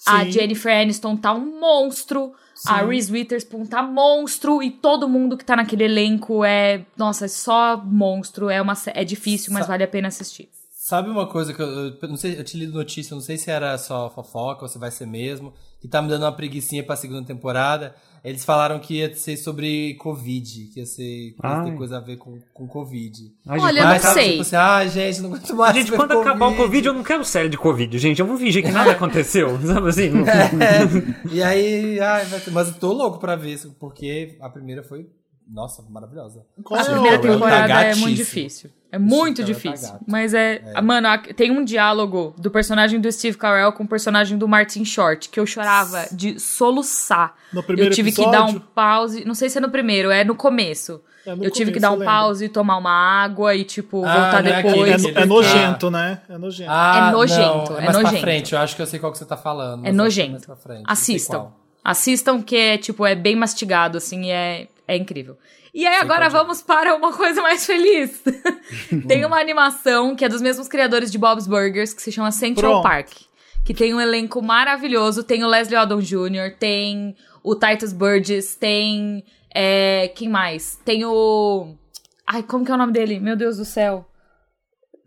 A Sim. Jennifer Aniston tá um monstro. A Reese Witherspoon tá monstro. E todo mundo que tá naquele elenco é... Nossa, é só monstro. É, uma, é difícil, mas Sa- vale a pena assistir. Sabe uma coisa que eu, eu não sei, eu te li notícia, não sei se era só fofoca ou se vai ser mesmo, que tá me dando uma preguicinha pra segunda temporada. Eles falaram que ia ser sobre Covid, que ia ser que ia ter coisa a ver com, com Covid. Ai, Olha, gente, eu não Mas sabe, sei. tipo assim, ah, gente, não aguento mais. Gente, quando acabar o Covid, eu não quero série de Covid, gente. Eu vou fingir que nada aconteceu, sabe assim? É, e aí, ai, mas eu tô louco pra ver isso, porque a primeira foi, nossa, maravilhosa. Qual A primeira o- Carell tá temporada é muito difícil. É muito tá difícil. gato. Mas é. Mano, a- tem um diálogo do personagem do Steve Carell com o personagem do Martin Short que eu chorava de soluçar. No primeiro eu tive que dar um episódio? pause. Não sei se é no primeiro, é no começo. É no eu tive que dar um lembro. pause, tomar uma água e, tipo, Ah, voltar não é depois. É, é Ah. nojento, né? É nojento. Ah, É nojento, não, é mais pra nojento. frente, eu acho que eu sei qual que você tá falando. É que nojento. mais pra Assistam. Assistam, que é, tipo, é bem mastigado, assim, e é, é incrível. E aí, agora vamos para uma coisa mais feliz. tem uma animação que é dos mesmos criadores de Bob's Burgers, que se chama Central Pronto. Park. Que tem um elenco maravilhoso. Tem o Leslie Odom Jr., tem o Titus Burgess, tem. é, quem mais? Tem o. Ai, como que é o nome dele? Meu Deus do céu.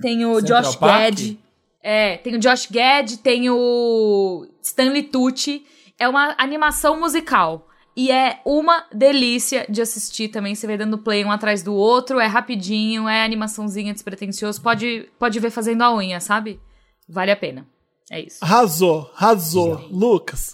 Tem o Central Josh? Gad. É, tem o Josh Gad, tem o Stanley Tucci. É uma animação musical. E é uma delícia de assistir também. Você vai dando play um atrás do outro, é rapidinho, é animaçãozinha despretensioso. Pode, pode ver fazendo a unha, sabe? Vale a pena. É isso. Arrasou, arrasou. Lucas.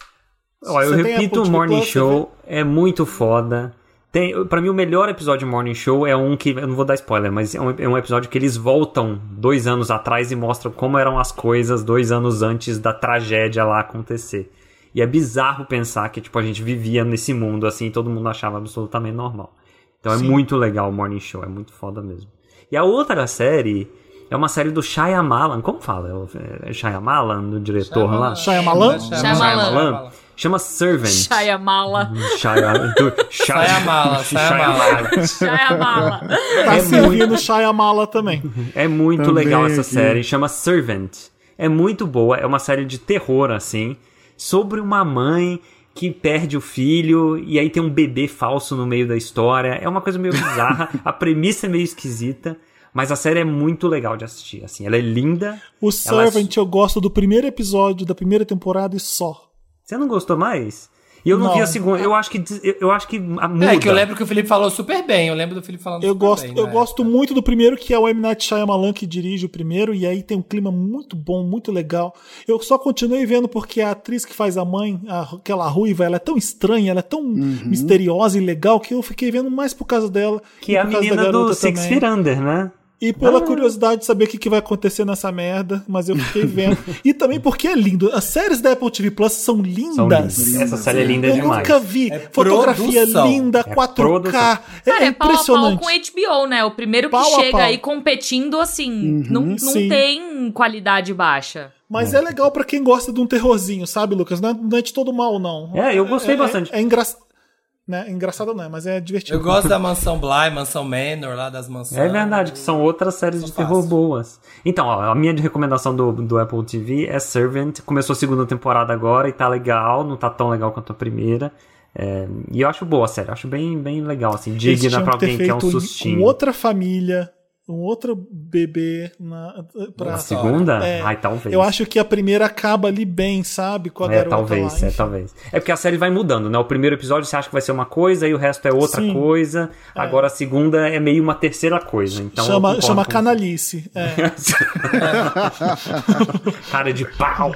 Ó, eu repito, o Morning Plus, Show é muito foda. Tem, pra mim, o melhor episódio de Morning Show é um que. Eu não vou dar spoiler, mas é um, é um episódio que eles voltam dois anos atrás e mostram como eram as coisas dois anos antes da tragédia lá acontecer. E é bizarro pensar que, tipo, a gente vivia nesse mundo assim e todo mundo achava absolutamente normal. Então é muito legal o Morning Show, é muito foda mesmo. E a outra série é uma série do Shyamalan. Como fala? É Shyamalan, do diretor lá? Shyamalan? Shyamalan. Chama Servant. Shyamala. Shia- Shyamala, Shyamala. Shyamala. Tá É servindo Shyamala também. É muito Também legal essa aqui. série. Chama Servant. É muito boa. É uma série de terror, assim. Sobre uma mãe que perde o filho e aí tem um bebê falso no meio da história. É uma coisa meio bizarra. a premissa é meio esquisita. Mas a série é muito legal de assistir, assim, ela é linda. O ela Servant eu gosto do primeiro episódio da primeira temporada e só. Você não gostou mais? E eu não, Não. vi a segunda. Eu acho que eu, acho que a- muda. É que eu lembro que o Felipe falou super bem. Eu lembro do Felipe falando Eu super gosto, bem. eu na gosto época. muito do primeiro, que é o M. Night Shyamalan que dirige o primeiro, e aí tem um clima muito bom, muito legal. Eu só continuei vendo porque a atriz que faz a mãe, a- aquela ruiva, ela é tão estranha, ela é tão misteriosa e legal que eu fiquei vendo mais por causa dela. que é a por causa da menina do Six. Feet Under, né? E pela curiosidade de saber o que, que vai acontecer nessa merda, mas eu fiquei vendo. e também porque é lindo. As séries da Apple TV Plus são lindas. São lindas. Essa série é linda Eu demais. nunca vi. É Fotografia produção. linda, É 4K. produção. É, Cara, é pau a pau impressionante. com HBO, né? O primeiro que Pau a chega aí competindo, assim, não, não sim. tem qualidade baixa. Mas é legal pra quem gosta de um terrorzinho, sabe, Lucas? Não é, não é de todo mal, não. É, eu gostei É- bastante. É, engraçado. Né? Engraçado não é, mas é divertido. Eu gosto da Mansão Bly, Mansão Manor, lá das mansões. É verdade, que são outras séries de terror fácil. boas. Então, ó, a minha de recomendação do, do Apple TV é Servant. Começou a segunda temporada agora e tá legal, não tá tão legal quanto a primeira. É, e eu acho boa a série, acho bem, bem legal, assim, digna pra alguém que é um sustinho. Com outra família, um outro bebê na, pra. A segunda? É, Ai, talvez. Eu acho que a primeira acaba ali bem, sabe? Com a É, garota talvez, lá, é, talvez. É porque a série vai mudando, né? O primeiro episódio você acha que vai ser uma coisa e o resto é outra Sim. coisa. Agora a segunda é meio uma terceira coisa. Então chama chama com- canalice. É. Cara de pau.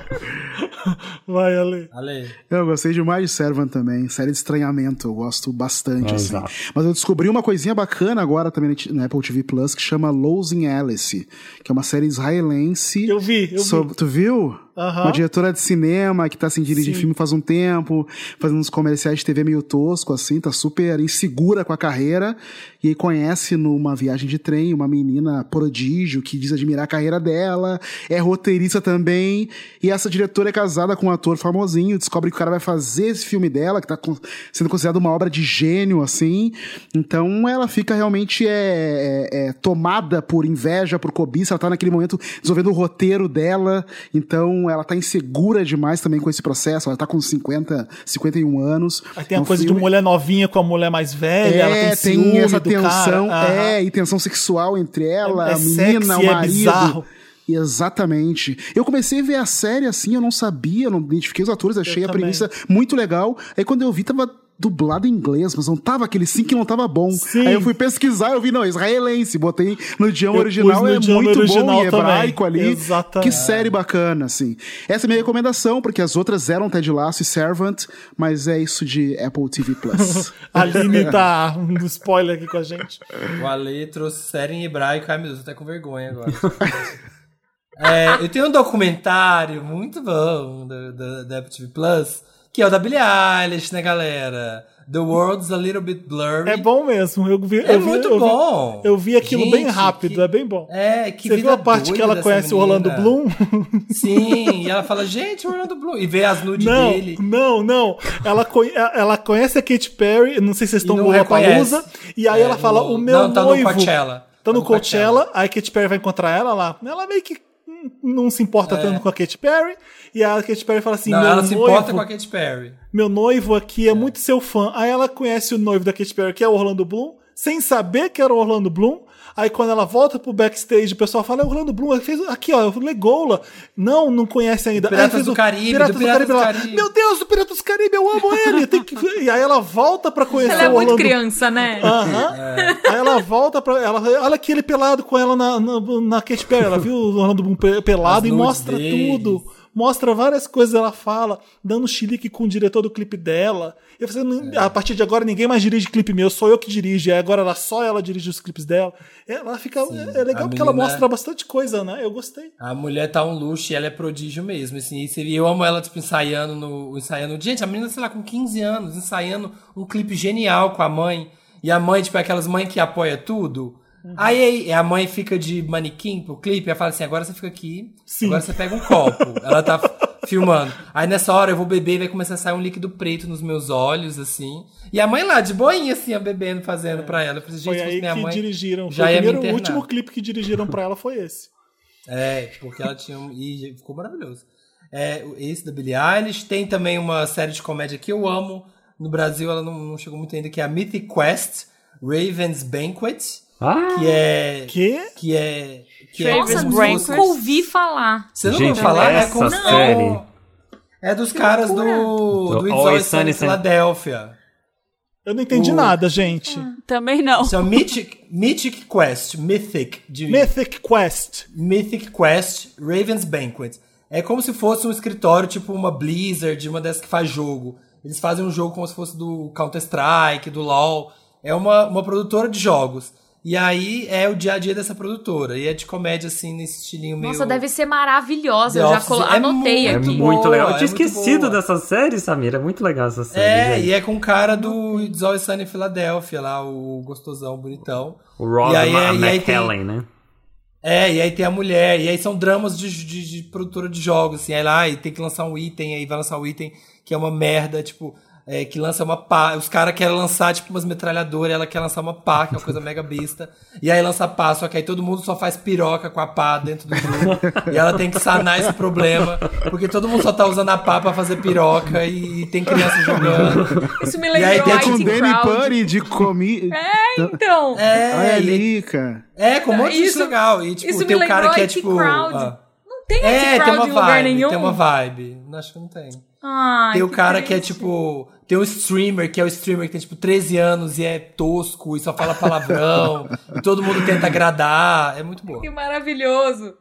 Vai, Ale. Ale. Eu gostei demais de Servant também. Série de estranhamento, eu gosto bastante, É, assim. exato. Mas eu descobri uma coisinha bacana agora também na Apple TV Plus que chama Losing Alice, que é uma série israelense. Eu vi, eu vi. sobre- Tu viu? Aham. Uma diretora de cinema que tá assim, dirige Sim. filme faz um tempo, fazendo uns comerciais de TV meio tosco, assim, tá super insegura com a carreira. E aí conhece numa viagem de trem uma menina prodígio que diz admirar a carreira dela, é roteirista também. E essa diretora é casada com um ator famosinho, descobre que o cara vai fazer esse filme dela, que tá sendo considerado uma obra de gênio, assim. Então ela fica realmente é, é- é tomada por inveja, por cobiça, ela tá naquele momento desenvolvendo o roteiro dela, então ela tá insegura demais também com esse processo, ela tá com 50, 51 anos. Aí tem a É coisa de filme- mulher novinha com a mulher mais velha, ela é, tem ciúme tem essa tensão, cara. É, e tensão sexual entre ela, É- é a menina, sexy, o é marido. bizarro. Exatamente. Eu comecei a ver a série assim, eu não sabia, não identifiquei os atores, achei Eu a também. premissa muito legal. Aí quando eu vi, tava dublado em inglês, mas não tava aquele sim que não tava bom. Sim. Aí eu fui pesquisar, eu vi, não, israelense, botei no idioma Eu original, no é idioma muito original bom em também. hebraico ali. Exatamente. Que série bacana, assim. Essa é a minha recomendação, porque as outras eram Ted Lasso e Servant, mas é isso de Apple TV Plus. Aline tá um spoiler aqui com a gente. O Ale trouxe série em hebraico. Ai, meu Deus, tô até com vergonha agora. É, eu tenho um documentário muito bom da, da, da Apple TV Plus, que é o da Billie Eilish, né, galera? The World's a Little Bit Blurry. É bom mesmo. Eu vi, É eu vi- muito eu vi- bom. Eu vi aquilo bem Gente, rápido, que- é bem bom. É, que Você viu a parte que ela conhece o Orlando menina. Bloom? Sim, e ela fala, gente, o Orlando Bloom. E vê as nudes Não, dele. não, não. Ela, conhe- ela conhece a Katy Perry, não sei se vocês estão no reconhece. e aí É, ela fala, no- o meu não, tá no noivo... Coachella. Tá no Coachella, aí a Katy Perry vai encontrar ela lá. Ela meio que não se importa tanto com a Katy Perry, e a Katy Perry fala assim, É. Não, meu ela se noivo, importa com a Katy Perry. meu noivo aqui é muito seu fã. Aí ela conhece o noivo da Katy Perry, que é o Orlando Bloom, sem saber que era o Orlando Bloom. Aí quando ela volta pro backstage, o pessoal fala, é o Orlando Bloom, ele fez aqui, ó, o Legola. Não, não conhece ainda. Piratas Aí fez do o Caribe, Piratas do do, Caribe. do ela, Caribe. Meu Deus, o Piratas do Caribe, eu amo ele. Tem que... E aí ela volta pra conhecer Ela é o muito Orlando criança, né? Aham. Aí ela volta pra. Ela, olha aqui ele pelado com ela na, na, na Katy Perry. Ela viu o Orlando Bloom pe- pelado As e mostra deles. tudo. Mostra várias coisas, ela fala, dando chilique com o diretor do clipe dela. Eu falei, "Não, a partir de agora ninguém mais dirige clipe meu, sou eu que dirijo. Aí agora ela, só ela dirige os clipes dela. Ela fica. é é legal porque ela menina- mostra bastante coisa, né? Eu gostei. A mulher tá um luxo e ela é prodígio mesmo, assim. E eu amo ela, tipo, ensaiando no. Ensaiando. Gente, a menina, sei lá, com 15 anos, ensaiando um clipe genial com a mãe. E a mãe, tipo, é aquelas mães que apoia tudo. Uhum. Aí, a mãe fica de manequim pro clipe, ela fala assim: agora você fica aqui, Sim. agora você pega um copo. ela tá filmando. Aí nessa hora eu vou beber e vai começar a sair um líquido preto nos meus olhos, assim. E a mãe lá, de boinha, assim, bebendo, fazendo pra ela. Eu falei, gente, Foi aí minha que mãe. dirigiram. já Foi o primeiro, o último clipe que dirigiram pra ela foi esse. É, porque ela tinha. E ficou maravilhoso. É esse da Billie Eilish. Tem também uma série de comédia que eu amo. No Brasil ela não, não chegou muito ainda, que é a Mythic Quest, Raven's Banquet. Ah, Que é. Que? Que é. Que é Banquet. fosse- Nunca ouvi falar. Você não ouviu falar? essa é como série. É dos caras do, do Do It's Always Sunny em Philadelphia. Eu não entendi O- nada, gente. Também não. Isso é o Mythic, Mythic Quest, Mythic, de Mythic Quest. Mythic Quest, Raven's Banquet. É como se fosse um escritório, tipo uma Blizzard, uma dessas que faz jogo. Eles fazem um jogo como se fosse do Counter-Strike, do LoL. É uma, uma produtora de jogos. E aí é o dia a dia dessa produtora. E é de comédia, assim, nesse estilinho meio... Nossa, deve ser maravilhosa. The Eu já Office. É anotei é muito aqui. muito legal. Eu é tinha muito esquecido dessa série, Samira. É muito legal essa série. É, gente. e é com o cara do It's Always Sunny em Philadelphia, lá, o gostosão, bonitão. O Rob E aí- Ma- e aí tem- McKellen, né? É, e aí tem a mulher, e aí são dramas de, de, de produtora de jogos, assim, aí lá, e tem que lançar um item, aí vai lançar um item que é uma merda, tipo, é, que lança uma pá, os caras querem lançar, tipo, umas metralhadoras, ela quer lançar uma pá, que é uma coisa mega besta, e aí lança pá, só que aí todo mundo só faz piroca com a pá dentro do jogo, e ela tem que sanar esse problema, porque todo mundo só tá usando a pá pra fazer piroca, e, tem criança jogando. Isso me E aí lembrou tem Com Danny Crowd. Purdy de comi... Então, É, Olha e- ali, cara. é, com um monte de Isso- legal, e tipo, isso tem me o cara lembrou que é IT tipo... Crowd. ah, tem é, IT tem uma em lugar vibe, nenhum. tem uma vibe. Acho que não tem. Ai, tem o que cara que é triste. tipo. Tem um streamer, que é o streamer que tem tipo 13 anos e é tosco e só fala palavrão. e todo mundo tenta agradar. É muito boa. Que maravilhoso.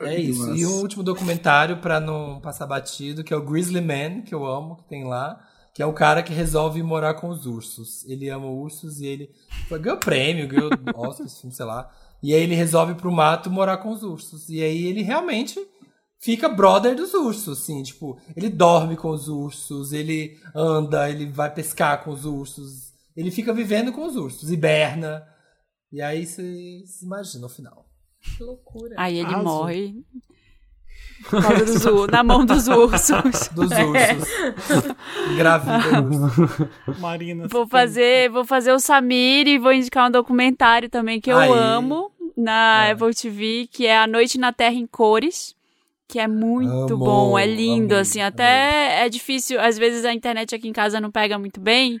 É isso. E o último documentário, pra não passar batido, que é o Grizzly Man, que eu amo, que tem lá. Que é o cara que resolve morar com os ursos. Ele ama ursos e ele ganhou prêmio, ganhou Oscar, esse filme, sei lá. E aí ele resolve pro mato morar com os ursos. E aí ele realmente fica brother dos ursos, assim, tipo, ele dorme com os ursos, ele anda, ele vai pescar com os ursos, ele fica vivendo com os ursos, hiberna. E aí você se imagina o final. Que loucura. Aí ele Arrasou. morre. Por causa dos ur- na mão dos ursos. Dos ursos. Engravida urso. Marina. Vou fazer, vou fazer o Samir e vou indicar um documentário também que eu Aí. amo na É. Apple TV, que é A Noite na Terra em Cores. Que é muito Amo, bom, é lindo, amei, assim. Até é difícil, às vezes a internet aqui em casa não pega muito bem.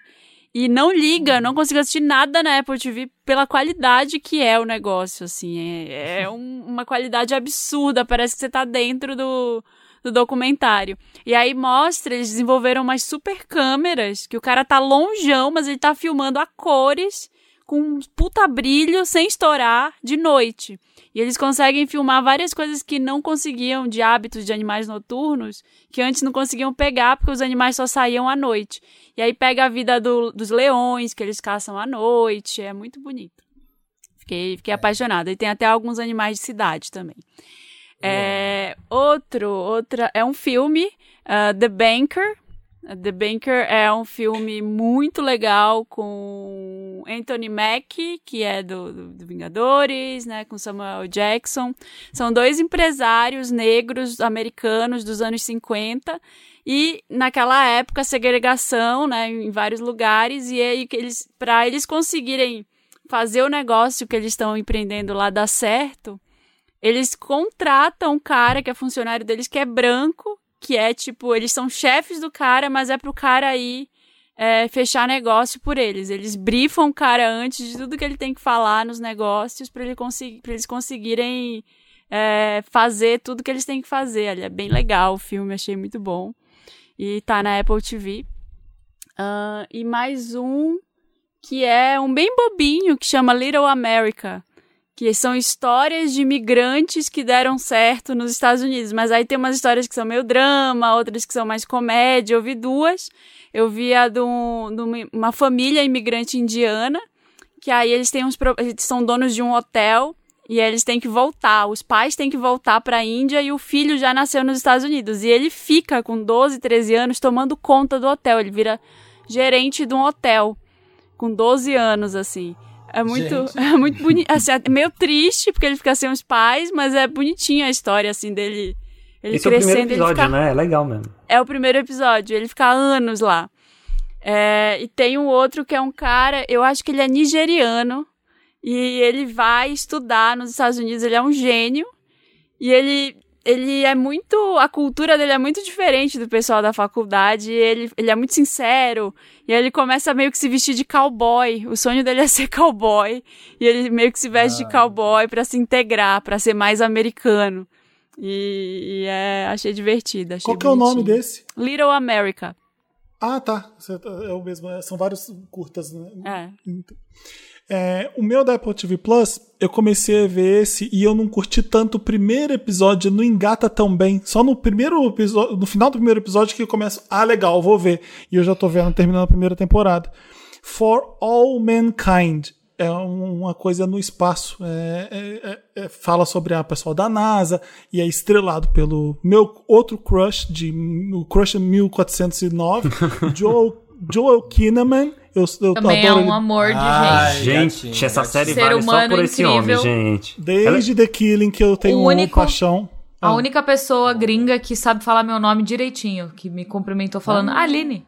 E não liga, não consigo assistir nada na Apple TV pela qualidade que é o negócio, assim. É, é um- uma qualidade absurda, parece que você tá dentro do, do documentário. E aí mostra, eles desenvolveram umas super câmeras, que o cara tá longeão, mas ele tá filmando a cores, com um puta brilho, sem estourar, de noite. E eles conseguem filmar várias coisas que não conseguiam de hábitos de animais noturnos, que antes não conseguiam pegar, porque os animais só saíam à noite. E aí pega a vida do- dos leões, que eles caçam à noite, é muito bonito. Fiquei, fiquei apaixonada. E tem até alguns animais de cidade também. É, outro, outra, é um filme, ah, The Banker. The Banker é um filme muito legal com Anthony Mackie, que é do, do, do Vingadores, né, com Samuel Jackson. São dois empresários negros americanos dos anos 50 e naquela época segregação, né, em vários lugares. E aí eles para eles conseguirem fazer o negócio que eles estão empreendendo lá dar certo, eles contratam um cara que é funcionário deles que é branco, que é tipo, eles são chefes do cara, mas é pro cara aí é, fechar negócio por eles. Eles brifam o cara antes de tudo que ele tem que falar nos negócios para ele pra eles conseguirem é, fazer tudo que eles têm que fazer. Ele é bem legal o filme, achei muito bom. E tá na Apple TV. Ah, e mais um que é um bem bobinho que chama Little America que são histórias de imigrantes que deram certo nos Estados Unidos. Mas aí tem umas histórias que são meio drama, outras que são mais comédia. Eu vi duas. Eu vi a de, um, de uma- família imigrante indiana, que aí eles têm uns eles são donos de um hotel e eles têm que voltar. Os pais têm que voltar para a Índia e o filho já nasceu nos Estados Unidos. E ele fica com 12, 13 anos tomando conta do hotel. Ele vira gerente de um hotel com 12 anos, assim. É muito, Gente. é muito bonito. Assim, é meio triste, porque ele fica sem os pais, mas é bonitinha a história, assim, dele. Ele Esse é o primeiro crescendo, episódio, fica né? É legal mesmo. É o primeiro episódio. Ele fica anos lá. É, e tem um outro que é um cara, eu acho que ele é nigeriano. E ele vai estudar nos Estados Unidos. Ele é um gênio. E ele ele é muito. A cultura dele é muito diferente do pessoal da faculdade. Ele, ele é muito sincero. E aí ele começa a meio que se vestir de cowboy. O sonho dele é ser cowboy. E ele meio que se veste de cowboy pra se integrar, pra ser mais americano. E, e é, achei divertido. Achei Qual que é o nome desse? Little America. Ah, tá. Tá- É o mesmo. é, São vários curtas, né? É. É, o meu da Apple TV Plus, eu comecei a ver esse e eu não curti tanto o primeiro episódio, não engata tão bem. Só no primeiro episódio, no final do primeiro episódio que eu começo, ah, legal, vou ver. E eu já tô vendo terminando a primeira temporada. For All Mankind. É um- uma coisa no espaço. É- é- é- é- fala sobre a pessoal da NASA e é estrelado pelo meu outro crush, de, o Crush 1409, Joel, Joel Kinnaman. Eu, eu Também é um ele amor de Ai, gente. Gente, essa série Ser vale só humano por esse incrível. homem, gente. Desde The Killing que eu tenho O uma único- paixão. A Ah. única pessoa gringa que sabe falar meu nome direitinho, que me cumprimentou falando Aline.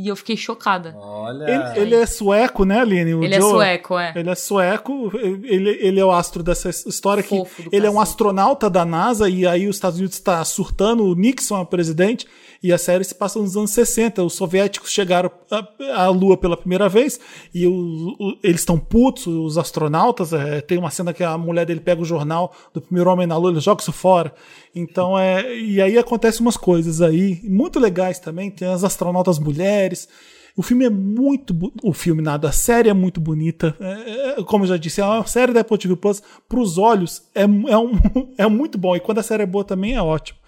E eu fiquei chocada. Olha. Ele, ele é sueco, né, Aline? O Ele é Joel? sueco, é. Ele é sueco, ele, ele é o astro dessa história que Fofo do ele é um cacete. astronauta da NASA e aí os Estados Unidos está surtando, o Nixon é presidente e a série se passa nos anos 60. Os soviéticos chegaram à, Lua pela primeira vez e o- o- eles estão putos, os astronautas. é, tem uma cena que a mulher dele pega o jornal do primeiro homem na Lua, ele joga isso fora. Então é. E aí acontecem umas coisas aí, muito legais também. Tem as astronautas mulheres. O filme é muito. O filme nada, a série é muito bonita. É, é, como eu já disse, é uma série da Apple TV Plus. Para os olhos, é, é, um, é muito bom. E quando a série é boa também é ótimo.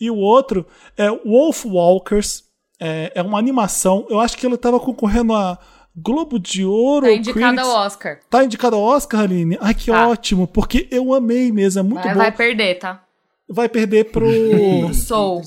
E o outro é Wolf Walkers. É, é uma animação. Eu acho que ele estava concorrendo a Globo de Ouro. Tá indicada Critics. ao Oscar. Tá indicado ao Oscar, Aline? Ai, que Tá. ótimo. Porque eu amei mesmo. É muito Vai, bom. vai perder, tá? Vai perder pro. Soul.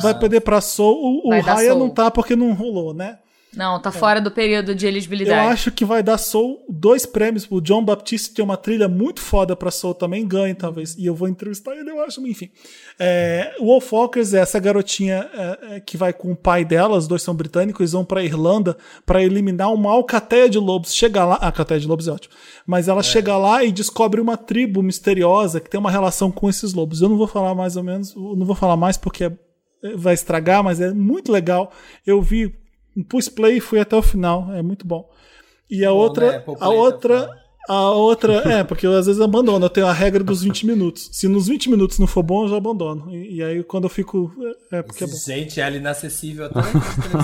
Vai perder pra Soul. O, o Raya Soul. não tá porque não rolou, né? Não, tá fora do período de Eu elegibilidade. acho que vai dar Soul dois prêmios. O John Baptiste tem uma trilha muito foda pra Soul também, ganha talvez. E eu vou entrevistar ele, eu acho. Enfim. É, o Wolfwalkers é essa garotinha é, é, que vai com o pai dela, os dois são britânicos, eles vão pra Irlanda pra eliminar uma alcateia de lobos. Chega lá. A alcateia de lobos é ótimo. Mas ela chega lá e descobre uma tribo misteriosa que tem uma relação com esses lobos. Eu não vou falar mais ou menos, eu não vou falar mais porque é- vai estragar, mas é muito legal. Eu vi, pus play e fui até o final. É muito bom. E a outra, né? A outra, final. a outra, é, porque eu às vezes abandono. Eu tenho a regra dos 20 minutos. Se nos 20 minutos não for bom, eu já abandono. E, e aí quando eu fico, é porque é bom. Gente, ela é inacessível até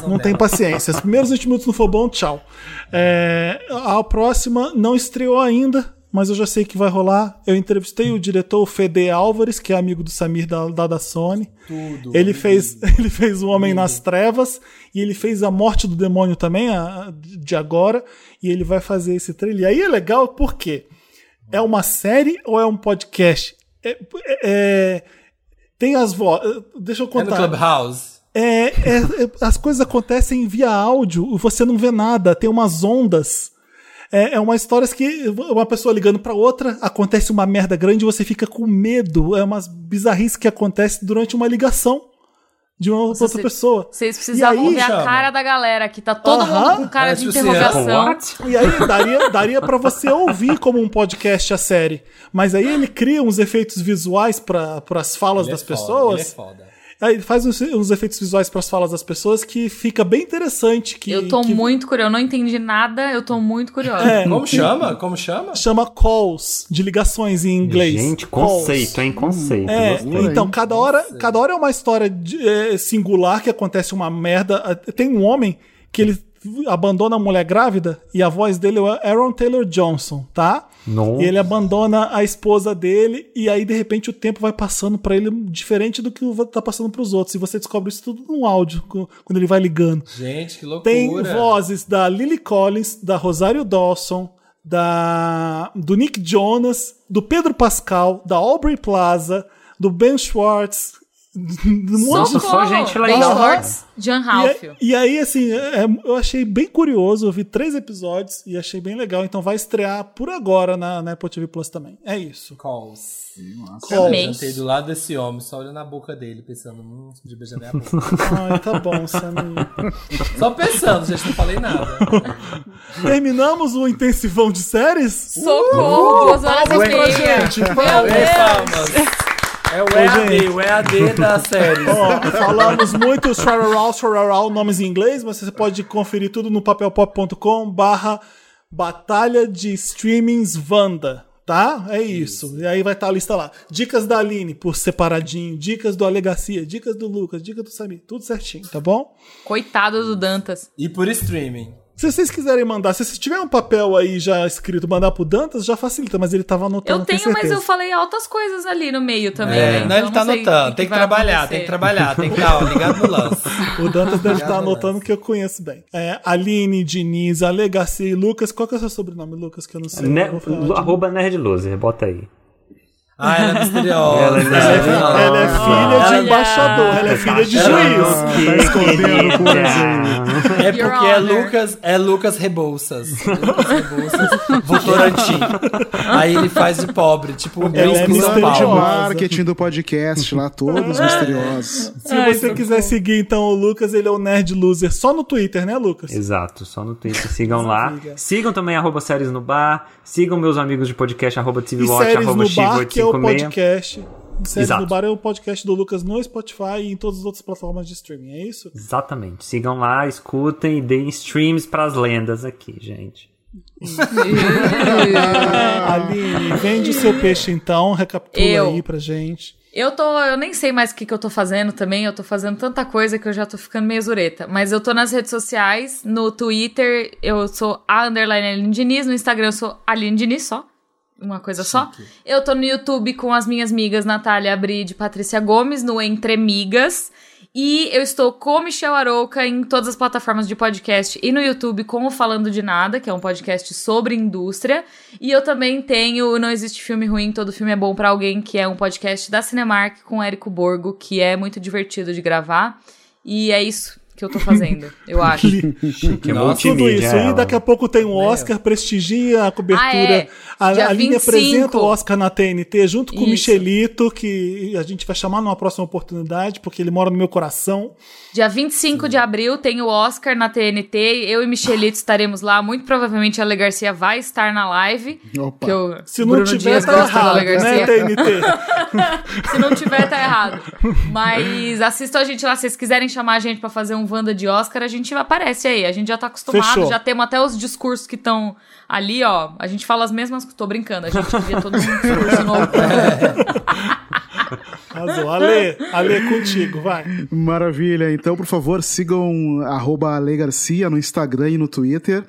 Não tem paciência. Os primeiros 20 minutos não for bom, tchau. É, a próxima não estreou ainda, mas eu já sei que vai rolar. Eu entrevistei o diretor Fede Álvares, que é amigo do Samir da, da, da Sony. Tudo. Ele fez, ele fez O Homem nas Trevas e ele fez A Morte do Demônio também, a- de agora. E ele vai fazer esse trailer. E aí é legal porque é uma série ou é um podcast? É- é- tem as vozes. Deixa eu É no contar. Clubhouse. É, é- é- as coisas acontecem via áudio, você não vê nada, tem umas ondas. É, é uma história que uma pessoa ligando pra outra, acontece uma merda grande e você fica com medo. É umas bizarrices que acontecem durante uma ligação de uma outra pessoa. Vocês precisavam E aí, ver a chama? cara da galera, que tá todo Aham. mundo com cara É, de interrogação. E aí daria, daria para você ouvir como um podcast a série. Mas aí ele cria uns efeitos visuais para as falas Ele é das foda, pessoas. Ele é foda. Aí faz uns, uns efeitos visuais para as falas das pessoas que fica bem interessante. Que, Eu tô que muito curiosa, eu não entendi nada, eu tô muito curiosa. É. Como chama? Como chama? chama calls, de ligações em inglês. Gente, Calls. conceito, hein? Conceito. É, Gostei. então cada hora, cada hora é uma história de- é, singular que acontece uma merda. Tem um homem que ele abandona a mulher grávida e a voz dele é Aaron Taylor Johnson, tá? Nossa. E ele abandona a esposa dele e aí de repente o tempo vai passando pra ele diferente do que tá passando pros outros. E você descobre isso tudo no áudio quando ele vai ligando. Gente, que loucura. Tem vozes da Lily Collins, da Rosário Dawson, da do Nick Jonas, do Pedro Pascal, da Aubrey Plaza, do Ben Schwartz, de um monte de Nossa, só gente legal. Schwartz, e, Ralphio. e aí, assim, é- eu achei bem curioso. Eu vi três episódios e achei bem legal. Então vai estrear por agora na, na Apple TV Plus também. É isso. Calls. Calls. Eu sentei do lado desse homem, só olhando na boca dele, pensando, hum, podia beijar minha boca. Ai, tá bom, Samir. só pensando, gente, não falei nada. Terminamos o intensivão de séries? Socorro, duas horas e meia. gente. Meu Palmas. Deus. É o Ô, EAD, gente. o EAD da série. Ó, falamos muito Shrarral, Shrarral, nomes em inglês, mas você pode conferir tudo no papelpop.com barra Batalha de Streamings Wanda, tá? É isso. E aí vai estar a lista lá. Dicas da Aline por separadinho, dicas do Alegacia, dicas do Lucas, dicas do Samir, tudo certinho, tá bom? Coitado do Dantas. E por streaming. Se vocês quiserem mandar, se vocês tiverem um papel aí já escrito, mandar pro Dantas, já facilita, mas ele tava anotando, Eu tenho, tenho mas eu falei altas coisas ali no meio também. É, né? não, Então ele tá não sei o anotando. Tem que trabalhar, acontecer. tem que trabalhar. Tem que estar, ligado no lance. O Dantas deve estar Obrigado, anotando que eu conheço bem. É, Aline, Diniz, Ale Garcia e Lucas. Qual que é o seu sobrenome, Lucas? Que eu não sei. Ne- arroba nerdloser, bota aí. Ah, ela é misteriosa. Ela é misteriosa. Ela é filha de Olha. embaixador, ela é filha de Ela- juiz. Tá escondendo coisa aí. É porque é. Lucas, é Lucas Rebouças. Lucas Rebouças, Votorantim. Aí ele faz de pobre, tipo o Ela é de marketing do podcast lá, todos misteriosos. Se você quiser seguir, então, o Lucas, ele é o Nerd Loser só no Twitter, né, Lucas? Exato, só no Twitter. Sigam lá. Sigam também arroba séries no bar. Sigam meus amigos de podcast, arroba TVWatch, Séries arroba no Bar, que é o Chivo856. podcast. Séries Exato. no Bar é o podcast do Lucas no Spotify e em todas as outras plataformas de streaming, é isso? Exatamente. Sigam lá, escutem e deem streams pras lendas aqui, gente. Aline, vende o seu peixe então, recapitula Eu. aí pra gente. Eu tô, eu nem sei mais o que, que eu tô fazendo também. Eu tô fazendo tanta coisa que eu já tô ficando meio zureta. Mas eu tô nas redes sociais, no Twitter eu sou a underline Aline Diniz, no Instagram eu sou Aline Diniz só. Uma coisa só. Eu tô no YouTube com as minhas migas Natália Bride e Patrícia Gomes, no Entre Migas. E eu estou com Michel Arouca em todas as plataformas de podcast e no YouTube com o Falando de Nada, que é um podcast sobre indústria. E eu também tenho Não Existe Filme Ruim, Todo Filme é Bom pra Alguém, que é um podcast da Cinemark com o Érico Borgo, que é muito divertido de gravar. E é isso que eu tô fazendo, eu acho. Que é Nossa, Tudo isso. E ela. daqui a pouco tem o Oscar, prestigia a cobertura. Ah, é. A, Dia a Aline 25. apresenta o Oscar na TNT junto com o. Michelito, que a gente vai chamar numa próxima oportunidade, porque ele mora no meu coração. Dia 25 de abril tem o Oscar na TNT. Eu e Michelito estaremos lá. Muito provavelmente a Ale Garcia vai estar na live. Opa. Que eu, Se não Bruno tiver, Dias tá errado, Ale Garcia. né, TNT? Se não tiver, tá errado. Mas assistam a gente lá. Se vocês quiserem chamar a gente pra fazer um Wanda de Oscar, a gente aparece aí. A gente já tá acostumado, Fechou. já temos até os discursos que estão ali, ó. A gente fala as mesmas. Tô brincando, a gente cria todo um discurso novo. Arrasou. Ale, Ale, contigo, vai. Maravilha. Então, por favor, sigam Ale Garcia no Instagram e no Twitter.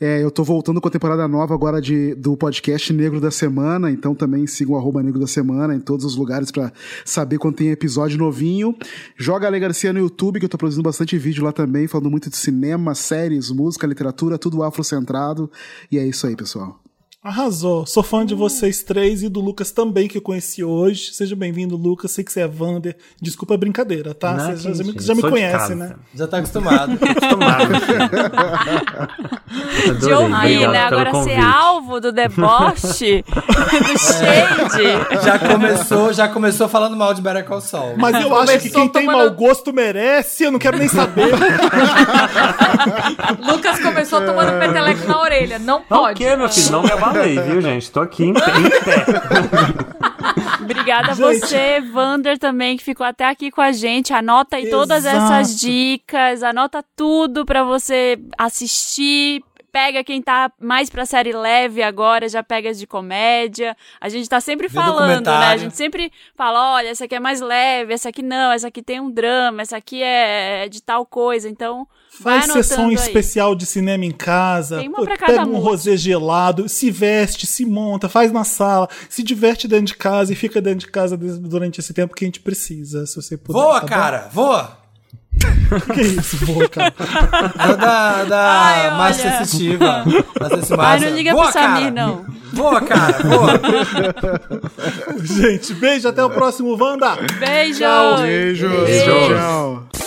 É, eu tô voltando com a temporada nova agora de, do podcast Negro da Semana, então também sigam arroba Negro da Semana em todos os lugares pra saber quando tem episódio novinho. Joga Ale Garcia no YouTube, que eu tô produzindo bastante vídeo lá também, falando muito de cinema, séries, música, literatura, tudo afrocentrado. E é isso aí, pessoal. Arrasou. Sou fã de vocês três e do Lucas também, que eu conheci hoje. Seja bem-vindo, Lucas. Sei que você é Vander. Desculpa a brincadeira, tá? Não, Vocês já, que já me- já me casa. né? Já tá acostumado. Acostumado. De Adorei, ouvir, obrigado né? Agora ser convite. alvo do deboche, do shade. já começou, já começou falando mal de Better Call Saul. Mas eu acho que quem tem tomando- mau gosto merece. Eu não quero nem saber. Lucas começou tomando peteleco na orelha. Não Não, o pode. que, meu filho? Não me abalei, viu, gente? Tô aqui em, em pé. Obrigada a Gente. você, Vander, também, que ficou até aqui com a gente. Anota aí todas Exato. essas dicas, anota tudo pra você assistir. Pega quem tá mais pra série leve agora, já pega as de comédia. A gente tá sempre Vê falando, né? A gente sempre fala, olha, essa aqui é mais leve, essa aqui não, essa aqui tem um drama, essa aqui é de tal coisa. Então, Faz sessão aí. especial de cinema em casa. Tem uma pô, pra cada pega um rosé gelado, se veste, se monta, faz na sala, se diverte dentro de casa e fica dentro de casa durante esse tempo que a gente precisa, se você puder. Voa, tá bom? cara, voa! Que isso, voa, cara. É da, da Ai, olha. Márcia Sensitiva. Ai, não liga voa, pro Samir, cara. não. Voa, cara, voa. gente, beijo, até o próximo Wanda. Beijo! Beijo. Beijo. Tchau.